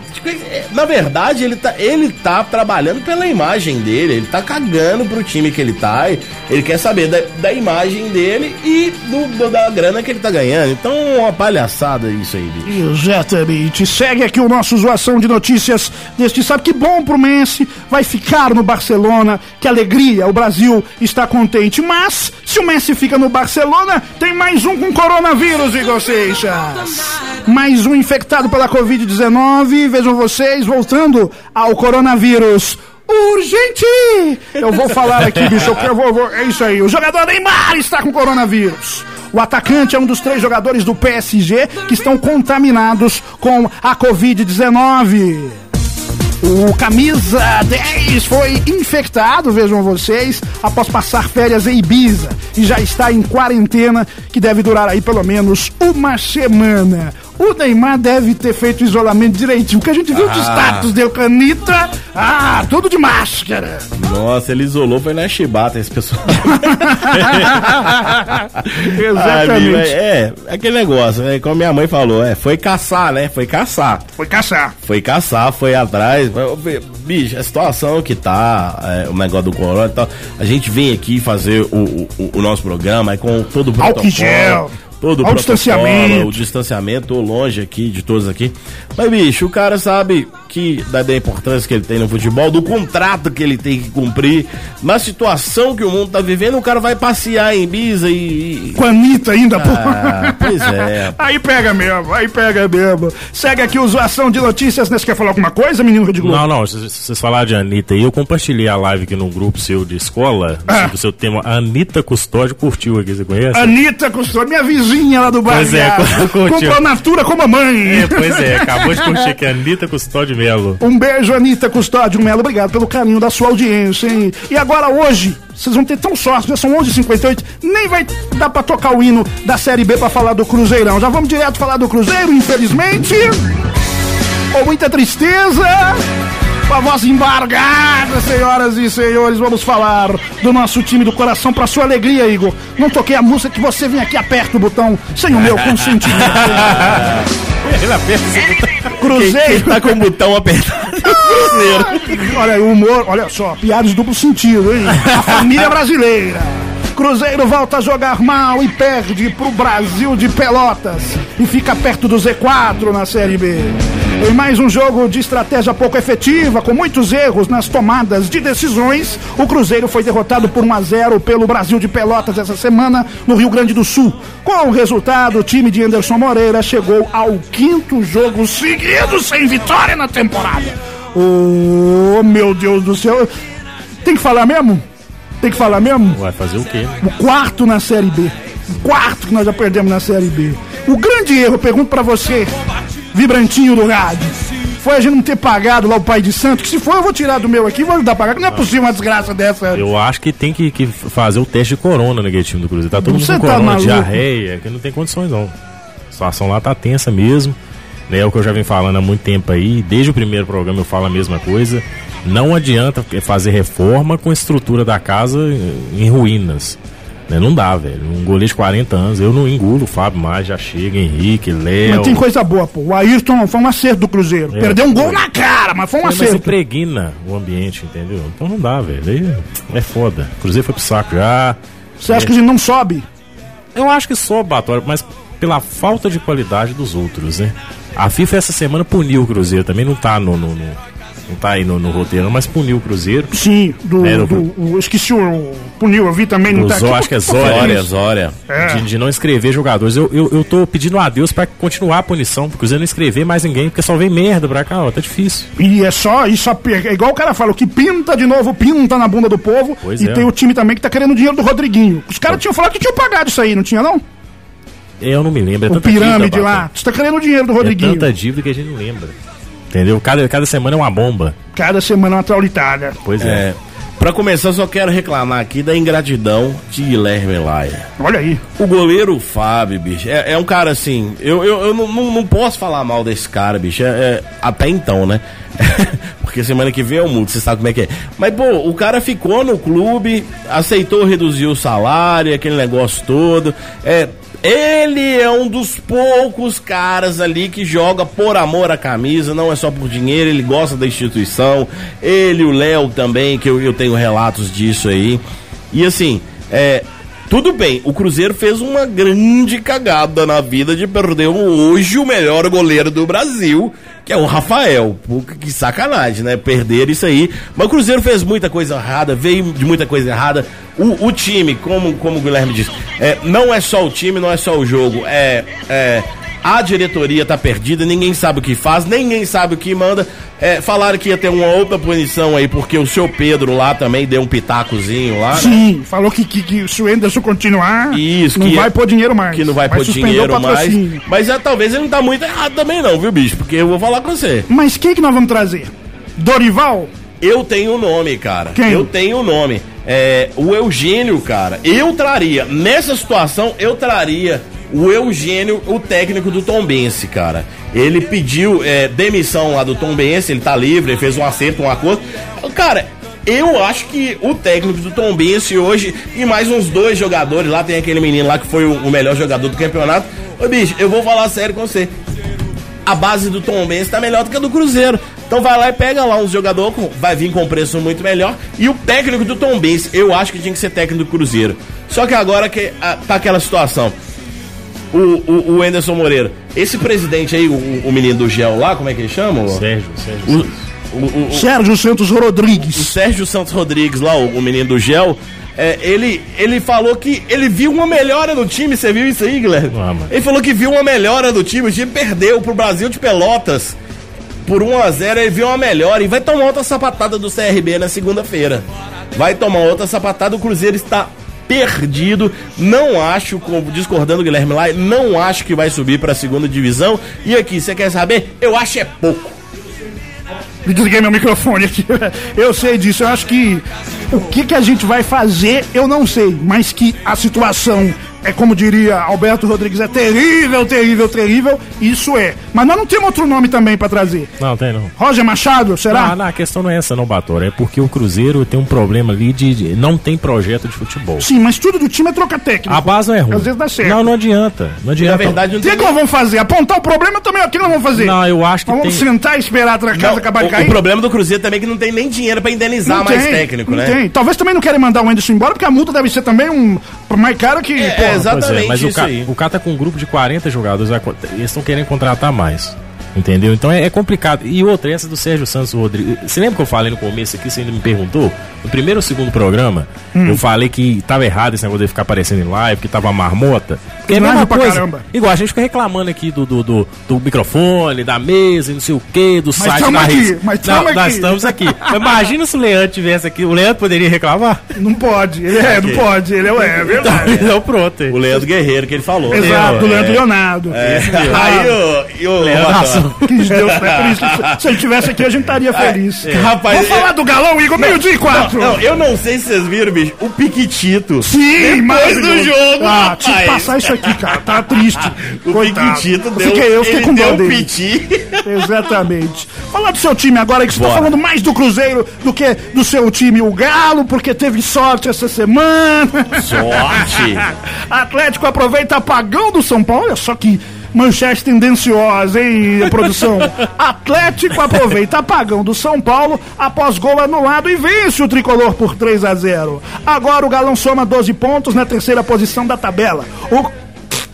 Na verdade, ele tá, ele tá trabalhando pela imagem dele, ele tá cagando pro time que ele tá. Ele quer saber da, da imagem dele e do, do- da grana que ele tá ganhando. Então, uma palhaçada isso aí, bicho. Exatamente. Segue aqui o nosso zoação de notícias deste sábado. Que bom pro Messi, vai ficar no Barcelona. Que alegria, o Brasil está contente. Mas, se o Messi fica no Barcelona, tem mais um com coronavírus, Igor Seixas. Mais um infectado pela Covid-19. Vejam vocês, voltando ao coronavírus. Urgente! Eu vou falar aqui, bicho. Eu vou, vou- é isso aí. O jogador Neymar está com coronavírus. O atacante é um dos três jogadores do PSG que estão contaminados com a Covid-19. O camisa 10 foi infectado, vejam vocês, após passar férias em Ibiza e já está em quarentena, que deve durar aí pelo menos uma semana. O Neymar deve ter feito o isolamento direitinho, porque a gente viu Ah. status deu canita, ah, tudo de máscara. Nossa, ele isolou, foi na chibata esse pessoal. Exatamente. Ah, é, é aquele negócio, né? Como minha mãe falou, é, foi caçar, né? Foi caçar. Foi caçar. Foi caçar, foi atrás. Bicho, a situação que tá, é, o negócio do corona e tal, a gente vem aqui fazer o, o, o nosso programa aí com todo o protocolo. Álcool em gel. Todo o protocolo, distanciamento. o distanciamento, tô longe aqui de todos aqui. Mas, bicho, o cara sabe que da, da importância que ele tem no futebol, do contrato que ele tem que cumprir, na situação que o mundo tá vivendo, o cara vai passear em Ibiza e. Com a Anitta ainda, pô. Ah, pois é. Aí pega mesmo, aí pega mesmo. Segue aqui o zoação de notícias. Né? Você quer falar alguma coisa, menino Rede Globo? Não, não, vocês falaram de Anitta aí, eu compartilhei a live aqui no grupo seu de escola, Ah. do seu tema. A Anitta Custódio curtiu aqui, você conhece? Anitta Custódio, minha vizinha lá do bairro. Pois é, curtiu. Comprou natura com a mamãe. É, pois é, acabou de curtir aqui a Anitta Custódio Melo. Um beijo, Anitta Custódio Melo. Obrigado pelo carinho da sua audiência, hein? E agora, hoje, vocês vão ter tão sorte, já são 11h58, nem vai dar pra tocar o hino da Série B pra falar do Cruzeirão. Já vamos direto falar do Cruzeiro, infelizmente. Com muita tristeza. Com a voz embargada, senhoras e senhores, vamos falar do nosso time do coração pra sua alegria, Igor. Não toquei a música que você vem aqui, aperta o botão sem o meu consentimento. Ele aperta esse botão. Cruzeiro. Tá com o botão apertado. Olha, o humor, olha só, piadas de duplo sentido, hein? A família brasileira. Cruzeiro volta a jogar mal e perde pro Brasil de Pelotas e fica perto do Z4 na Série B. Em mais um jogo de estratégia pouco efetiva, com muitos erros nas tomadas de decisões, o Cruzeiro foi derrotado por 1 a 0 pelo Brasil de Pelotas essa semana no Rio Grande do Sul. Com o resultado, o time de Anderson Moreira chegou ao quinto jogo seguido sem vitória na temporada. Oh, meu Deus do céu. Tem que falar mesmo? Tem que falar mesmo? Vai fazer o quê? O quarto na Série B. O quarto que nós já perdemos na Série B. O grande erro, eu pergunto pra você, vibrantinho do rádio, foi a gente não ter pagado lá o pai de santo, que se for eu vou tirar do meu aqui e vou ajudar a pagar, não é possível uma desgraça dessa. Eu acho que tem que, que fazer o teste de corona naquele time do Cruzeiro. Tá todo mundo com tá corona, maluco? diarreia, que não tem condições não. A situação lá tá tensa mesmo. Né, é o que eu já venho falando há muito tempo aí. Desde o primeiro programa eu falo a mesma coisa. Não adianta fazer reforma com a estrutura da casa em ruínas. Né, não dá, velho. Um goleiro de 40 anos, eu não engulo o Fábio mais, já chega, Henrique, Léo. Mas tem coisa boa, pô. O Ayrton foi um acerto do Cruzeiro. É, Perdeu um gol na cara, mas foi um Mas acerto. impregna o ambiente, entendeu? Então não dá, velho. É foda. O Cruzeiro foi pro saco já. Você acha que a gente não sobe? Eu acho que só Batório, mas pela falta de qualidade dos outros, né? A FIFA essa semana puniu o Cruzeiro, também não tá no, no, no, não tá aí no, no roteiro, mas puniu o Cruzeiro. Sim, do. É, no- do o- esqueci o. Puniu, eu vi também, não O tá Zó, aqui. acho que é Zória, isso. Zória. É. De, de não inscrever jogadores. Eu, eu, eu tô pedindo a Deus pra continuar a punição, pro Cruzeiro não inscrever mais ninguém, porque só vem merda pra cá, ó, tá difícil. E é só, isso é igual o cara fala, o que pinta de novo, pinta na bunda do povo. Pois e é. tem o time também que tá querendo o dinheiro do Rodriguinho. Os caras tinham falado que tinham pagado isso aí, não tinha não? Eu não me lembro, é o pirâmide dívida, lá. Você tá querendo o dinheiro do É Rodriguinho. tanta dívida que a gente não lembra. Entendeu? Cada, cada semana é uma bomba. Cada semana uma traulitada. Pois é. É. Pra começar, eu só quero reclamar aqui da ingratidão de Guilherme Laia. Olha aí. O goleiro Fábio, bicho, é, é um cara assim. Eu, eu, eu não, não, não posso falar mal desse cara, bicho. é- é- até então, né? Porque semana que vem eu mudo, você sabe como é que é. Mas, pô, o cara ficou no clube, aceitou reduzir o salário, aquele negócio todo. É, ele é um dos poucos caras ali que joga por amor à camisa, não é só por dinheiro, ele gosta da instituição. Ele, o Léo também, que eu, eu tenho relatos disso aí. E assim, é, tudo bem, o Cruzeiro fez uma grande cagada na vida de perder hoje o melhor goleiro do Brasil, que é o Rafael. Que sacanagem, né? Perder isso aí. Mas o Cruzeiro fez muita coisa errada, veio de muita coisa errada. O, o time, como, como o Guilherme disse, é, não é só o time, não é só o jogo. É. é a diretoria tá perdida, ninguém sabe o que faz, ninguém sabe o que manda. É, falaram que ia ter uma outra punição aí, porque o seu Pedro lá também deu um pitacozinho lá. né? Sim, falou que, que, que se o Anderson continuar, Isso, não que vai pôr dinheiro mais. Que não vai, pôr suspender o dinheiro mais. Mas é, talvez ele não tá muito errado também, não, viu, bicho? Porque eu vou falar com você. Mas quem que nós vamos trazer? Dorival? Eu tenho o nome, cara. Quem? Eu tenho o nome. É, o Eugênio, cara. Eu traria, nessa situação, eu traria o Eugênio, o técnico do Tombense, cara. Ele pediu é, demissão lá do Tombense, ele tá livre, ele fez um acerto, um acordo. Cara, eu acho que o técnico do Tombense hoje e mais uns dois jogadores lá, tem aquele menino lá que foi o, melhor jogador do campeonato. Ô bicho, eu vou falar sério com você a base do Tom Benz tá melhor do que a do Cruzeiro. Então vai lá e pega lá uns jogadores, com- vai vir com preço muito melhor. E o técnico do Tom Benz, eu acho que tinha que ser técnico do Cruzeiro. Só que agora que ah, tá aquela situação. O, o, o Anderson Moreira, esse presidente aí, o, o menino do Gel lá, como é que ele chama? O- Sérgio, Sérgio. o, o- o- Sérgio Santos o Rodrigues. Sérgio Santos Rodrigues lá, o, o menino do Gel, é, ele, ele falou que ele viu uma melhora no time, você viu isso aí, Guilherme? Ah, ele falou que viu uma melhora no time, o time perdeu pro Brasil de Pelotas por 1 a 0 ele viu uma melhora e vai tomar outra sapatada do CRB na segunda-feira. Vai tomar outra sapatada, o Cruzeiro está perdido. Não acho, discordando do Guilherme lá, não acho que vai subir para a segunda divisão. E aqui, você quer saber? Eu acho é pouco. Desliguei meu microfone aqui. Eu sei disso. Eu acho que o que, que a gente vai fazer, eu não sei. Mas que a situação é, como diria Alberto Rodrigues, é terrível, terrível, terrível. Isso é. Mas nós não temos outro nome também pra trazer. Não, tem não. Roger Machado, será? Não, não, a questão não é essa, não, Batora. É porque o Cruzeiro tem um problema ali de. de- não tem projeto de futebol. Sim, mas tudo do time é troca técnica. A base não é ruim. Às vezes dá certo. Não, não adianta. Não adianta. Na verdade, não O que, tem que nós vamos fazer? Apontar o problema também aqui nós vamos fazer. Não, eu acho que Nós vamos tem- sentar e esperar a casa Não, acabar de o, cair. o problema do Cruzeiro também é que não tem nem dinheiro pra indenizar Não mais tem, técnico, não né? Tem. Talvez também não querem mandar o Anderson embora, porque a multa deve ser também um mais cara que. É, é, Exatamente mas o cara, aí. o cara tá com um grupo de 40 jogadores, eles estão querendo contratar mais. Entendeu? Então é, é complicado. E outra, essa do Sérgio Santos Rodrigues. Você lembra que eu falei no começo aqui, você ainda me perguntou? No primeiro ou segundo programa, Hum. eu falei que tava errado esse negócio de ficar aparecendo em live, que tava marmota. Porque é a mesma coisa. caramba. Igual a gente fica reclamando aqui do, do, do, do microfone, da mesa e não sei o que, do site tamo da aqui, Riz. mas Não, tamo Nós aqui. estamos aqui. Imagina se o Leandro tivesse aqui. O Leandro poderia reclamar? Não pode. Ele é, não pode. Ele é, é verdade. Então pronto. O Leandro Guerreiro que ele falou. Exato, do É. Leandro Leonardo. É. Aí o, e o Leandro Que Deus, né? Por isso se ele tivesse aqui, a gente estaria feliz. É, rapaz, Vamos eu- falar do galão, Igor, meio-dia e quatro. Não, eu não sei se vocês viram, bicho, o Piquitito. Sim, mas do jogo, Ah, tinha que passar isso aqui, cara. Tá triste. O Coitado. Piquitito Eu deu, fiquei, eu fiquei com deu dó dele. piti. Exatamente. Falar do seu time agora, que você tá Bora. falando mais do Cruzeiro do que do seu time, o Galo, porque teve sorte essa semana. Sorte. Atlético aproveita apagão do São Paulo. Olha só que manchete tendenciosa, hein, produção? Atlético aproveita apagão do São Paulo após gol anulado e vence o tricolor por 3 a 0. Agora o Galão soma 12 pontos na terceira posição da tabela. O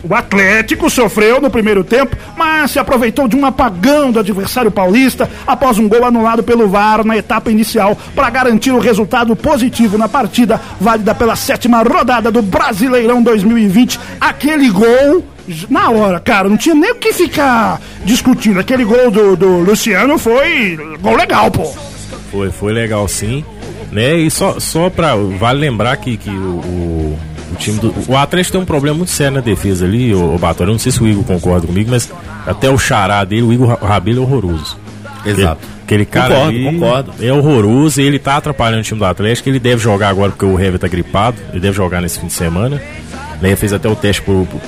O Atlético sofreu no primeiro tempo, mas se aproveitou de um apagão do adversário paulista após um gol anulado pelo VAR na etapa inicial para garantir o resultado positivo na partida válida pela sétima rodada do Brasileirão 2020. Aquele gol na hora, cara, não tinha nem o que ficar discutindo. Aquele gol do, do Luciano foi gol legal, pô. Foi, foi legal sim. Né? E só, só pra. Vale lembrar que, que o, o, o time do. O Atlético tem um problema muito sério na defesa ali, o, o. Eu não sei se o Igor concorda comigo, mas até o xará dele, o Igor Ra- Rabelo é horroroso. Exato. Aquele cara Concordo, ali concordo. é horroroso e ele tá atrapalhando o time do Atlético. Ele deve jogar agora porque o Hever tá gripado. Ele deve jogar nesse fim de semana. Né? Fez até o teste pro, pro,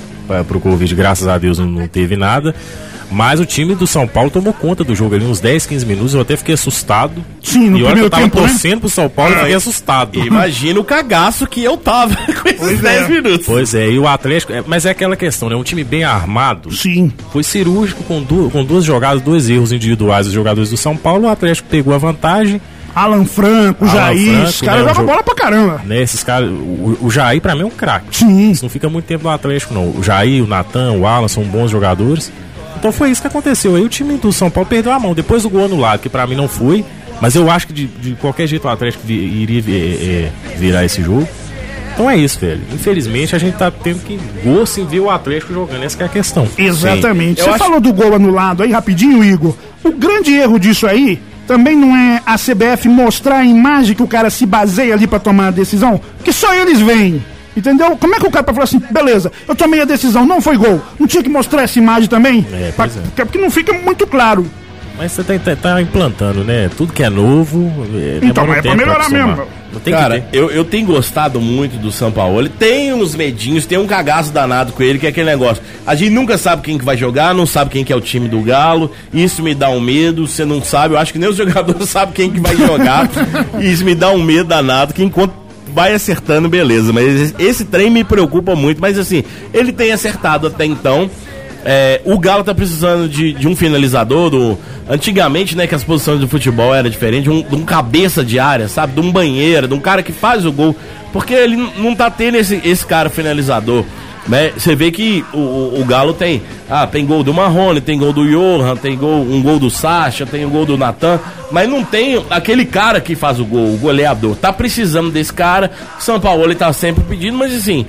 pro Covid, graças a Deus não, não teve nada. Mas o time do São Paulo tomou conta do jogo ali, uns 10, 15 minutos. Eu até fiquei assustado. Sim, no e olha que primeiro eu tava tempo, né? torcendo pro São Paulo, eu fiquei assustado. Imagina o cagaço que eu tava com esses 10 minutos. Pois é, e o Atlético, é, mas é aquela questão, né? Um time bem armado. Sim. Foi cirúrgico com, du com duas jogadas, dois erros individuais dos jogadores do São Paulo. O Atlético pegou a vantagem. Alan Franco, Alan Jair, Franco, os caras né, o jogam jogo- bola pra caramba. Né, esses caras. O, o Jair, pra mim, é um craque. Sim. Isso não fica muito tempo no Atlético, não. O Jair, o Natan, o Alan são bons jogadores. Então foi isso que aconteceu. Aí o time do São Paulo perdeu a mão. Depois do gol anulado, que pra mim não foi. Mas eu acho que de, de qualquer jeito o Atlético iria eh, eh, virar esse jogo. Então é isso, velho. Infelizmente a gente tá tendo que gosto em ver o Atlético jogando. Essa que é a questão. Exatamente. Você acho- falou do gol anulado aí rapidinho, Igor. O grande erro disso aí também não é a CBF mostrar a imagem que o cara se baseia ali pra tomar a decisão, porque só eles veem. Entendeu? Como é que o cara pra falar assim, beleza, eu tomei a decisão, não foi gol. Não tinha que mostrar essa imagem também? É, Pra- é. Porque não fica muito claro. Mas você tá, tá- tá implantando, né? Tudo que é novo. eh, Então, um mas é pra melhorar acostumar. mesmo. Tem Cara, ter. eu, eu tenho gostado muito do São Paulo. Ele tem uns medinhos, tem um cagaço danado com ele, que é aquele negócio. A gente nunca sabe quem que vai jogar, não sabe quem que é o time do Galo. Isso me dá um medo, você não sabe. Eu acho que nem os jogadores sabem quem que vai jogar. e isso me dá um medo danado, que enquanto vai acertando, beleza. Mas esse, esse trem me preocupa muito. Mas assim, ele tem acertado até então. É, o Galo tá precisando de, de um finalizador. Do, antigamente, né, que as posições do futebol era diferente, um, de um cabeça de área, sabe? De um banheiro, de um cara que faz o gol. Porque ele não tá tendo esse, esse cara finalizador. Né? Você vê que o, o, o Galo tem. Ah, tem gol do Marrone, tem gol do Johan, tem gol, um gol do Sacha, tem um gol do Natan, mas não tem aquele cara que faz o gol, o goleador. Tá precisando desse cara. São Paulo ele tá sempre pedindo, mas assim,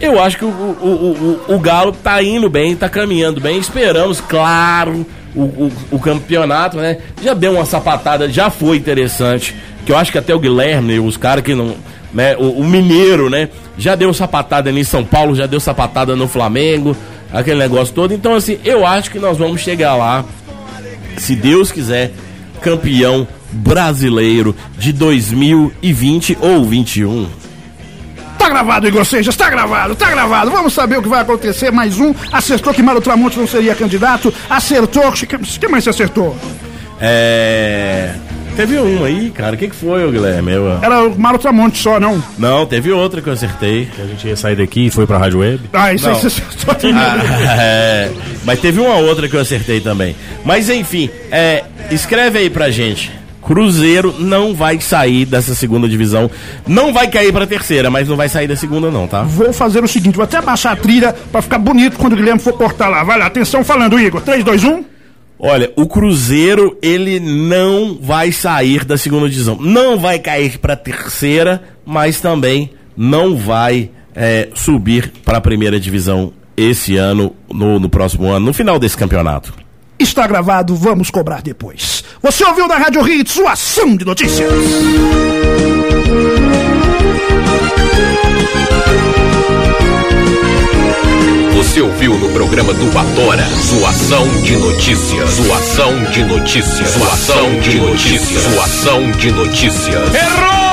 eu acho que o, o, o, o Galo tá indo bem, tá caminhando bem. Esperamos, claro, o, o, o campeonato, né? Já deu uma sapatada, já foi interessante. Que eu acho que até o Guilherme, os caras que não. Né, o, o Mineiro, né? Já deu sapatada em São Paulo, já deu sapatada no Flamengo, aquele negócio todo. Então, assim, eu acho que nós vamos chegar lá, se Deus quiser, campeão brasileiro de 2020 ou 21. Tá gravado, Igor Sejas, tá gravado, tá gravado. Vamos saber o que vai acontecer. Mais um. Acertou que Mário Tramonte não seria candidato. Acertou. O que mais você acertou? É. Teve um aí, cara. O que, que foi, Guilherme? Eu- Era o Mário Tramonte só, não? Não, teve outra que eu acertei. A gente ia sair daqui e foi pra Rádio Web. Ah, isso aí você acertou. Ah, é, mas teve uma outra que eu acertei também. Mas enfim, é, escreve aí pra gente. Cruzeiro não vai sair dessa segunda divisão. Não vai cair pra terceira, mas não vai sair da segunda, não, tá? Vou fazer o seguinte, vou até baixar a trilha pra ficar bonito quando o Guilherme for cortar lá. Vai lá, atenção falando, Igor. 3, 2, 1. Olha, o Cruzeiro, ele não vai sair da segunda divisão. Não vai cair pra terceira, mas também não vai é, subir pra primeira divisão esse ano, no, no próximo ano, no final desse campeonato. Está gravado, vamos cobrar depois. Você ouviu da Rádio Hits, sua ação de notícias. Você ouviu no programa do Batora Zoação de Notícias. Zoação de Notícias. Zoação de Notícias. Zoação de Notícias.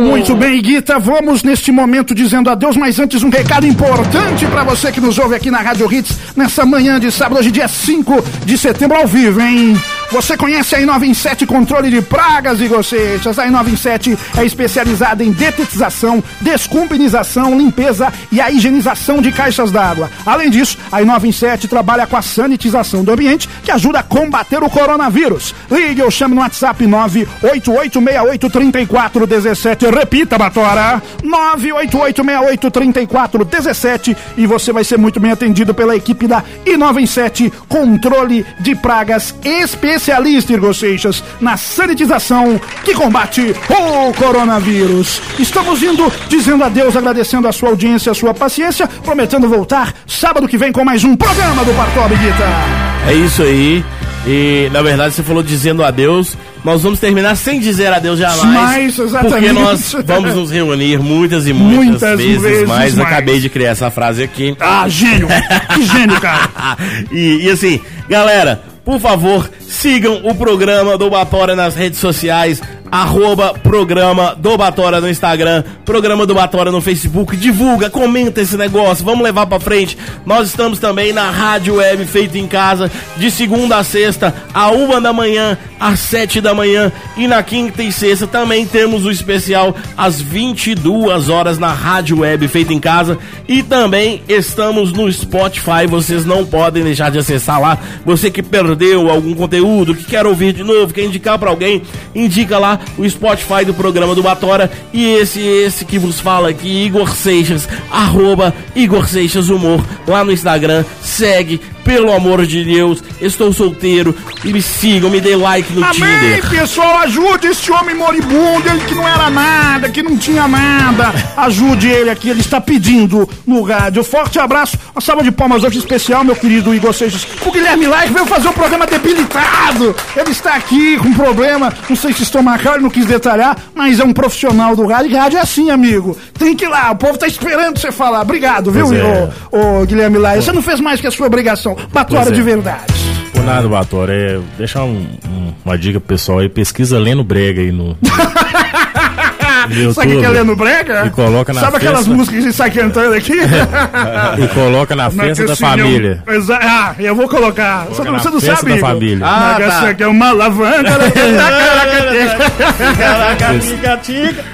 Muito bem, Guita, vamos neste momento dizendo adeus, mas antes um recado importante para você que nos ouve aqui na Rádio Hits nessa manhã de sábado, hoje dia 5 de setembro ao vivo, hein? Você conhece a I97 Controle de Pragas, Igor Seixas? A I97 é especializada em detetização, descumpinização, limpeza e a higienização de caixas d'água. Além disso, a I97 trabalha com a sanitização do ambiente, que ajuda a combater o coronavírus. Ligue ou chame no WhatsApp 988683417. Repita, Batora. 988683417 e você vai ser muito bem atendido pela equipe da I97 Controle de Pragas especialista, Igor Seixas, na sanitização que combate o coronavírus. Estamos indo dizendo adeus, agradecendo a sua audiência, a sua paciência, prometendo voltar sábado que vem com mais um programa do Partob Guita. É isso aí. E na verdade você falou dizendo adeus. Nós vamos terminar sem dizer adeus jamais. Mas, exatamente. Porque nós vamos nos reunir muitas e muitas, Muitas vezes, vezes mais. mais. Acabei de criar essa frase aqui. Ah, gênio! que gênio, cara! e, e assim, galera, por favor, sigam o programa do Batora nas redes sociais. Arroba programa do Batora no Instagram, programa do Batora no Facebook. Divulga, comenta esse negócio, vamos levar pra frente. Nós estamos também na Rádio Web Feito em Casa, de segunda a sexta, a uma da manhã, às sete da manhã. E na quinta e sexta também temos o especial às 22 horas na Rádio Web Feito em Casa. E também estamos no Spotify, vocês não podem deixar de acessar lá. Você que perdeu algum conteúdo, que quer ouvir de novo, quer indicar pra alguém, indica lá o Spotify do programa do Batora. E esse, esse que vos fala aqui, Igor Seixas, arroba Igor Seixas Humor, lá no Instagram. Segue, pelo amor de Deus, estou solteiro. E me sigam, me dê like no Amém, Tinder. pessoal, ajude esse homem moribundo, ele que não era nada, que não tinha nada. Ajude ele aqui, ele está pedindo no rádio. Forte abraço, uma salva de palmas hoje especial, meu querido Igor Seixas. O Guilherme Like veio fazer um programa debilitado. Ele está aqui com problema, não sei se estomacal, ele não quis detalhar, mas é um profissional do rádio. E rádio é assim, amigo. Tem que ir lá, o povo tá esperando você falar. Obrigado, viu, é. ô, ô, Guilherme Like? Você não fez mais que a sua obrigação. Batora é. de verdade. Por nada, Batora, é deixar um- um- uma dica pro pessoal aí, pesquisa Leno Brega aí no. No Sabe o que é YouTube. Leno Brega? E coloca na Sabe aquelas festa. músicas que a gente sai cantando aqui? E coloca na festa da família. Exa ah, eu vou colocar. Você não, na você não festa sabe, da Igor? família. Ah, Ah, tá. Essa aqui é uma alavanca.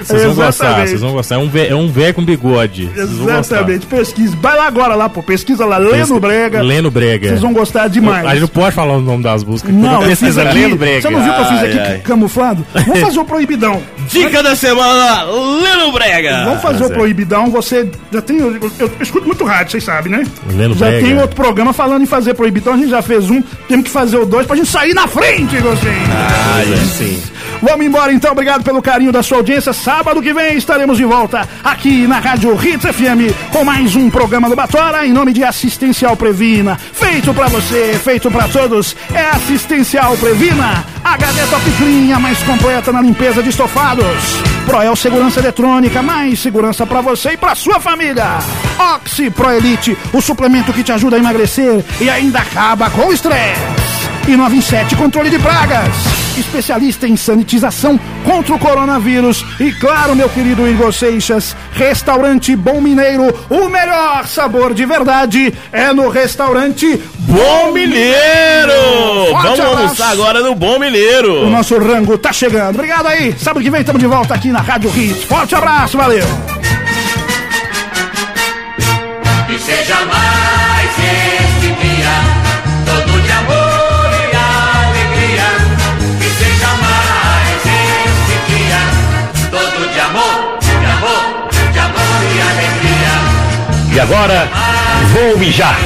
Vocês vão gostar, vocês vão gostar. É um vé, é um vé com bigode. Exatamente. Pesquisa. Vai lá agora lá, pô. Pesquisa lá. Leno Brega. Leno Brega. Vocês vão gostar demais. A gente não pode falar o nome das músicas. Não, eu pesquisa. Leno Brega. Você não viu que eu fiz aqui Ai, ai. camuflado? Vamos fazer o proibidão. Dica da semana, Leno Brega. Vamos fazer o certo. proibidão. Você já tem. Eu, eu- eu escuto muito rádio, vocês sabem, né? Leno já Brega. tem outro programa falando em fazer proibidão. A gente já fez um. Temos que fazer o dois pra gente sair na frente, Gostinho. Ai, sim. Vamos embora então, obrigado pelo carinho da sua audiência. Sábado que vem estaremos de volta aqui na Rádio Hits FM com mais um programa do Batora em nome de Assistencial Previna. Feito pra você, feito pra todos, é Assistencial Previna. HD Top Clean, a mais completa na limpeza de estofados. Proel Segurança Eletrônica, mais segurança pra você e pra sua família. Oxi Pro Elite, o suplemento que te ajuda a emagrecer e ainda acaba com o estresse e 97 Controle de Pragas. Especialista em sanitização contra o coronavírus. E claro, meu querido Igor Seixas, Restaurante Bom Mineiro, o melhor sabor de verdade é no restaurante Bom Mineiro! Forte Vamos abraço. almoçar agora no Bom O Mineiro. nosso rango tá chegando. Obrigado aí. Sábado que vem estamos de volta aqui na Rádio Hits. Forte abraço, valeu. Que seja mais e agora, vou mijar.